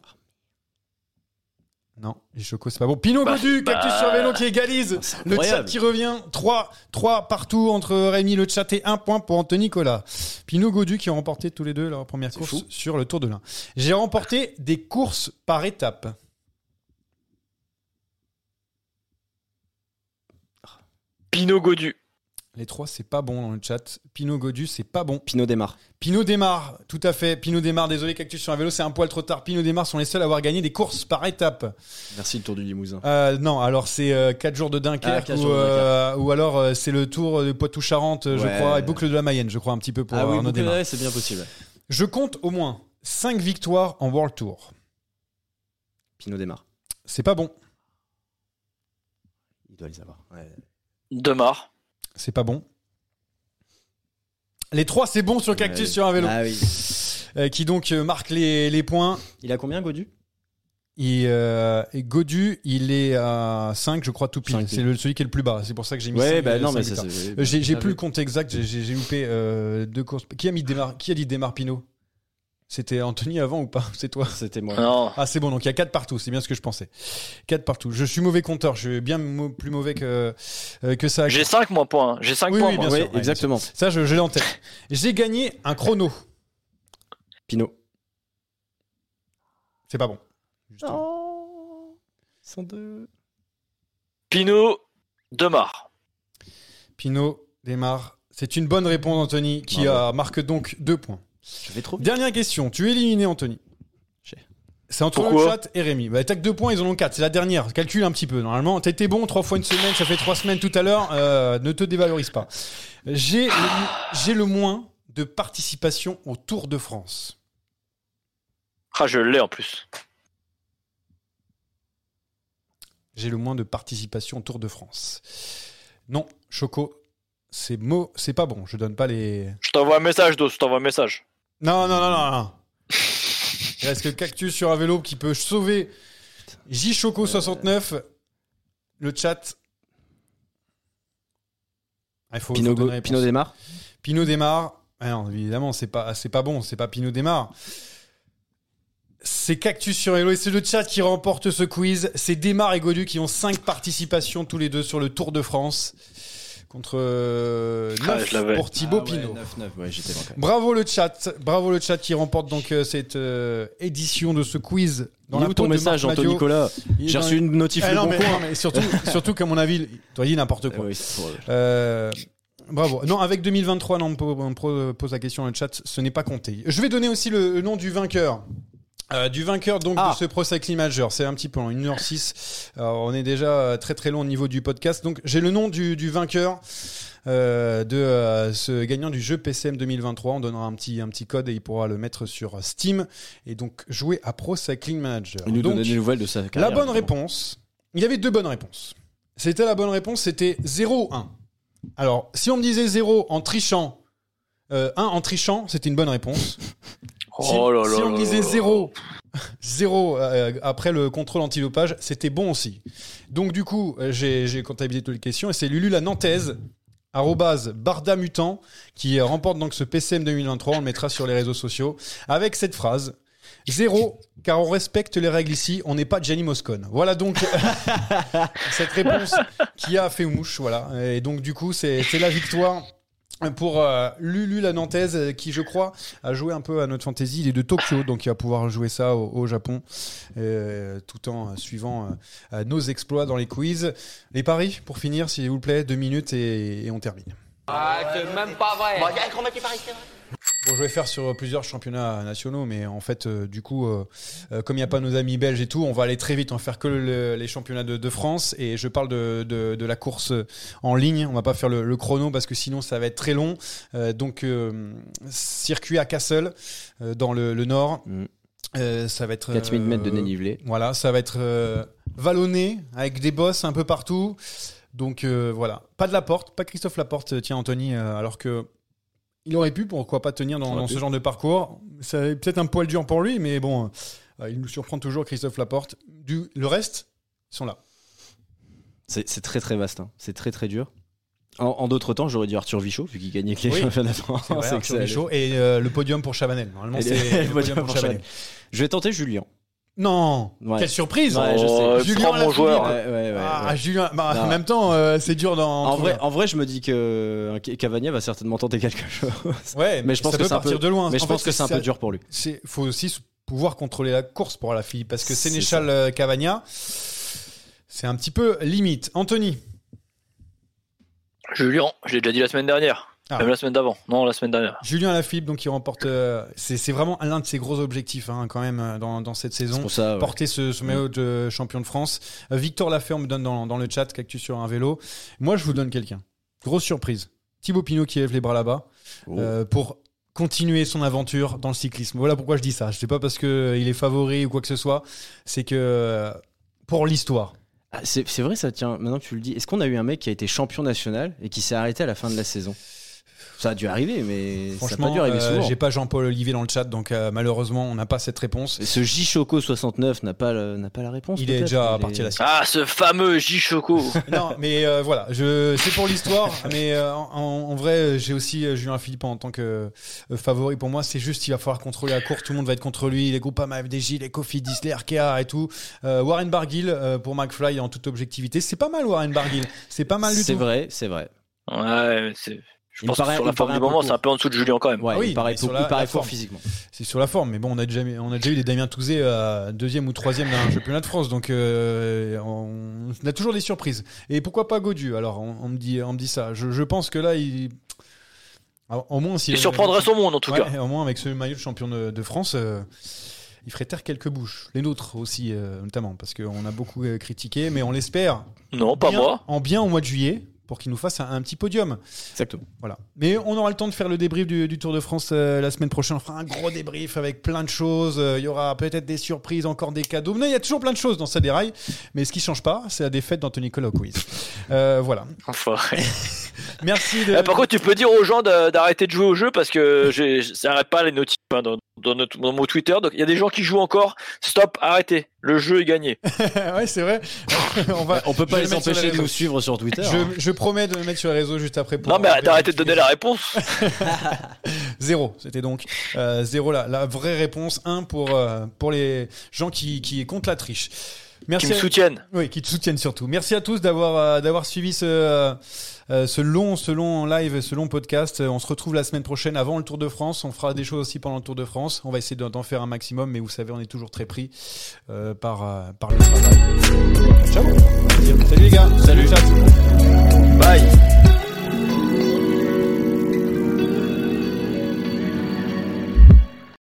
[SPEAKER 1] Non, les chocos, c'est pas bon. Pinot
[SPEAKER 3] Bah,
[SPEAKER 1] Godu,
[SPEAKER 3] bah.
[SPEAKER 1] cactus sur vélo qui égalise.
[SPEAKER 2] c'est
[SPEAKER 1] le chat qui revient. 3, 3 partout entre Rémi, le chat et 1 point pour Anthony Nicolas. Pinot Godu qui ont remporté tous les deux leur première course
[SPEAKER 2] fou.
[SPEAKER 1] sur le Tour de l'Ain. J'ai remporté des courses par étapes.
[SPEAKER 3] Pinot Godu.
[SPEAKER 1] Les trois, c'est pas bon dans le chat. Pinot Godu, c'est pas bon.
[SPEAKER 2] Pinot démarre.
[SPEAKER 1] Pinot démarre, tout à fait. Pinot démarre, désolé, cactus sur un vélo, c'est un poil trop tard. Pinot démarre sont les seuls à avoir gagné des courses par étapes.
[SPEAKER 2] Merci le Tour du Limousin.
[SPEAKER 1] Euh, non, alors c'est 4 jours de Dunkerque
[SPEAKER 2] Ah, quatre
[SPEAKER 1] ou,
[SPEAKER 2] jours de
[SPEAKER 1] euh, ou alors euh, c'est le tour de Poitou-Charentes, je crois, et boucle de la Mayenne, je crois, un petit peu pour
[SPEAKER 2] ah oui,
[SPEAKER 1] Arnaud
[SPEAKER 2] ouais, c'est bien possible.
[SPEAKER 1] Je compte au moins 5 victoires en World Tour.
[SPEAKER 2] Pinot démarre.
[SPEAKER 1] C'est pas bon.
[SPEAKER 2] Il doit les avoir. Ouais.
[SPEAKER 3] Demar.
[SPEAKER 1] C'est pas bon. Les trois, c'est bon sur Cactus sur un vélo.
[SPEAKER 2] Ah oui.
[SPEAKER 1] Euh, qui donc euh, marque les, les points.
[SPEAKER 2] Il a combien, Godu?
[SPEAKER 1] Et, euh, et Godu, il est à 5, je crois, tout pile. C'est le, celui qui est le plus bas. C'est pour ça que j'ai mis
[SPEAKER 2] Ouais, bah non, mais ça,
[SPEAKER 1] J'ai
[SPEAKER 2] Ah
[SPEAKER 1] plus le compte exact, j'ai- loupé deux courses. Qui a, mis qui a dit Desmar Pinot C'était Anthony avant ou pas C'est toi
[SPEAKER 2] C'était moi.
[SPEAKER 3] Non.
[SPEAKER 1] Ah, c'est bon, donc il y a 4 partout, c'est bien ce que je pensais. 4 partout. Je suis mauvais compteur, je suis bien plus mauvais que, euh, que ça.
[SPEAKER 3] J'ai 5 moins points. J'ai 5
[SPEAKER 1] Oui,
[SPEAKER 3] points.
[SPEAKER 1] oui,
[SPEAKER 3] moi.
[SPEAKER 1] bien
[SPEAKER 2] Oui,
[SPEAKER 1] sûr,
[SPEAKER 2] exactement.
[SPEAKER 1] Ça, je, je l'ai en tête. J'ai gagné un chrono.
[SPEAKER 2] Pinot.
[SPEAKER 1] C'est pas bon.
[SPEAKER 2] Oh. Ils sont deux.
[SPEAKER 3] Pinot, Demar.
[SPEAKER 1] Pinot démarre. C'est une bonne réponse, Anthony, qui a, marque donc 2 points.
[SPEAKER 2] Je vais trop vite.
[SPEAKER 1] Dernière question. Tu es éliminé, Anthony. C'est entre
[SPEAKER 3] Pourquoi
[SPEAKER 1] le chat et Rémi. Bah, t'as que 2 points, ils en ont 4. C'est la dernière. Calcule un petit peu. Normalement, t'étais bon 3 fois une semaine, ça fait 3 semaines tout à l'heure. Euh, ne te dévalorise pas. J'ai le, j'ai le moins de participation au Tour de France.
[SPEAKER 3] Ah, je l'ai en plus.
[SPEAKER 1] J'ai le moins de participation au Tour de France. Non, Choco, c'est mot, c'est pas bon. Je donne pas les.
[SPEAKER 3] Je t'envoie un message, Dos. Je t'envoie un message.
[SPEAKER 1] Non, non, non, non, non. Il reste que Cactus sur un vélo qui peut sauver J Choco 69. Le chat. Ah, il faut.
[SPEAKER 2] Pinot démarre.
[SPEAKER 1] Pinot démarre. Ah non, évidemment, c'est pas, c'est pas bon. C'est pas Pinot démarre. C'est Cactus sur Hello et c'est le chat qui remporte ce quiz. C'est Démarre et Godu qui ont 5 participations tous les deux sur le Tour de France. Contre 9
[SPEAKER 3] Ah,
[SPEAKER 1] pour Thibaut
[SPEAKER 2] Ah ouais,
[SPEAKER 1] Pinot.
[SPEAKER 2] 9-9, ouais, j'étais loin quand même.
[SPEAKER 1] Bravo le chat, bravo le chat qui remporte donc euh, cette euh, édition de ce quiz.
[SPEAKER 2] Il est
[SPEAKER 1] la
[SPEAKER 2] où ton message,
[SPEAKER 1] Madio.
[SPEAKER 2] Nicolas J'ai
[SPEAKER 1] dans
[SPEAKER 2] reçu une notif
[SPEAKER 1] Eh
[SPEAKER 2] le
[SPEAKER 1] non,
[SPEAKER 2] bon
[SPEAKER 1] mais,
[SPEAKER 2] coin.
[SPEAKER 1] non, mais surtout, surtout qu'à mon avis, tu as dit n'importe quoi.
[SPEAKER 2] Oui, pour-
[SPEAKER 1] Euh, bravo. Non, avec 2023, non, on pose la question dans le chat, ce n'est pas compté. Je vais donner aussi le, le nom du vainqueur. Euh, du vainqueur donc
[SPEAKER 2] Ah.
[SPEAKER 1] de ce Pro Cycling Major, c'est un petit peu en 1h06. Alors, on est déjà euh, très très long au niveau du podcast. Donc j'ai le nom du, du vainqueur euh, de euh, ce gagnant du jeu PCM 2023. On donnera un petit un petit code et il pourra le mettre sur Steam et donc jouer à Pro Cycling Manager.
[SPEAKER 2] Il nous
[SPEAKER 1] Donc,
[SPEAKER 2] donne des nouvelles de sa
[SPEAKER 1] la
[SPEAKER 2] carrière.
[SPEAKER 1] bonne
[SPEAKER 2] évidemment.
[SPEAKER 1] réponse, il y avait deux bonnes réponses. C'était la bonne réponse, c'était 0 1. Alors, si on me disait 0 en trichant, euh, 1 en trichant, c'était une bonne réponse. Si,
[SPEAKER 3] Oh là là
[SPEAKER 1] si on disait. 0 0 euh, après le contrôle antidopage, c'était bon aussi. Donc du coup, euh, j'ai comptabilisé toutes les questions et c'est Lulu la Nantaise arrobase Barda Mutant qui remporte donc ce PCM 2023, on le mettra sur les réseaux sociaux avec cette phrase Zéro, car on respecte les règles ici, on n'est pas Jenny Moscone. Voilà donc cette réponse qui a fait mouche, voilà. Et donc du coup, c'est la victoire pour euh, Lulu la Nantaise euh, qui je crois a joué un peu à notre fantasy. Il est de Tokyo donc il va pouvoir jouer ça au, au Japon euh, tout en euh, suivant euh, euh, nos exploits dans les quiz. Les paris pour finir s'il vous plaît deux minutes et, et on termine.
[SPEAKER 6] Ah, c'est même pas vrai.
[SPEAKER 1] Bon, je vais faire sur plusieurs championnats nationaux, mais en fait, euh, du coup, euh, euh, comme il n'y a pas nos amis belges et tout, on va aller très vite. On va faire que le- les championnats de, de France. Et je parle de, de- de la course en ligne. On va pas faire le, le chrono parce que sinon, ça va être très long. Euh, donc, euh, circuit à Kassel, euh, dans le, le nord.
[SPEAKER 2] Mm.
[SPEAKER 1] Euh, ça va être
[SPEAKER 2] 4000 mètres de
[SPEAKER 1] euh,
[SPEAKER 2] dénivelé.
[SPEAKER 1] Voilà, ça va être euh, vallonné avec des bosses un peu partout. Donc euh, voilà, pas de Laporte, pas Christophe Laporte, tiens Anthony, euh, alors que il aurait pu, pourquoi pas tenir dans, ce genre de parcours. C'est peut-être un poil dur pour lui, mais bon, euh, il nous surprend toujours Christophe Laporte. Du, le reste, ils sont là.
[SPEAKER 2] C'est très très vaste. hein. C'est très très dur. En, en d'autres temps, j'aurais dit Arthur Vichot, vu qu'il gagnait avec les
[SPEAKER 1] Oui.
[SPEAKER 2] championnats de France.
[SPEAKER 1] C'est vrai, Arthur. Michaud. et euh, le podium pour Chavanel. Normalement, c'est
[SPEAKER 2] le
[SPEAKER 1] le
[SPEAKER 2] podium
[SPEAKER 1] pour
[SPEAKER 2] pour
[SPEAKER 1] Chavanel.
[SPEAKER 2] Je vais tenter Julien.
[SPEAKER 1] Non,
[SPEAKER 2] Ouais.
[SPEAKER 1] quelle surprise
[SPEAKER 2] Ouais, je sais.
[SPEAKER 3] Oh,
[SPEAKER 1] Julien
[SPEAKER 3] prends mon joueur.
[SPEAKER 2] Ouais, ouais, ouais,
[SPEAKER 1] Ah,
[SPEAKER 2] ouais.
[SPEAKER 1] Julien, bah, en même temps, euh, c'est dur dans.
[SPEAKER 2] En vrai, en vrai, je me dis que euh, Cavagna va certainement tenter quelque chose.
[SPEAKER 1] ouais,
[SPEAKER 2] mais je pense
[SPEAKER 1] ça
[SPEAKER 2] que
[SPEAKER 1] peut
[SPEAKER 2] c'est un
[SPEAKER 1] partir
[SPEAKER 2] peu-
[SPEAKER 1] de loin.
[SPEAKER 2] Mais je
[SPEAKER 1] En
[SPEAKER 2] pense
[SPEAKER 1] fait,
[SPEAKER 2] que c'est un peu dur pour lui.
[SPEAKER 1] c'est faut aussi pouvoir contrôler la course pour la fille parce que Sénéchal euh, Cavagna c'est un petit peu limite. Anthony,
[SPEAKER 3] Julien, je l'ai déjà dit la semaine dernière.
[SPEAKER 1] Ah.
[SPEAKER 3] Même la semaine d'avant. Non, la semaine dernière.
[SPEAKER 1] Julien Lafilippe donc qui remporte euh, c'est vraiment l'un de ses gros objectifs hein, quand même euh, dans, dans cette saison.
[SPEAKER 2] pour ça. ouais.
[SPEAKER 1] Porter ce, ce maillot de champion de France. Euh, Victor Laferme me donne dans, dans le chat Cactus sur un vélo. Moi, je vous donne quelqu'un. Grosse surprise. Thibaut Pinot qui lève les bras là-bas
[SPEAKER 2] Oh.
[SPEAKER 1] euh, pour continuer son aventure dans le cyclisme. Voilà pourquoi je dis ça. Je sais pas parce que il est favori ou quoi que ce soit. C'est que pour l'histoire.
[SPEAKER 2] Ah, c'est c'est vrai, ça tient. Maintenant que tu le dis, est-ce qu'on a eu un mec qui a été champion national et qui s'est arrêté à la fin de la saison? Ça a dû arriver, mais ça
[SPEAKER 1] Franchement,
[SPEAKER 2] pas dû arriver
[SPEAKER 1] euh, j'ai pas Jean-Paul Olivier dans le chat, donc euh, malheureusement, on n'a pas cette réponse.
[SPEAKER 2] Et Ce J Choco 69 n'a pas, n'a pas la réponse.
[SPEAKER 1] Il est déjà
[SPEAKER 2] Il
[SPEAKER 1] parti à la suite.
[SPEAKER 3] Ah, ce fameux J-Choco.
[SPEAKER 1] non, mais euh, voilà, je, c'est pour l'histoire. mais euh, en, en vrai, j'ai aussi Julien Philippe en tant que euh, favori pour moi. C'est juste, il va falloir contrôler la course. Tout le monde va être contre lui. Les groupes FDJ, les Cofidis, les RKA et tout. Euh, Warren Barguil euh, pour McFly en toute objectivité. C'est pas mal, Warren Barguil. C'est pas mal du
[SPEAKER 2] C'est
[SPEAKER 1] tout.
[SPEAKER 2] vrai, c'est vrai.
[SPEAKER 3] Ouais, c'est. Je
[SPEAKER 2] Il
[SPEAKER 3] pense que
[SPEAKER 2] paraît-
[SPEAKER 3] sur
[SPEAKER 2] il
[SPEAKER 3] la
[SPEAKER 2] me
[SPEAKER 3] forme du moment, c'est un peu en dessous de Julien quand même.
[SPEAKER 2] Ouais,
[SPEAKER 1] Ah oui,
[SPEAKER 2] il paraît,
[SPEAKER 1] mais sur
[SPEAKER 2] beaucoup-
[SPEAKER 1] la-
[SPEAKER 2] il paraît
[SPEAKER 1] la
[SPEAKER 2] fort
[SPEAKER 1] forme.
[SPEAKER 2] physiquement.
[SPEAKER 1] C'est sur la forme, mais bon, on a déjà, on a déjà eu des Damien Touzé à deuxième ou troisième d'un championnat de France, donc euh, on, on a toujours des surprises. Et pourquoi pas Godu Alors, on, on me dit, on me dit ça. Je, je pense que là, il, Alors, au moins, s'il
[SPEAKER 3] Il surprendrait son monde en tout
[SPEAKER 1] Ouais,
[SPEAKER 3] cas.
[SPEAKER 1] Au moins, avec ce maillot de champion de, de France, euh, il ferait taire quelques bouches. Les nôtres aussi, euh, notamment, parce qu'on a beaucoup euh, critiqué, mais on l'espère.
[SPEAKER 3] Non, pas
[SPEAKER 1] bien-
[SPEAKER 3] moi.
[SPEAKER 1] En bien au mois de juillet. Pour qu'il nous fasse un, un petit podium.
[SPEAKER 2] Exactement.
[SPEAKER 1] Voilà. Mais on aura le temps de faire le débrief du, du Tour de France euh, la semaine prochaine. On fera un gros débrief avec plein de choses. Euh, Il y aura peut-être des surprises, encore des cadeaux. Mais il y a toujours plein de choses dans ça déraille. Mais ce qui change pas, c'est la défaite d'Anthony Colo Quiz. Euh, voilà.
[SPEAKER 3] Enfin,
[SPEAKER 1] Merci de.
[SPEAKER 3] Eh, par contre, tu peux dire aux gens d'arrêter de jouer au jeu parce que ça arrête pas les notifs hein, dans, dans, notre- dans mon Twitter. Donc il y a des gens qui jouent encore. Stop, arrêtez. Le jeu est gagné.
[SPEAKER 1] ouais, c'est vrai. on va.
[SPEAKER 2] On peut pas les empêcher de nous suivre sur Twitter.
[SPEAKER 1] Je,
[SPEAKER 2] hein.
[SPEAKER 1] je promets de le mettre sur les réseaux juste après. Pour
[SPEAKER 3] Non, mais d'arrêter de donner la réponse.
[SPEAKER 1] Zéro, c'était donc euh, zéro là. La vraie réponse, un pour, euh, pour les gens qui, qui comptent la triche. Merci
[SPEAKER 3] Qui me
[SPEAKER 1] à-
[SPEAKER 3] soutiennent.
[SPEAKER 1] Oui, qui te soutiennent surtout. Merci à tous d'avoir euh, d'avoir suivi ce, euh, ce long live, ce long podcast. Euh, On se retrouve la semaine prochaine avant le Tour de France. On fera des choses aussi pendant le Tour de France. On va essayer d'en faire un maximum, mais vous savez, on est toujours très pris euh, par euh, par le travail. Ciao. Salut les gars. Salut chat.
[SPEAKER 3] Bye.